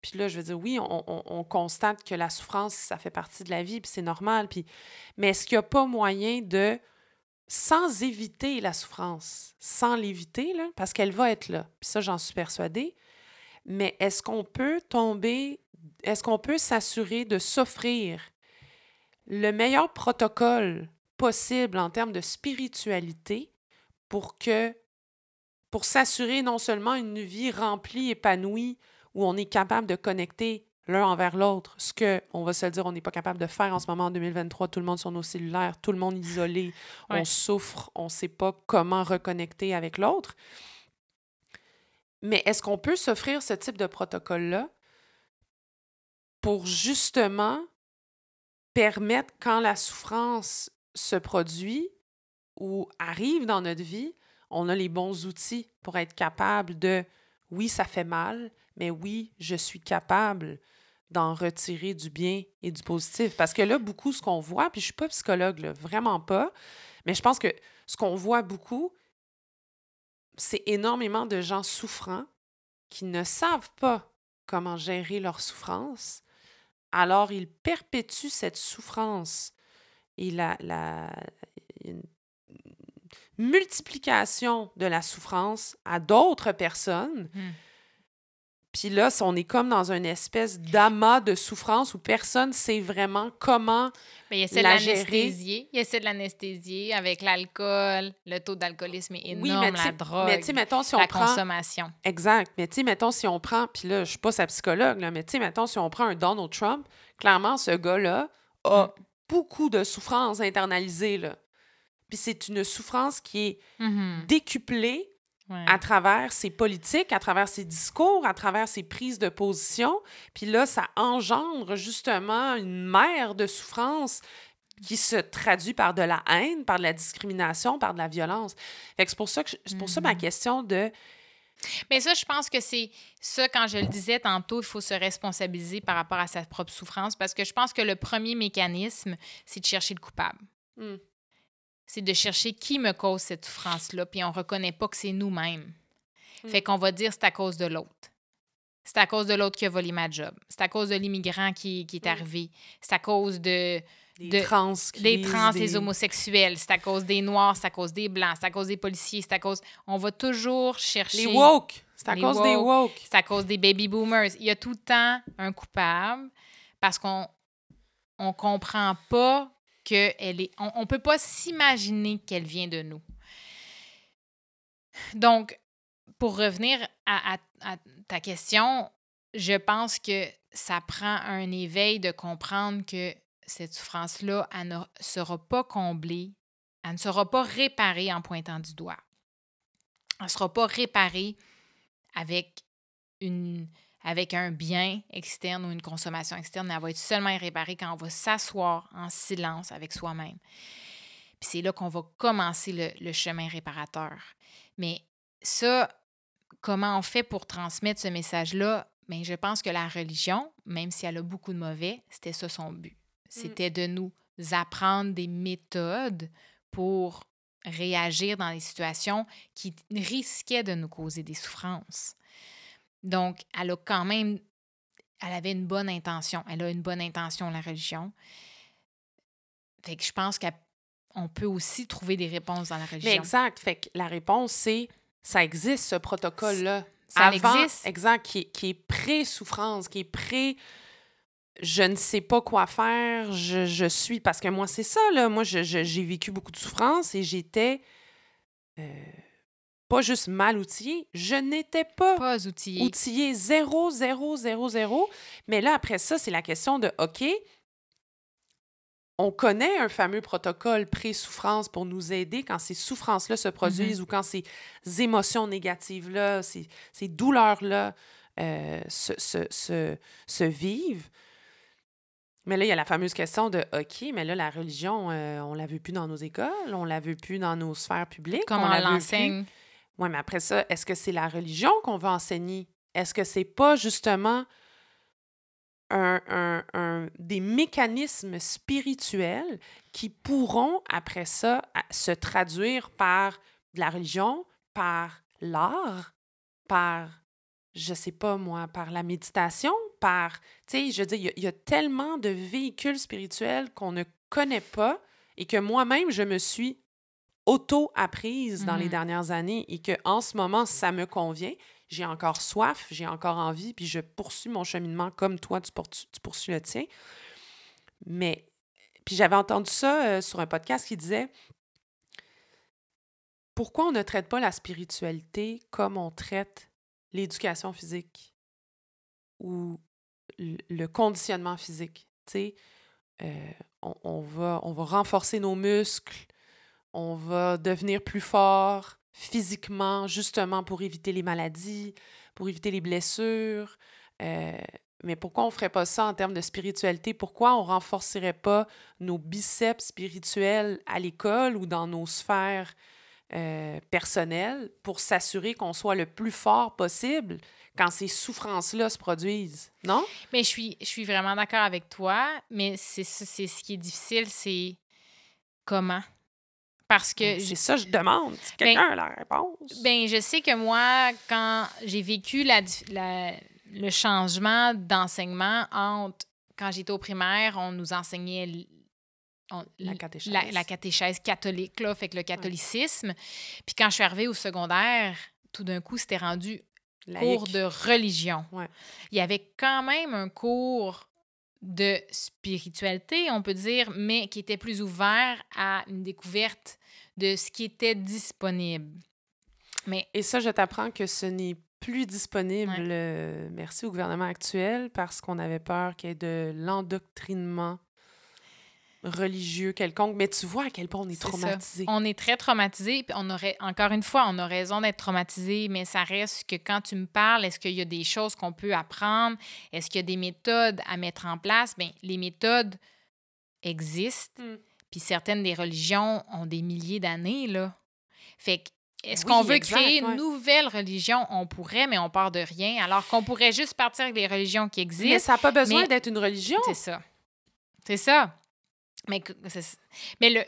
puis là, je veux dire, oui, on, constate que la souffrance, ça fait partie de la vie, puis c'est normal. Mais est-ce qu'il n'y a pas moyen de, sans éviter la souffrance, sans l'éviter, parce qu'elle va être là, puis ça, j'en suis persuadée, mais est-ce qu'on peut tomber, est-ce qu'on peut s'assurer de s'offrir le meilleur protocole possible en termes de spiritualité pour que pour s'assurer non seulement une vie remplie, épanouie, où on est capable de connecter l'un envers l'autre, ce que, on va se le dire, on n'est pas capable de faire en ce moment en 2023, tout le monde sur nos cellulaires, tout le monde isolé, on souffre, on ne sait pas comment reconnecter avec l'autre. Mais est-ce qu'on peut s'offrir ce type de protocole-là pour justement permettre, quand la souffrance se produit ou arrive dans notre vie, on a les bons outils pour être capable de, oui, ça fait mal, mais oui, je suis capable d'en retirer du bien et du positif. Parce que là, beaucoup, ce qu'on voit, puis je ne suis pas psychologue, vraiment pas, mais je pense que ce qu'on voit beaucoup, c'est énormément de gens souffrants qui ne savent pas comment gérer leur souffrance. Alors, ils perpétuent cette souffrance et la, la multiplication de la souffrance à d'autres personnes. Mmh. Puis là, on est comme dans une espèce d'amas de souffrance où personne ne sait vraiment comment Mais il essaie la de gérer. Il essaie de l'anesthésier avec l'alcool. Le taux d'alcoolisme est énorme, la drogue, mais mettons, si on la consommation. Exact. Mais tu sais, mettons, si on prend... Puis là, je suis pas sa psychologue, là, mais tu sais, mettons, si on prend un Donald Trump, clairement, ce gars-là a mm. Beaucoup de souffrance internalisée, là. Puis c'est une souffrance qui est mm-hmm. décuplée à travers ses politiques, à travers ses discours, à travers ses prises de position. Puis là, ça engendre justement une mer de souffrance qui se traduit par de la haine, par de la discrimination, par de la violence. Fait c'est pour ça que c'est pour ça ma mm-hmm. question de mais ça, je pense que c'est ça, quand je le disais tantôt, il faut se responsabiliser par rapport à sa propre souffrance parce que je pense que le premier mécanisme, c'est de chercher le coupable. Mm c'est de chercher qui me cause cette souffrance-là, puis on reconnaît pas que c'est nous-mêmes. Hmm. Fait qu'on va dire c'est à cause de l'autre. C'est à cause de l'autre qui a volé ma job. C'est à cause de l'immigrant qui, qui, est hmm. arrivé. C'est à cause de... Des trans. Des trans, des... homosexuels. C'est à cause des noirs, c'est à cause des blancs, c'est à cause des policiers, c'est à cause... On va toujours chercher... Les woke. C'est à cause des woke. C'est à cause des baby boomers. Il y a tout le temps un coupable parce qu'on on comprend pas qu'elle est. On ne peut pas s'imaginer qu'elle vient de nous. Donc, pour revenir à, ta question, je pense que ça prend un éveil de comprendre que cette souffrance-là, elle ne sera pas comblée, elle ne sera pas réparée en pointant du doigt. Elle ne sera pas réparée avec une, avec un bien externe ou une consommation externe, elle va être seulement réparée quand on va s'asseoir en silence avec soi-même. Puis c'est là qu'on va commencer le, chemin réparateur. Mais ça, comment on fait pour transmettre ce message-là? Bien, je pense que la religion, même si elle a beaucoup de mauvais, c'était ça son but. Mm. C'était de nous apprendre des méthodes pour réagir dans les situations qui risquaient de nous causer des souffrances. Donc, elle a quand même, elle avait une bonne intention. Elle a une bonne intention, la religion. Fait que je pense qu'on peut aussi trouver des réponses dans la religion. Mais exact. Fait que la réponse, c'est ça existe, ce protocole-là. Ça existe. Exact, qui, qui est pré-souffrance, qui est pré- je ne sais pas quoi faire, je, je suis. Parce que moi, c'est ça, là. Moi, j'ai vécu beaucoup de souffrance et j'étais. Euh, pas juste mal outillé, je n'étais pas, pas outillé. outillé. Zéro, zéro, zéro, zéro. Mais là, après ça, c'est la question de OK, on connaît un fameux protocole pré-souffrance pour nous aider quand ces souffrances-là se produisent mm-hmm. ou quand ces émotions négatives-là, ces, ces douleurs-là euh, se, se, se, vivent. Mais là, il y a la fameuse question de OK, mais là, la religion, euh, on ne la veut plus dans nos écoles, on ne la veut plus dans nos sphères publiques. Comment on l'enseigne? Oui, mais après ça, est-ce que c'est la religion qu'on veut enseigner? Est-ce que c'est pas justement un, des mécanismes spirituels qui pourront, après ça, se traduire par de la religion, par l'art, par, je sais pas moi, par la méditation, par, tu sais, je veux dire, il y, a tellement de véhicules spirituels qu'on ne connaît pas et que moi-même, je me suis auto-apprise dans les mmh dernières années et que en ce moment, ça me convient. j'ai encore soif, j'ai encore envie, puis je poursuis mon cheminement comme toi, tu, poursuis le tien. Mais, puis j'avais entendu ça euh, sur un podcast qui disait pourquoi on ne traite pas la spiritualité comme on traite l'éducation physique ou le conditionnement physique. Euh, on, va, on va renforcer nos muscles, on va devenir plus fort physiquement, justement pour éviter les maladies, pour éviter les blessures. Euh, mais pourquoi on ne ferait pas ça en termes de spiritualité? Pourquoi on ne renforcerait pas nos biceps spirituels à l'école ou dans nos sphères euh, personnelles pour s'assurer qu'on soit le plus fort possible quand ces souffrances-là se produisent, non? Mais je suis, je suis vraiment d'accord avec toi, mais c'est ce qui est difficile, c'est comment? Parce que. Ben, c'est ça je demande. Si ben, quelqu'un a la réponse. Ben, je sais que moi, quand j'ai vécu la, le changement d'enseignement entre. Quand j'étais au primaire, on nous enseignait la, catéchèse. La, catéchèse catholique, là, fait que le catholicisme. Puis quand je suis arrivée au secondaire, tout d'un coup, c'était rendu cours de religion. Il y avait quand même un cours de spiritualité, on peut dire, mais qui était plus ouvert à une découverte de ce qui était disponible. Mais... Et ça, je t'apprends que ce n'est plus disponible, euh, merci au gouvernement actuel, parce qu'on avait peur qu'il y ait de l'endoctrinement religieux quelconque, mais tu vois à quel point on est, traumatisé. On est très traumatisé, puis on aurait, encore une fois, on a raison d'être traumatisé, mais ça reste que quand tu me parles, est-ce qu'il y a des choses qu'on peut apprendre? Est-ce qu'il y a des méthodes à mettre en place? Bien, les méthodes existent, hmm. puis certaines des religions ont des milliers d'années, là. Fait que est-ce qu'on veut créer une nouvelle religion? On pourrait, mais on part de rien. Alors qu'on pourrait juste partir avec les religions qui existent. Mais ça n'a pas besoin d'être une religion. C'est ça. C'est ça. Mais, mais le,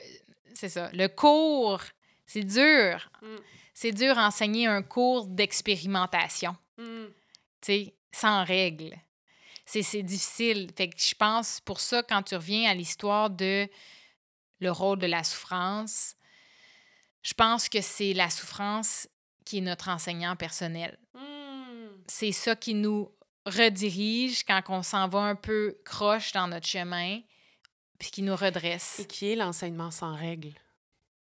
c'est ça. Le cours, c'est dur. Mm. C'est dur enseigner un cours d'expérimentation. Mm. Tu sais, sans règles. C'est difficile. Fait que je pense, pour ça, quand tu reviens à l'histoire de le rôle de la souffrance, je pense que c'est la souffrance qui est notre enseignant personnel. Mm. C'est ça qui nous redirige quand on s'en va un peu croche dans notre chemin puis qui nous redresse. Et qui est l'enseignement sans règles?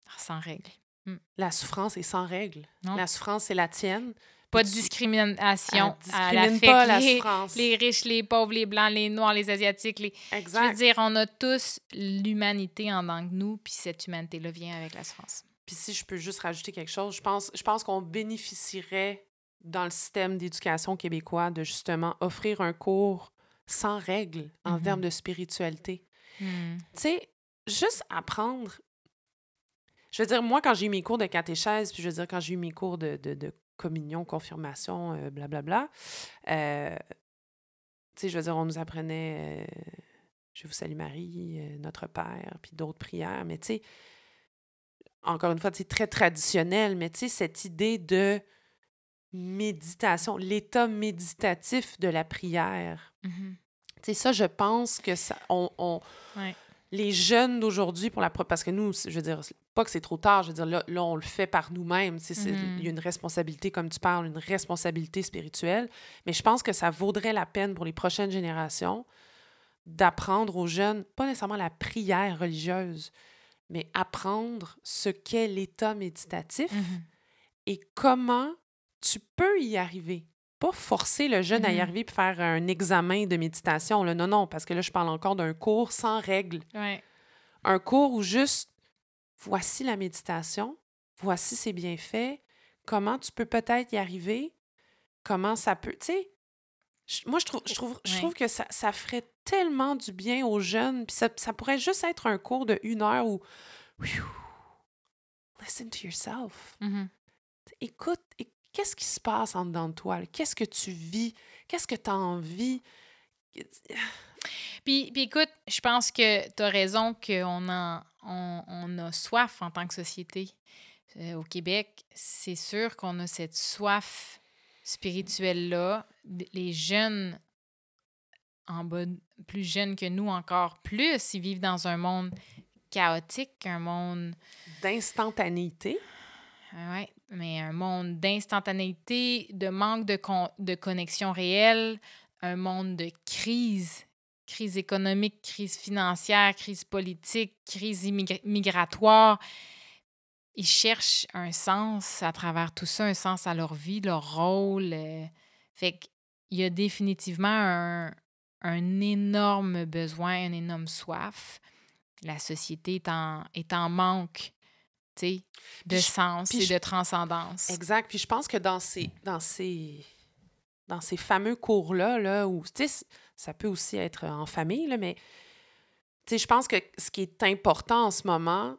Ah, sans règles. Hmm. La souffrance est sans règles. La souffrance, c'est la tienne. Pas de discrimination. à la pas la souffrance. Les riches, les pauvres, les blancs, les noirs, les asiatiques. Les... Exact. Je veux dire, on a tous l'humanité en tant que nous, puis cette humanité-là vient avec la souffrance. Puis si je peux juste rajouter quelque chose, je pense, je pense qu'on bénéficierait dans le système d'éducation québécois de justement offrir un cours sans règles en mm-hmm. termes de spiritualité. Hmm. Tu sais, juste apprendre. Je veux dire, moi, quand j'ai eu mes cours de catéchèse, puis je veux dire, quand j'ai eu mes cours de, de, communion, confirmation, euh, blablabla, euh, tu sais, je veux dire, on nous apprenait euh, Je vous salue Marie, Notre Père, puis d'autres prières, mais tu sais, encore une fois, c'est très traditionnel, mais tu sais, cette idée de méditation, l'état méditatif de la prière. Mm-hmm. C'est ça, je pense que ça, on, les jeunes d'aujourd'hui, pour la parce que nous, je veux dire, pas que c'est trop tard, je veux dire, là, là on le fait par nous-mêmes. Mm-hmm. Il y a une responsabilité, comme tu parles, une responsabilité spirituelle. Mais je pense que ça vaudrait la peine pour les prochaines générations d'apprendre aux jeunes, pas nécessairement la prière religieuse, mais apprendre ce qu'est l'état méditatif mm-hmm. et comment tu peux y arriver pas forcer le jeune à y mmh arriver et faire un examen de méditation. Là. Non, non, parce que là, je parle encore d'un cours sans règles. Un cours où juste, voici la méditation, voici ses bienfaits, comment tu peux peut-être y arriver, comment ça peut... Tu sais, moi, je trouve, je trouve, je trouve que ça, ça, ferait tellement du bien aux jeunes. Puis ça, ça, pourrait juste être un cours de une heure où... listen to yourself. Mmh écoute, écoute qu'est-ce qui se passe en dedans de toi? Qu'est-ce que tu vis? Qu'est-ce que tu as envie? Puis, puis écoute, je pense que tu as raison qu'on a, on, a soif en tant que société. Euh, au Québec, c'est sûr qu'on a cette soif spirituelle-là. Les jeunes, en bas, plus jeunes que nous encore plus, ils vivent dans un monde chaotique, un monde... D'instantanéité. Oui, mais un monde d'instantanéité, de manque de, de connexion réelle, un monde de crise, crise économique, crise financière, crise politique, crise migratoire. Ils cherchent un sens à travers tout ça, un sens à leur vie, leur rôle. Euh. fait qu'il y a définitivement un, un énorme besoin, un énorme soif. La société est en, est en manque de sens et de transcendance. Exact. Puis je pense que dans ces, dans ces, dans ces fameux cours-là, là, où ça peut aussi être en famille, là, mais je pense que ce qui est important en ce moment,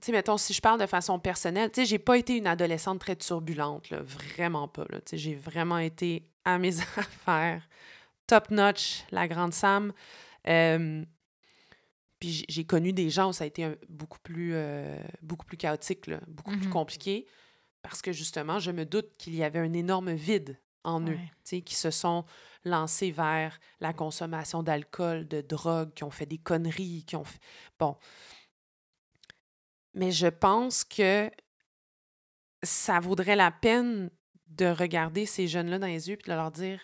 tu sais, mettons, si je parle de façon personnelle, tu sais, j'ai pas été une adolescente très turbulente, là, vraiment pas. Tu sais, j'ai vraiment été à mes affaires, top notch, la grande Sam. Euh, puis j'ai connu des gens où ça a été beaucoup, plus, euh, beaucoup plus chaotique, beaucoup plus mmh compliqué, parce que justement, je me doute qu'il y avait un énorme vide en eux, qui se sont lancés vers la consommation d'alcool, de drogue, qui ont fait des conneries, qui ont fait... Bon. Mais je pense que ça vaudrait la peine de regarder ces jeunes-là dans les yeux et de leur dire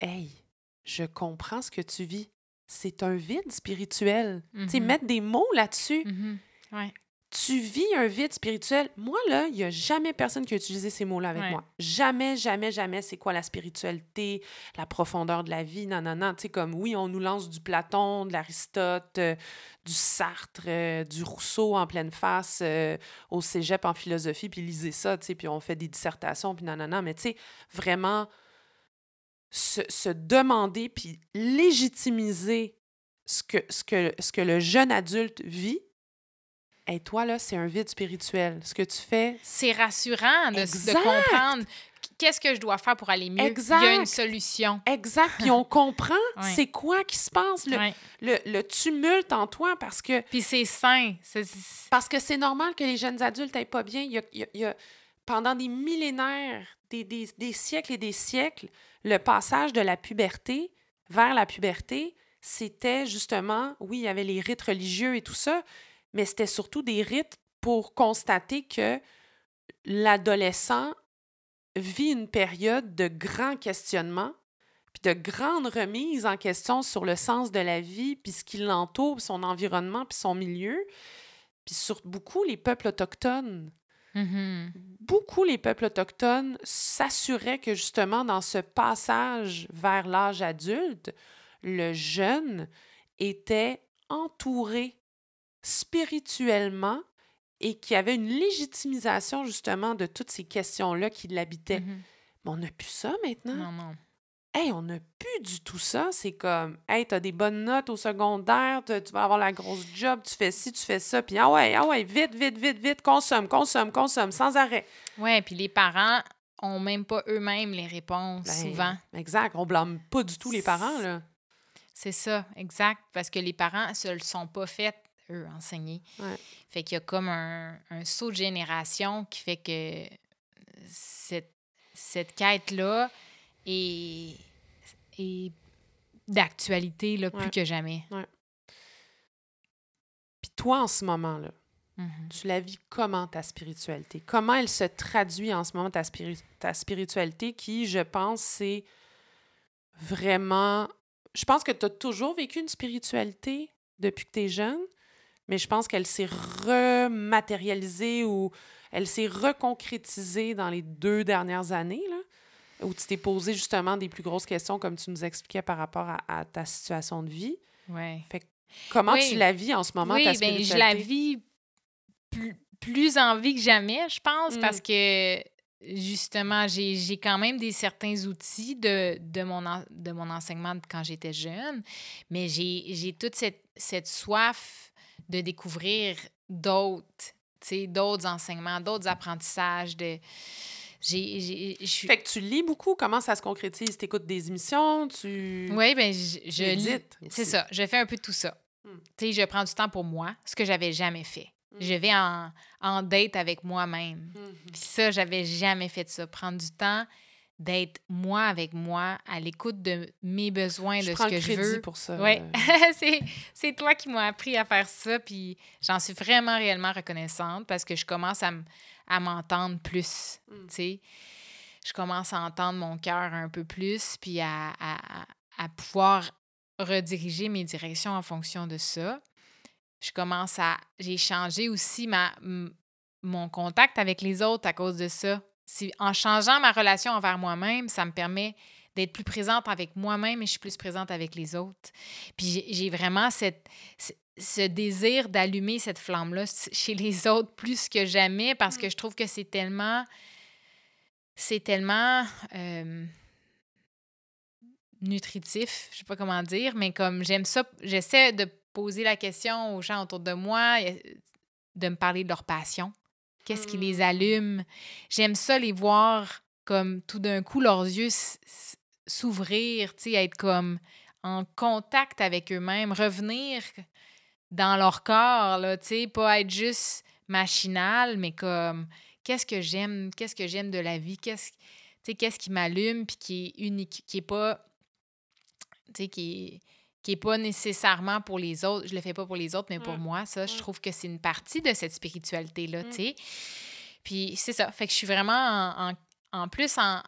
Hey, je comprends ce que tu vis c'est un vide spirituel. Tu sais, mm-hmm. mettre des mots là-dessus. Mm-hmm. Tu vis un vide spirituel. Moi, là, il n'y a jamais personne qui a utilisé ces mots-là avec moi. Jamais, jamais, jamais. C'est quoi la spiritualité, la profondeur de la vie? Non, non, non. Tu sais, comme oui, on nous lance du Platon, de l'Aristote, euh, du Sartre, euh, du Rousseau en pleine face euh, au cégep en philosophie, puis lisez ça, tu sais, puis on fait des dissertations, puis non, non, non. Mais tu sais, vraiment se, demander puis légitimiser ce que, ce, que, ce que le jeune adulte vit, et toi, là, c'est un vide spirituel. Ce que tu fais. C'est rassurant de, de comprendre qu'est-ce que je dois faire pour aller mieux. Exact. Il y a une solution. Exact. Puis on comprend c'est quoi qui se passe, le, le, le, tumulte en toi parce que. Puis c'est sain. Parce que c'est normal que les jeunes adultes n'aient pas bien. Il y a, il y a, pendant des millénaires, des, des, des, siècles et des siècles, le passage de la puberté vers la puberté, c'était justement, oui, il y avait les rites religieux et tout ça, mais c'était surtout des rites pour constater que l'adolescent vit une période de grand questionnement, puis de grande remise en question sur le sens de la vie, puis ce qui l'entoure, son environnement, puis son milieu. Puis sur beaucoup les peuples autochtones Mm-hmm. Beaucoup les peuples autochtones s'assuraient que justement dans ce passage vers l'âge adulte, le jeune était entouré spirituellement et qu'il y avait une légitimisation justement de toutes ces questions-là qui l'habitaient. Mm-hmm. Mais on n'a plus ça maintenant. Non, non. Hey, on n'a plus du tout ça. C'est comme, hey, t'as des bonnes notes au secondaire, tu vas avoir la grosse job, tu fais ci, tu fais ça, puis ah ouais, ah ouais, vite, vite, vite, vite, consomme, consomme, consomme, sans arrêt. Ouais, puis les parents ont même pas eux-mêmes les réponses, ben, souvent. Exact. On blâme pas du tout les parents, là. C'est ça, exact. Parce que les parents se le sont pas fait, eux, enseigner. Fait qu'il y a comme un, un, saut de génération qui fait que cette, cette quête-là est et d'actualité là, plus que jamais. Puis toi, en ce moment-là, mm-hmm. tu la vis comment ta spiritualité? Comment elle se traduit en ce moment, ta, ta spiritualité, qui, je pense, c'est vraiment... Je pense que tu as toujours vécu une spiritualité depuis que tu es jeune, mais je pense qu'elle s'est rematérialisée ou elle s'est reconcrétisée dans les deux dernières années. Là où tu t'es posé justement des plus grosses questions, comme tu nous expliquais par rapport à, ta situation de vie. Ouais. Fait comment tu la vis en ce moment, oui, ta ben, je la vis plus, plus en vie que jamais, je pense, mm. parce que justement, j'ai quand même des certains outils de, de, mon, de mon enseignement quand j'étais jeune, mais j'ai toute cette, cette soif de découvrir d'autres, d'autres enseignements, d'autres apprentissages, de j'ai, Fait que tu lis beaucoup? Comment ça se concrétise? Tu écoutes des émissions? Tu. Oui, bien, je, je lis. C'est ça. Je fais un peu tout ça. Hmm. Tu sais, je prends du temps pour moi, ce que j'avais jamais fait. Hmm. Je vais en, en, date avec moi-même. Hmm. Puis ça, j'avais jamais fait ça. Prendre du temps d'être moi avec moi, à l'écoute de mes besoins, de ce que je veux. pour ça. Oui, c'est toi qui m'as appris à faire ça, puis j'en suis vraiment réellement reconnaissante parce que je commence à m'entendre plus, mm. tu sais. Je commence à entendre mon cœur un peu plus, puis à, à, à pouvoir rediriger mes directions en fonction de ça. Je commence à... J'ai changé aussi ma, mon contact avec les autres à cause de ça en changeant ma relation envers moi-même, ça me permet d'être plus présente avec moi-même et je suis plus présente avec les autres. Puis j'ai vraiment cette, ce désir d'allumer cette flamme-là chez les autres plus que jamais parce que mm. je trouve que c'est tellement. C'est tellement. Euh, nutritif, je sais pas comment dire, mais comme j'aime ça, j'essaie de poser la question aux gens autour de moi, de me parler de leur passion, qu'est-ce qui les mmh. allume? J'aime ça les voir comme tout d'un coup leurs yeux s'ouvrir, tu sais, être comme en contact avec eux-mêmes, revenir dans leur corps, là, tu sais, pas être juste machinal, mais comme qu'est-ce que j'aime, qu'est-ce que j'aime de la vie, qu'est-ce qu'est-ce qui m'allume puis qui est unique, qui est pas tu sais qui qui n'est pas nécessairement pour les autres. Je le fais pas pour les autres, mais pour moi, ça, je trouve que c'est une partie de cette spiritualité-là, tu sais. Puis c'est ça. Fait que je suis vraiment en, plus en,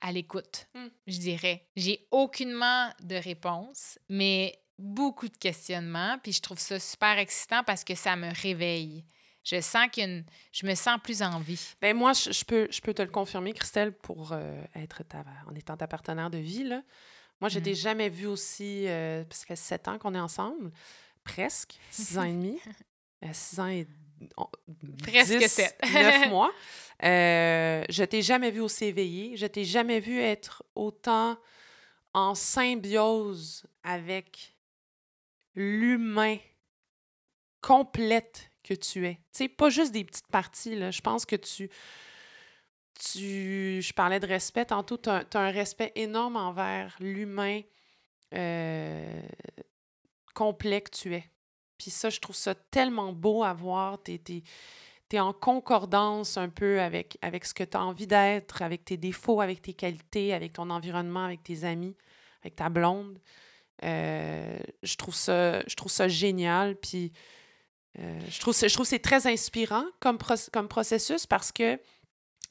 à l'écoute, mmh. je dirais. J'ai aucunement de réponse, mais beaucoup de questionnements. Puis je trouve ça super excitant parce que ça me réveille. Je sens qu'une. Je me sens plus en vie. Ben moi, je, peux, je peux te le confirmer, Christelle, pour euh, être ta, en étant ta partenaire de vie. Là. Moi, je t'ai mmh. jamais vu aussi. Euh, ça fait sept ans qu'on est ensemble, presque, six ans et demi. Euh, six ans et. presque sept. neuf mois. Euh, je t'ai jamais vu aussi éveillé. Je t'ai jamais vu être autant en symbiose avec l'humain complète que tu es. Tu sais, pas juste des petites parties, là. Je pense que tu tu, je parlais de respect tantôt, tu as, un respect énorme envers l'humain euh, complet que tu es. Puis ça, je trouve ça tellement beau à voir. Tu es, en concordance un peu avec, avec ce que tu as envie d'être, avec tes défauts, avec tes qualités, avec ton environnement, avec tes amis, avec ta blonde. Euh, je, trouve ça, je trouve ça génial. Puis euh, je trouve, je trouve c'est très inspirant comme, comme processus parce que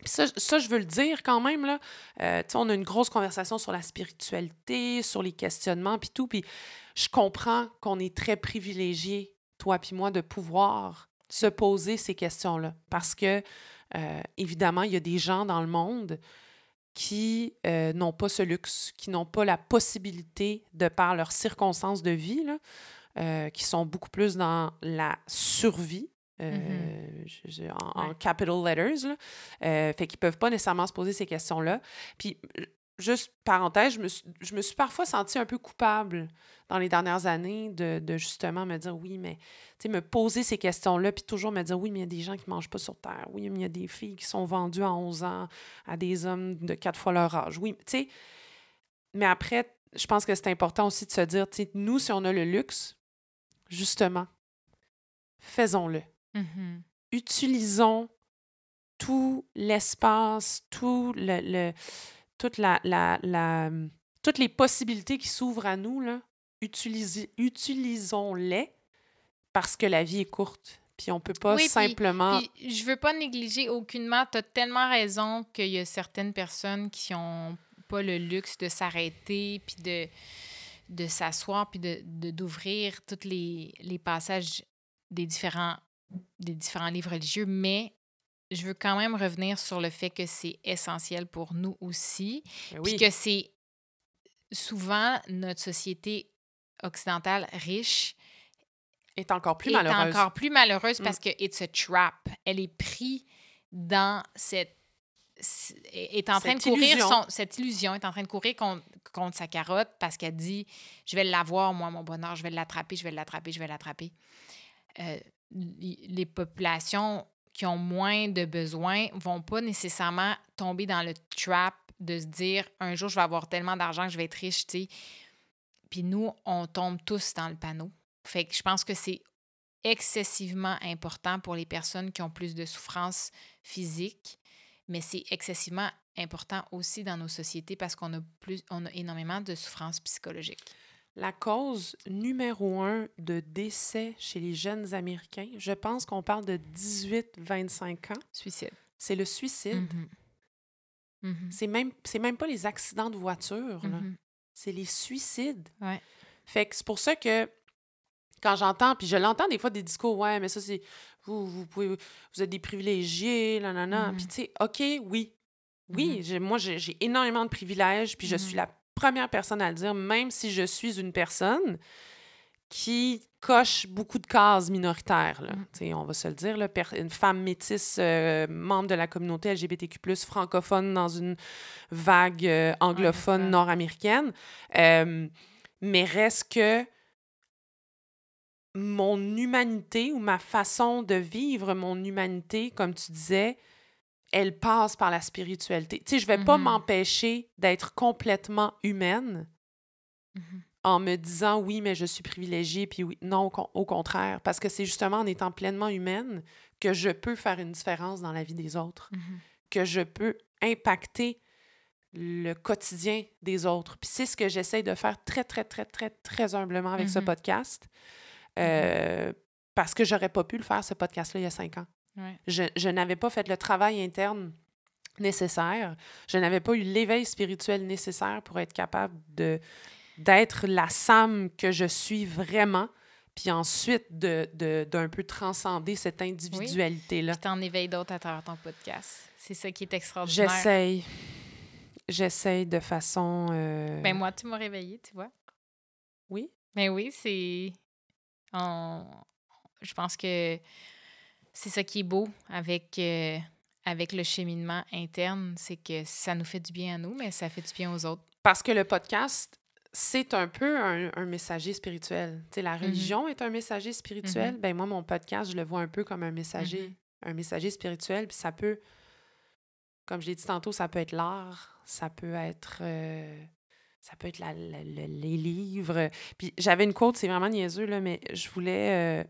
ça, ça, je veux le dire quand même, là. Euh, on a une grosse conversation sur la spiritualité, sur les questionnements, puis tout. Puis je comprends qu'on est très privilégié, toi puis moi, de pouvoir se poser ces questions-là. Parce que, évidemment, il y a des gens dans le monde qui euh, n'ont pas ce luxe, qui n'ont pas la possibilité, de par leurs circonstances de vie, là, qui sont beaucoup plus dans la survie, euh, mmh en, capital letters. Là. Euh, fait qu'ils peuvent pas nécessairement se poser ces questions-là. Puis, juste parenthèse, je me, suis, je me suis parfois sentie un peu coupable dans les dernières années de, de justement me dire oui, mais tu sais, me poser ces questions-là, puis toujours me dire oui, mais il y a des gens qui mangent pas sur Terre. Oui, mais il y a des filles qui sont vendues à 11 ans à des hommes de quatre fois leur âge. Oui, tu sais. Mais après, je pense que c'est important aussi de se dire, tu sais, nous, si on a le luxe, justement, faisons-le. Mmh Utilisons tout l'espace, tout le, toute la, la, toutes les possibilités qui s'ouvrent à nous, là, utilisons-les parce que la vie est courte. Puis on peut pas simplement. Puis, je veux pas négliger aucunement. Tu as tellement raison qu'il y a certaines personnes qui ont pas le luxe de s'arrêter puis de, de s'asseoir puis de, d'ouvrir tous les, les passages des différents des différents livres religieux, mais je veux quand même revenir sur le fait que c'est essentiel pour nous aussi, ben puis que c'est souvent notre société occidentale riche est encore plus malheureuse. encore plus malheureuse parce mm. que it's a trap. Elle est prise dans cette est en train de courir Son, cette illusion est en train de courir contre, contre sa carotte parce qu'elle dit je vais l'avoir moi mon bonheur je vais l'attraper je vais l'attraper je vais l'attraper euh, les populations qui ont moins de besoins vont pas nécessairement tomber dans le trap de se dire un jour je vais avoir tellement d'argent que je vais être riche, tu sais. Puis nous, on tombe tous dans le panneau. Fait que je pense que c'est excessivement important pour les personnes qui ont plus de souffrance physique, mais c'est excessivement important aussi dans nos sociétés parce qu'on a, plus, on a énormément de souffrances psychologiques. La cause numéro un de décès chez les jeunes Américains, je pense qu'on parle de 18-25 ans. Suicide. C'est le suicide. Mm-hmm. Mm-hmm. C'est même, même pas les accidents de voiture, mm-hmm. c'est les suicides. Ouais. Fait que c'est pour ça que quand j'entends, puis je l'entends des fois des discours, ouais, mais ça c'est vous, vous pouvez, vous êtes des privilégiés, là, là, Puis tu sais, ok, oui, oui, moi j'ai énormément de privilèges, puis je suis la première personne à le dire, même si je suis une personne qui coche beaucoup de cases minoritaires. Là. Mm. On va se le dire, là, une femme métisse, euh, membre de la communauté LGBTQ, francophone dans une vague euh, anglophone nord-américaine. Euh, mais reste que mon humanité ou ma façon de vivre mon humanité, comme tu disais, elle passe par la spiritualité. Tu sais, je vais pas mm-hmm. m'empêcher d'être complètement humaine mm-hmm. en me disant oui, mais je suis privilégiée, puis oui, non, au, contraire, parce que c'est justement en étant pleinement humaine que je peux faire une différence dans la vie des autres, mm-hmm. que je peux impacter le quotidien des autres. Puis c'est ce que j'essaie de faire très, très, très, très, très humblement avec ce podcast, euh, parce que j'aurais pas pu le faire, ce podcast-là, il y a cinq ans. Je, n'avais pas fait le travail interne nécessaire. Je n'avais pas eu l'éveil spirituel nécessaire pour être capable de d'être la Sam que je suis vraiment, puis ensuite de, d'un peu transcender cette individualité-là. Puis t'en éveilles d'autres à travers ton podcast. C'est ça qui est extraordinaire. J'essaye. J'essaye de façon... Euh, ben moi, tu m'as réveillée, tu vois. Oui? Ben oui, c'est... Je pense que c'est ça qui est beau avec, euh, avec le cheminement interne, c'est que ça nous fait du bien à nous, mais ça fait du bien aux autres. Parce que le podcast, c'est un peu un, messager spirituel. la mm-hmm. religion est un messager spirituel. Mm-hmm. Ben moi, mon podcast, je le vois un peu comme un messager, mm-hmm. un messager spirituel. Puis ça peut, comme je l'ai dit tantôt, ça peut être l'art, ça peut être... Euh, ça peut être les livres. Puis j'avais une quote, c'est vraiment niaiseux, là, mais je voulais... Euh,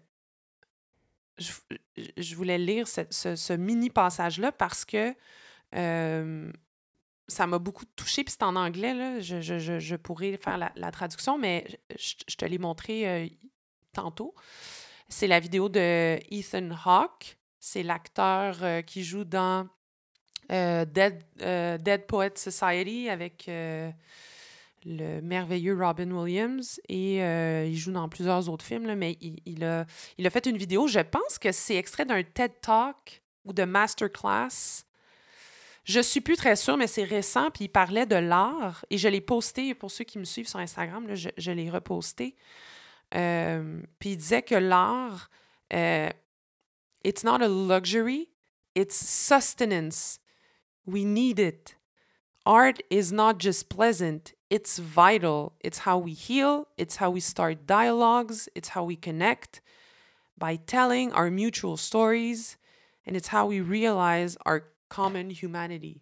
je, voulais lire ce, mini passage-là parce que ça m'a beaucoup touché. Puis c'est en anglais, là. Je, pourrais faire la, traduction, mais je, te l'ai montré tantôt. C'est la vidéo de Ethan Hawke. C'est l'acteur qui joue dans Dead, Dead Poet Society avec le merveilleux Robin Williams et euh, il joue dans plusieurs autres films, mais il, a, fait une vidéo, je pense que c'est extrait d'un TED Talk ou de Masterclass. Je suis plus très sûre, mais c'est récent, puis il parlait de l'art et je l'ai posté, pour ceux qui me suivent sur Instagram, je, l'ai reposté. Euh, puis il disait que l'art, euh, it's not a luxury, it's sustenance. We need it. Art is not just pleasant, it's vital. It's how we heal, it's how we start dialogues, it's how we connect by telling our mutual stories, and it's how we realize our common humanity.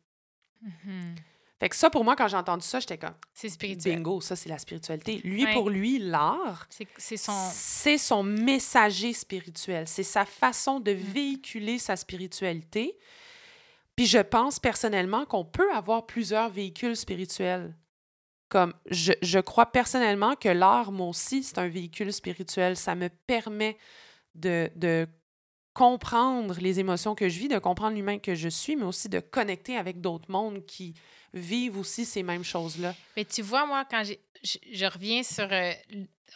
Mm-hmm. Fait que ça, pour moi, quand j'ai entendu ça, j'étais comme. C'est spirituel. Bingo, ça, c'est la spiritualité. Lui, pour lui, l'art. C'est son. Son messager spirituel. C'est sa façon de mm. véhiculer sa spiritualité. Puis je pense personnellement qu'on peut avoir plusieurs véhicules spirituels. Comme je, je crois personnellement que l'art, moi aussi, c'est un véhicule spirituel. Ça me permet de, de comprendre les émotions que je vis, de comprendre l'humain que je suis, mais aussi de connecter avec d'autres mondes qui vivent aussi ces mêmes choses-là. Mais tu vois, moi, quand je, je, reviens sur... Euh,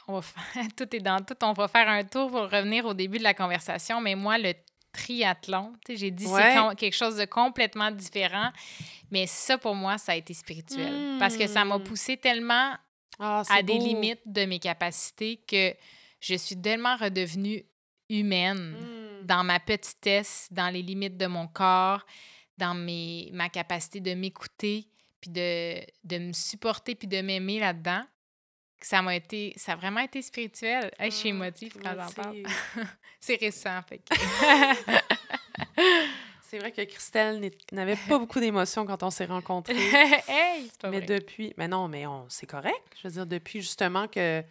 on va tout est dans tout. On va faire un tour pour revenir au début de la conversation, mais moi, le triathlon. J'ai dit c'est quelque chose de complètement différent. Mais ça, pour moi, ça a été spirituel. Parce que ça m'a hmm. poussé tellement ah, à des limites de mes capacités que je suis tellement redevenue humaine hmm. dans ma petitesse, dans les limites de mon corps, dans mes, ma capacité de m'écouter, puis de, de me supporter, puis de m'aimer là-dedans ça m'a été ça a vraiment été spirituel je suis ah, émotive quand j'en parle c'est récent fait c'est vrai que Christelle n'avait pas beaucoup d'émotions quand on s'est rencontrés hey, mais depuis mais non mais on c'est correct je veux dire depuis justement que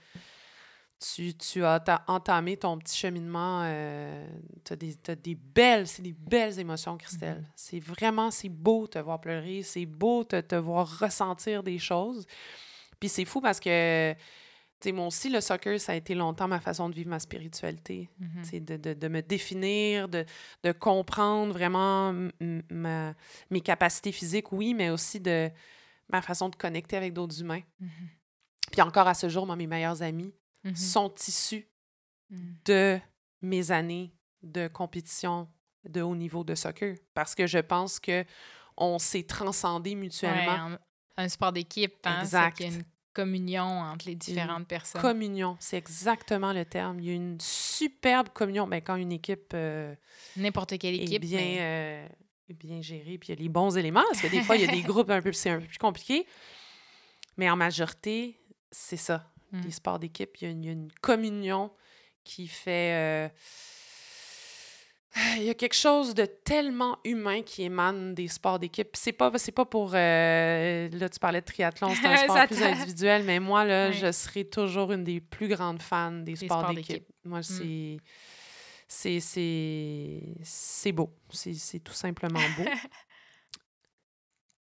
tu, tu as, entamé ton petit cheminement. Euh, tu as, des belles, c'est des belles émotions, Christelle. Mm-hmm. C'est vraiment, c'est beau te voir pleurer, c'est beau te, te voir ressentir des choses. Puis c'est fou parce que, tu sais, moi aussi, le soccer, ça a été longtemps ma façon de vivre ma spiritualité. Mm-hmm. de, de, de, me définir, de, de comprendre vraiment ma, mes capacités physiques, oui, mais aussi de ma façon de connecter avec d'autres humains. Mm-hmm. Puis encore à ce jour, moi, mes meilleurs amis, Mmh sont issus mmh. de mes années de compétition de haut niveau de soccer. Parce que je pense que on s'est transcendé mutuellement. un sport d'équipe, hein, exact. Communion entre les différentes personnes. Communion, c'est exactement le terme. Il y a une superbe communion. mais ben, quand une équipe. Euh, N'importe quelle équipe. Est bien, euh, bien gérée, puis il y a les bons éléments, parce que des fois, il y a des groupes un peu, c'est un peu plus compliqué. Mais en majorité, c'est ça. Mmh. des sports d'équipe. Il, y a une communion qui fait. Euh, il y a quelque chose de tellement humain qui émane des sports d'équipe. C'est pas, c'est pas pour. Euh, là, tu parlais de triathlon, c'est un sport plus individuel, mais moi, là, je serai toujours une des plus grandes fans des, sports, d'équipe. Moi, mmh. c'est. C'est beau. C'est tout simplement beau.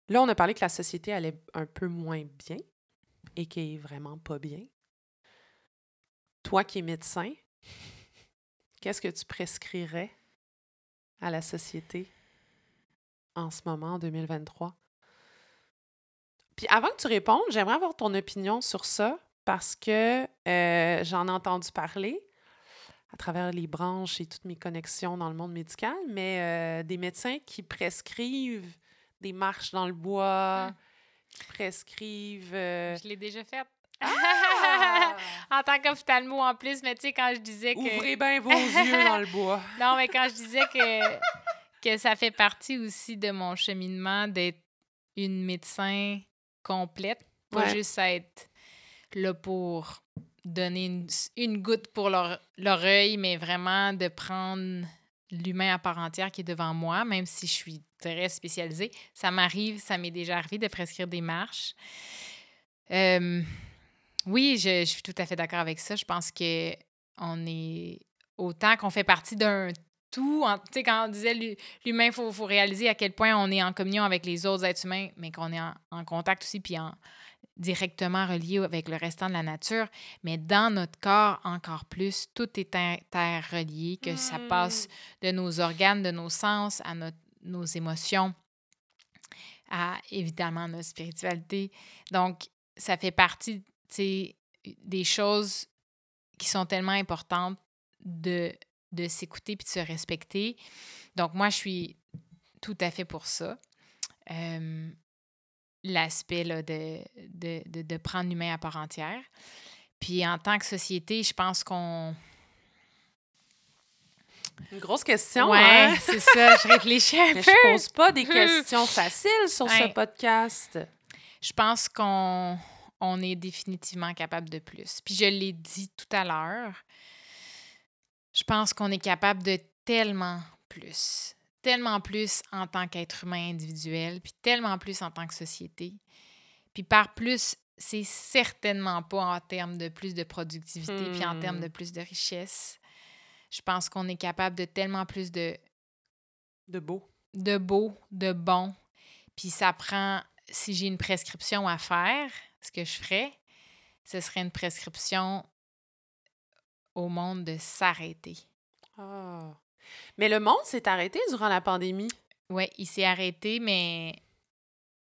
Là, on a parlé que la société allait un peu moins bien et qui est vraiment pas bien. Toi qui es médecin, qu'est-ce que tu prescrirais à la société en ce moment, en 2023? Puis avant que tu répondes, j'aimerais avoir ton opinion sur ça parce que euh, j'en ai entendu parler à travers les branches et toutes mes connexions dans le monde médical, mais euh, des médecins qui prescrivent des marches dans le bois, hum. qui prescrivent... Euh, Je l'ai déjà fait. Ah! en tant qu'ophtalmo en plus, mais tu sais, quand je disais que. Ouvrez bien vos yeux dans le bois. Non, mais quand je disais que, que ça fait partie aussi de mon cheminement d'être une médecin complète, pas juste être là pour donner une, une goutte pour l'oreille, mais vraiment de prendre l'humain à part entière qui est devant moi, même si je suis très spécialisée. Ça m'arrive, ça m'est déjà arrivé de prescrire des marches. Euh, oui, je, suis tout à fait d'accord avec ça. Je pense que on est autant qu'on fait partie d'un tout. Tu sais, quand on disait l'humain, il faut, réaliser à quel point on est en communion avec les autres êtres humains, mais qu'on est en, contact aussi, puis en, directement relié avec le restant de la nature. Mais dans notre corps, encore plus, tout est interrelié, que ça passe mmh. de nos organes, de nos sens, à nos émotions, à évidemment notre spiritualité. Donc, ça fait partie des choses qui sont tellement importantes de, de s'écouter puis de se respecter. Donc, moi, je suis tout à fait pour ça. L'aspect de, de, de, de, prendre l'humain à part entière. Puis, en tant que société, je pense qu'on. Une grosse question. Oui, hein? c'est ça. Je réfléchis un Mais peu. Je pose pas des questions faciles sur ce podcast. Je pense qu'on on est définitivement capable de plus. Puis je l'ai dit tout à l'heure, je pense qu'on est capable de tellement plus, tellement plus en tant qu'être humain individuel, puis tellement plus en tant que société. Puis par plus, c'est certainement pas en termes de plus de productivité, puis en termes de hmm. plus de richesse. Je pense qu'on est capable de tellement plus de... De beau. De beau, de bon. Puis ça prend, si j'ai une prescription à faire, ce que je ferais, ce serait une prescription au monde de s'arrêter. Ah. Mais le monde s'est arrêté durant la pandémie. Oui, il s'est arrêté, mais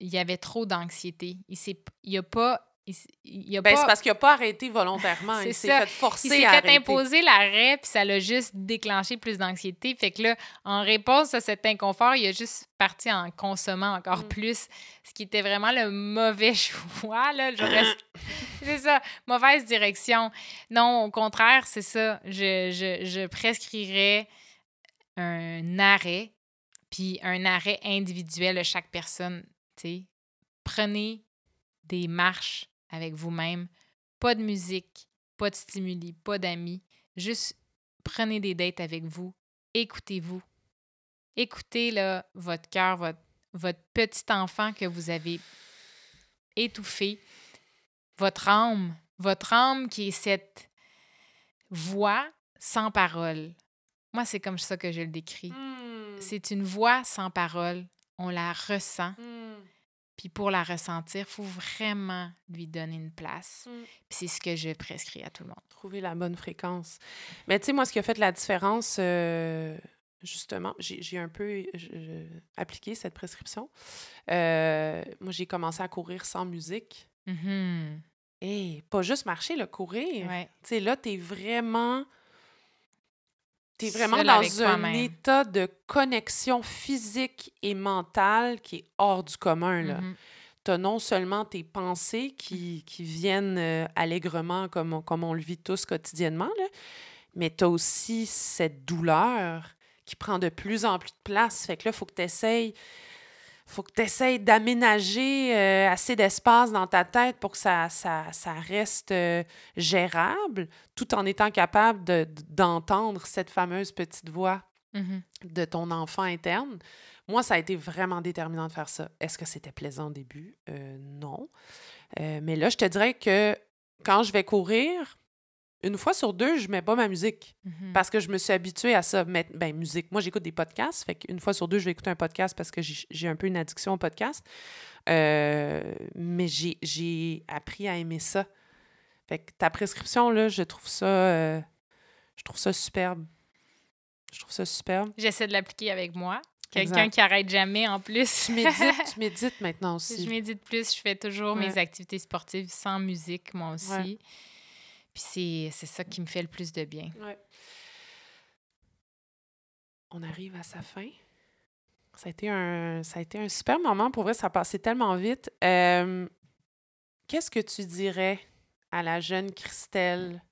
il y avait trop d'anxiété. Il n'y a pas il, ben, C'est parce qu'il n'a pas arrêté volontairement. il s'est fait forcer Il s'est fait imposer l'arrêt, puis ça l'a juste déclenché plus d'anxiété. Fait que là, en réponse à cet inconfort, il a juste parti en consommant encore mm. plus, ce qui était vraiment le mauvais choix. Là. c'est ça, mauvaise direction. Non, au contraire, c'est ça. Je, je, je prescrirais un arrêt, puis un arrêt individuel de chaque personne. sais Prenez des marches avec vous-même. Pas de musique, pas de stimuli, pas d'amis. Juste prenez des dates avec vous. Écoutez-vous. Écoutez là, votre cœur, votre, votre petit enfant que vous avez étouffé. Votre âme. Votre âme qui est cette voix sans parole. Moi, c'est comme ça que je le décris. Mmh. C'est une voix sans parole. On la ressent. Mmh. Puis pour la ressentir, il faut vraiment lui donner une place. Puis c'est ce que je prescris à tout le monde. Trouver la bonne fréquence. Mais tu sais, moi, ce qui a fait la différence, euh, justement, j'ai un peu appliqué cette prescription. Euh, moi, j'ai commencé à courir sans musique. Mmh Et pas juste marcher, le courir. Ouais. Tu sais, là, t'es vraiment... T'es vraiment Seul dans un état de connexion physique et mentale qui est hors du commun, là. Mhm. T'as non seulement tes pensées qui, qui viennent euh, allègrement comme on, comme on le vit tous quotidiennement, là, mais t'as aussi cette douleur qui prend de plus en plus de place. Fait que là, il faut que tu essayes faut que tu essayes d'aménager euh, assez d'espace dans ta tête pour que ça, ça, ça reste euh, gérable, tout en étant capable de- d'entendre cette fameuse petite voix Mhm. de ton enfant interne. Moi, ça a été vraiment déterminant de faire ça. Est-ce que c'était plaisant au début? Euh, non. Mais là, je te dirais que quand je vais courir, une fois sur deux, je mets pas ma musique Mhm. parce que je me suis habituée à ça. Mettre, ben, musique. Moi, j'écoute des podcasts. Fait qu'une fois sur deux, je vais écouter un podcast parce que j'ai un peu une addiction au podcast. Euh, mais j'ai- appris à aimer ça. Fait que ta prescription, là, je trouve ça... euh, je trouve ça superbe. Je trouve ça superbe. J'essaie de l'appliquer avec moi. Quelqu'un qui arrête jamais en plus. Tu médites, tu médites maintenant je aussi. médite plus, je fais toujours Ouais. mes activités sportives sans musique, moi aussi. Ouais. Puis c'est- ça qui me fait le plus de bien. On arrive à sa fin. Ça a été un, ça super moment. Pour vrai, ça a passé tellement vite. Euh, Qu'est-ce que tu dirais à la jeune Christelle,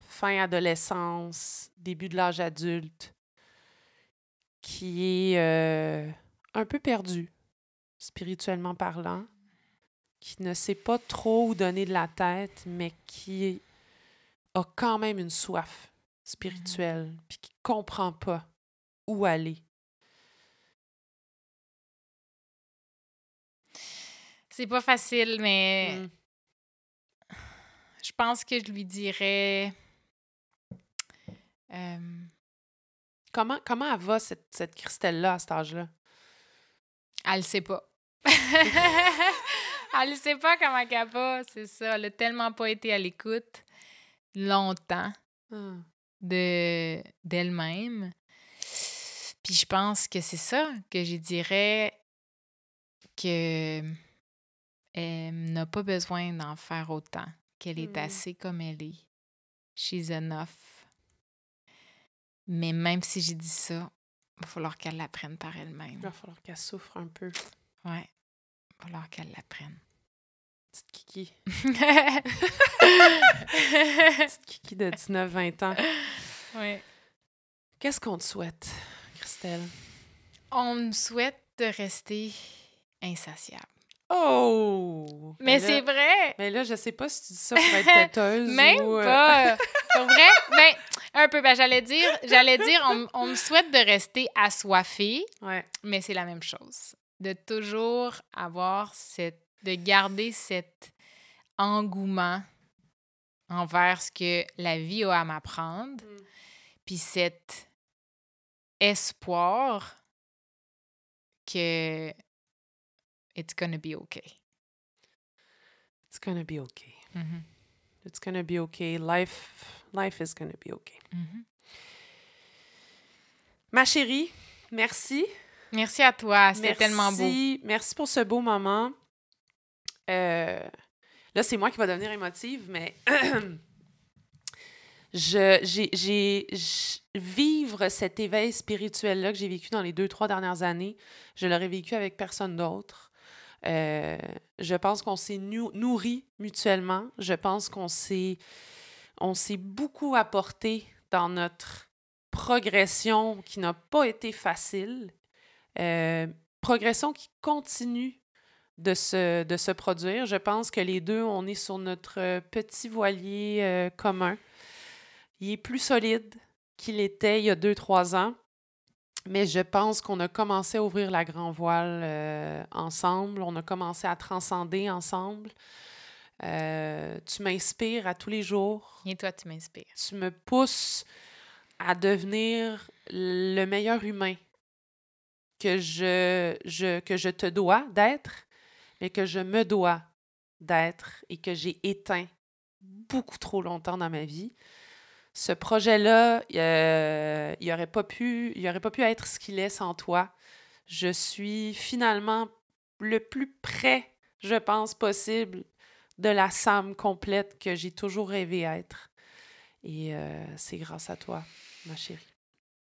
fin adolescence, début de l'âge adulte, qui est euh, un peu perdue, spirituellement parlant, qui ne sait pas trop où donner de la tête, mais qui a quand même une soif spirituelle, puis qui comprend pas où aller. C'est pas facile, mais Mm. je pense que je lui dirais. euh, Comment, comment elle va, cette, cette Christelle-là, à cet âge-là? elle le sait pas. elle le sait pas comment qu'elle va, c'est ça. Elle a tellement pas été à l'écoute longtemps Ah. de d'elle-même. Puis je pense que c'est ça que je dirais que elle n'a pas besoin d'en faire autant, qu'elle est Mm. assez comme elle est. She's enough. Mais même si j'ai dit ça, il va falloir qu'elle l'apprenne par Il elle-même. va falloir qu'elle souffre un peu. Ouais. Il va falloir qu'elle l'apprenne. Petite Kiki. Petite Kiki de 19-20 ans. ouais. Qu'est-ce qu'on te souhaite, Christelle? On me souhaite de rester insatiable. Oh! Mais Ben c'est vrai! Mais là, je sais pas si tu dis ça pour être têteuse Même ou... euh, pas. Pour vrai? Ben, un peu. Ben, j'allais dire, j'allais dire, on, on me souhaite de rester assoiffée, Ouais. mais c'est la même chose. De toujours avoir cette, de garder cet engouement envers ce que la vie a à m'apprendre, Mm. puis cet espoir que it's gonna be okay. It's gonna be okay. Mhm. It's gonna be okay. Life, life is gonna be okay. Mhm. Ma chérie, merci. Merci à toi, c'était tellement beau. Merci pour ce beau moment. Euh, là, c'est moi qui va devenir émotive, mais je, j'ai, j'ai- vivre cet éveil spirituel-là que j'ai vécu dans les deux, trois dernières années, je l'aurais vécu avec personne d'autre. Euh, je pense qu'on s'est nou- nourris mutuellement. Je pense qu'on s'est, on s'est beaucoup apporté dans notre progression qui n'a pas été facile. Euh, progression qui continue de se, de se produire. Je pense que les deux, on est sur notre euh, petit voilier euh, commun. Il est plus solide qu'il était il y a deux, trois ans. Mais je pense qu'on a commencé à ouvrir la grand voile euh, ensemble. On a commencé à transcender ensemble. Euh, tu m'inspires à tous les jours. Et toi, tu m'inspires. Tu me pousses à devenir le meilleur humain que je, je, que je te dois d'être, mais que je me dois d'être et que j'ai éteint beaucoup trop longtemps dans ma vie. Ce projet-là, euh, il n'aurait pas, pu, il aurait pas pu être ce qu'il est sans toi. Je suis finalement le plus près, je pense, possible de la Sam complète que j'ai toujours rêvé être. Et euh, c'est grâce à toi, ma chérie.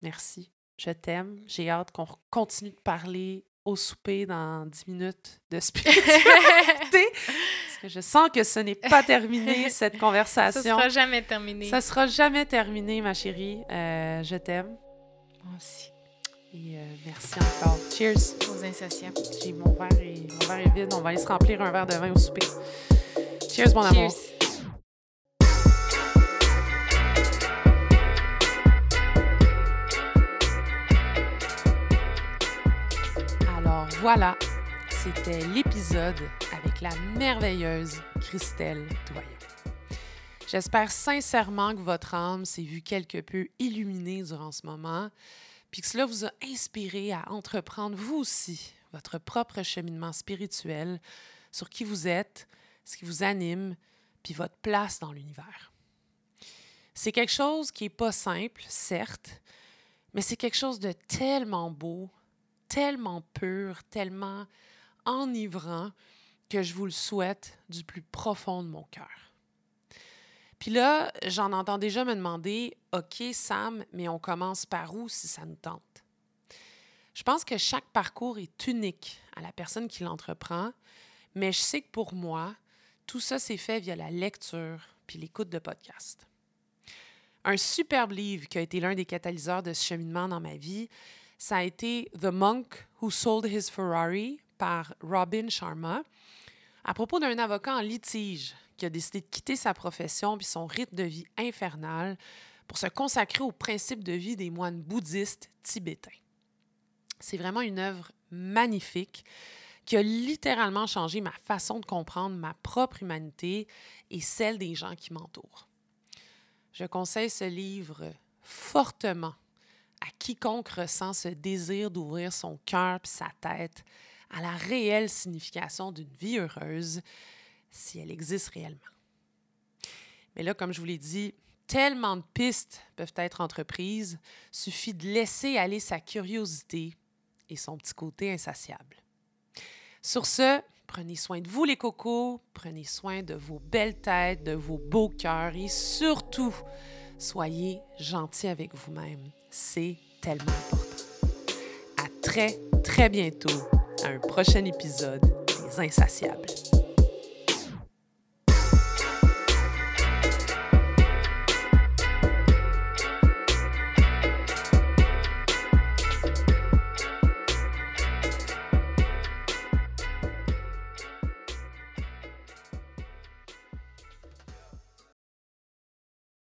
Merci. Je t'aime. J'ai hâte qu'on continue de parler au souper dans 10 minutes de spiritualité. parce que je sens que ce n'est pas terminé, cette conversation. Ça sera jamais terminé. Ça sera jamais terminé, ma chérie. Euh, je t'aime. Moi aussi. Et euh, merci encore. Cheers. Aux insatiables. J'ai mon verre, et, mon verre est vide. On va aller se remplir un verre de vin au souper. Cheers, mon amour. Voilà, c'était l'épisode avec la merveilleuse Christelle Doyon. J'espère sincèrement que votre âme s'est vue quelque peu illuminée durant ce moment, puis que cela vous a inspiré à entreprendre vous aussi votre propre cheminement spirituel sur qui vous êtes, ce qui vous anime, puis votre place dans l'univers. C'est quelque chose qui n'est pas simple, certes, mais c'est quelque chose de tellement beau, tellement pur, tellement enivrant que je vous le souhaite du plus profond de mon cœur. Puis là, j'en entends déjà me demander, OK, Sam, mais on commence par où si ça nous tente? Je pense que chaque parcours est unique à la personne qui l'entreprend, mais je sais que pour moi, tout ça s'est fait via la lecture puis l'écoute de podcasts. Un superbe livre qui a été l'un des catalyseurs de ce cheminement dans ma vie, ça a été The Monk Who Sold His Ferrari par Robin Sharma, à propos d'un avocat en litige qui a décidé de quitter sa profession puis son rythme de vie infernal pour se consacrer aux principes de vie des moines bouddhistes tibétains. C'est vraiment une œuvre magnifique qui a littéralement changé ma façon de comprendre ma propre humanité et celle des gens qui m'entourent. Je conseille ce livre fortement à quiconque ressent ce désir d'ouvrir son cœur et sa tête à la réelle signification d'une vie heureuse, si elle existe réellement. Mais là, comme je vous l'ai dit, tellement de pistes peuvent être entreprises, suffit de laisser aller sa curiosité et son petit côté insatiable. Sur ce, prenez soin de vous les cocos, prenez soin de vos belles têtes, de vos beaux cœurs et surtout, soyez gentils avec vous-même. C'est tellement important. À très, très bientôt à un prochain épisode des Insatiables.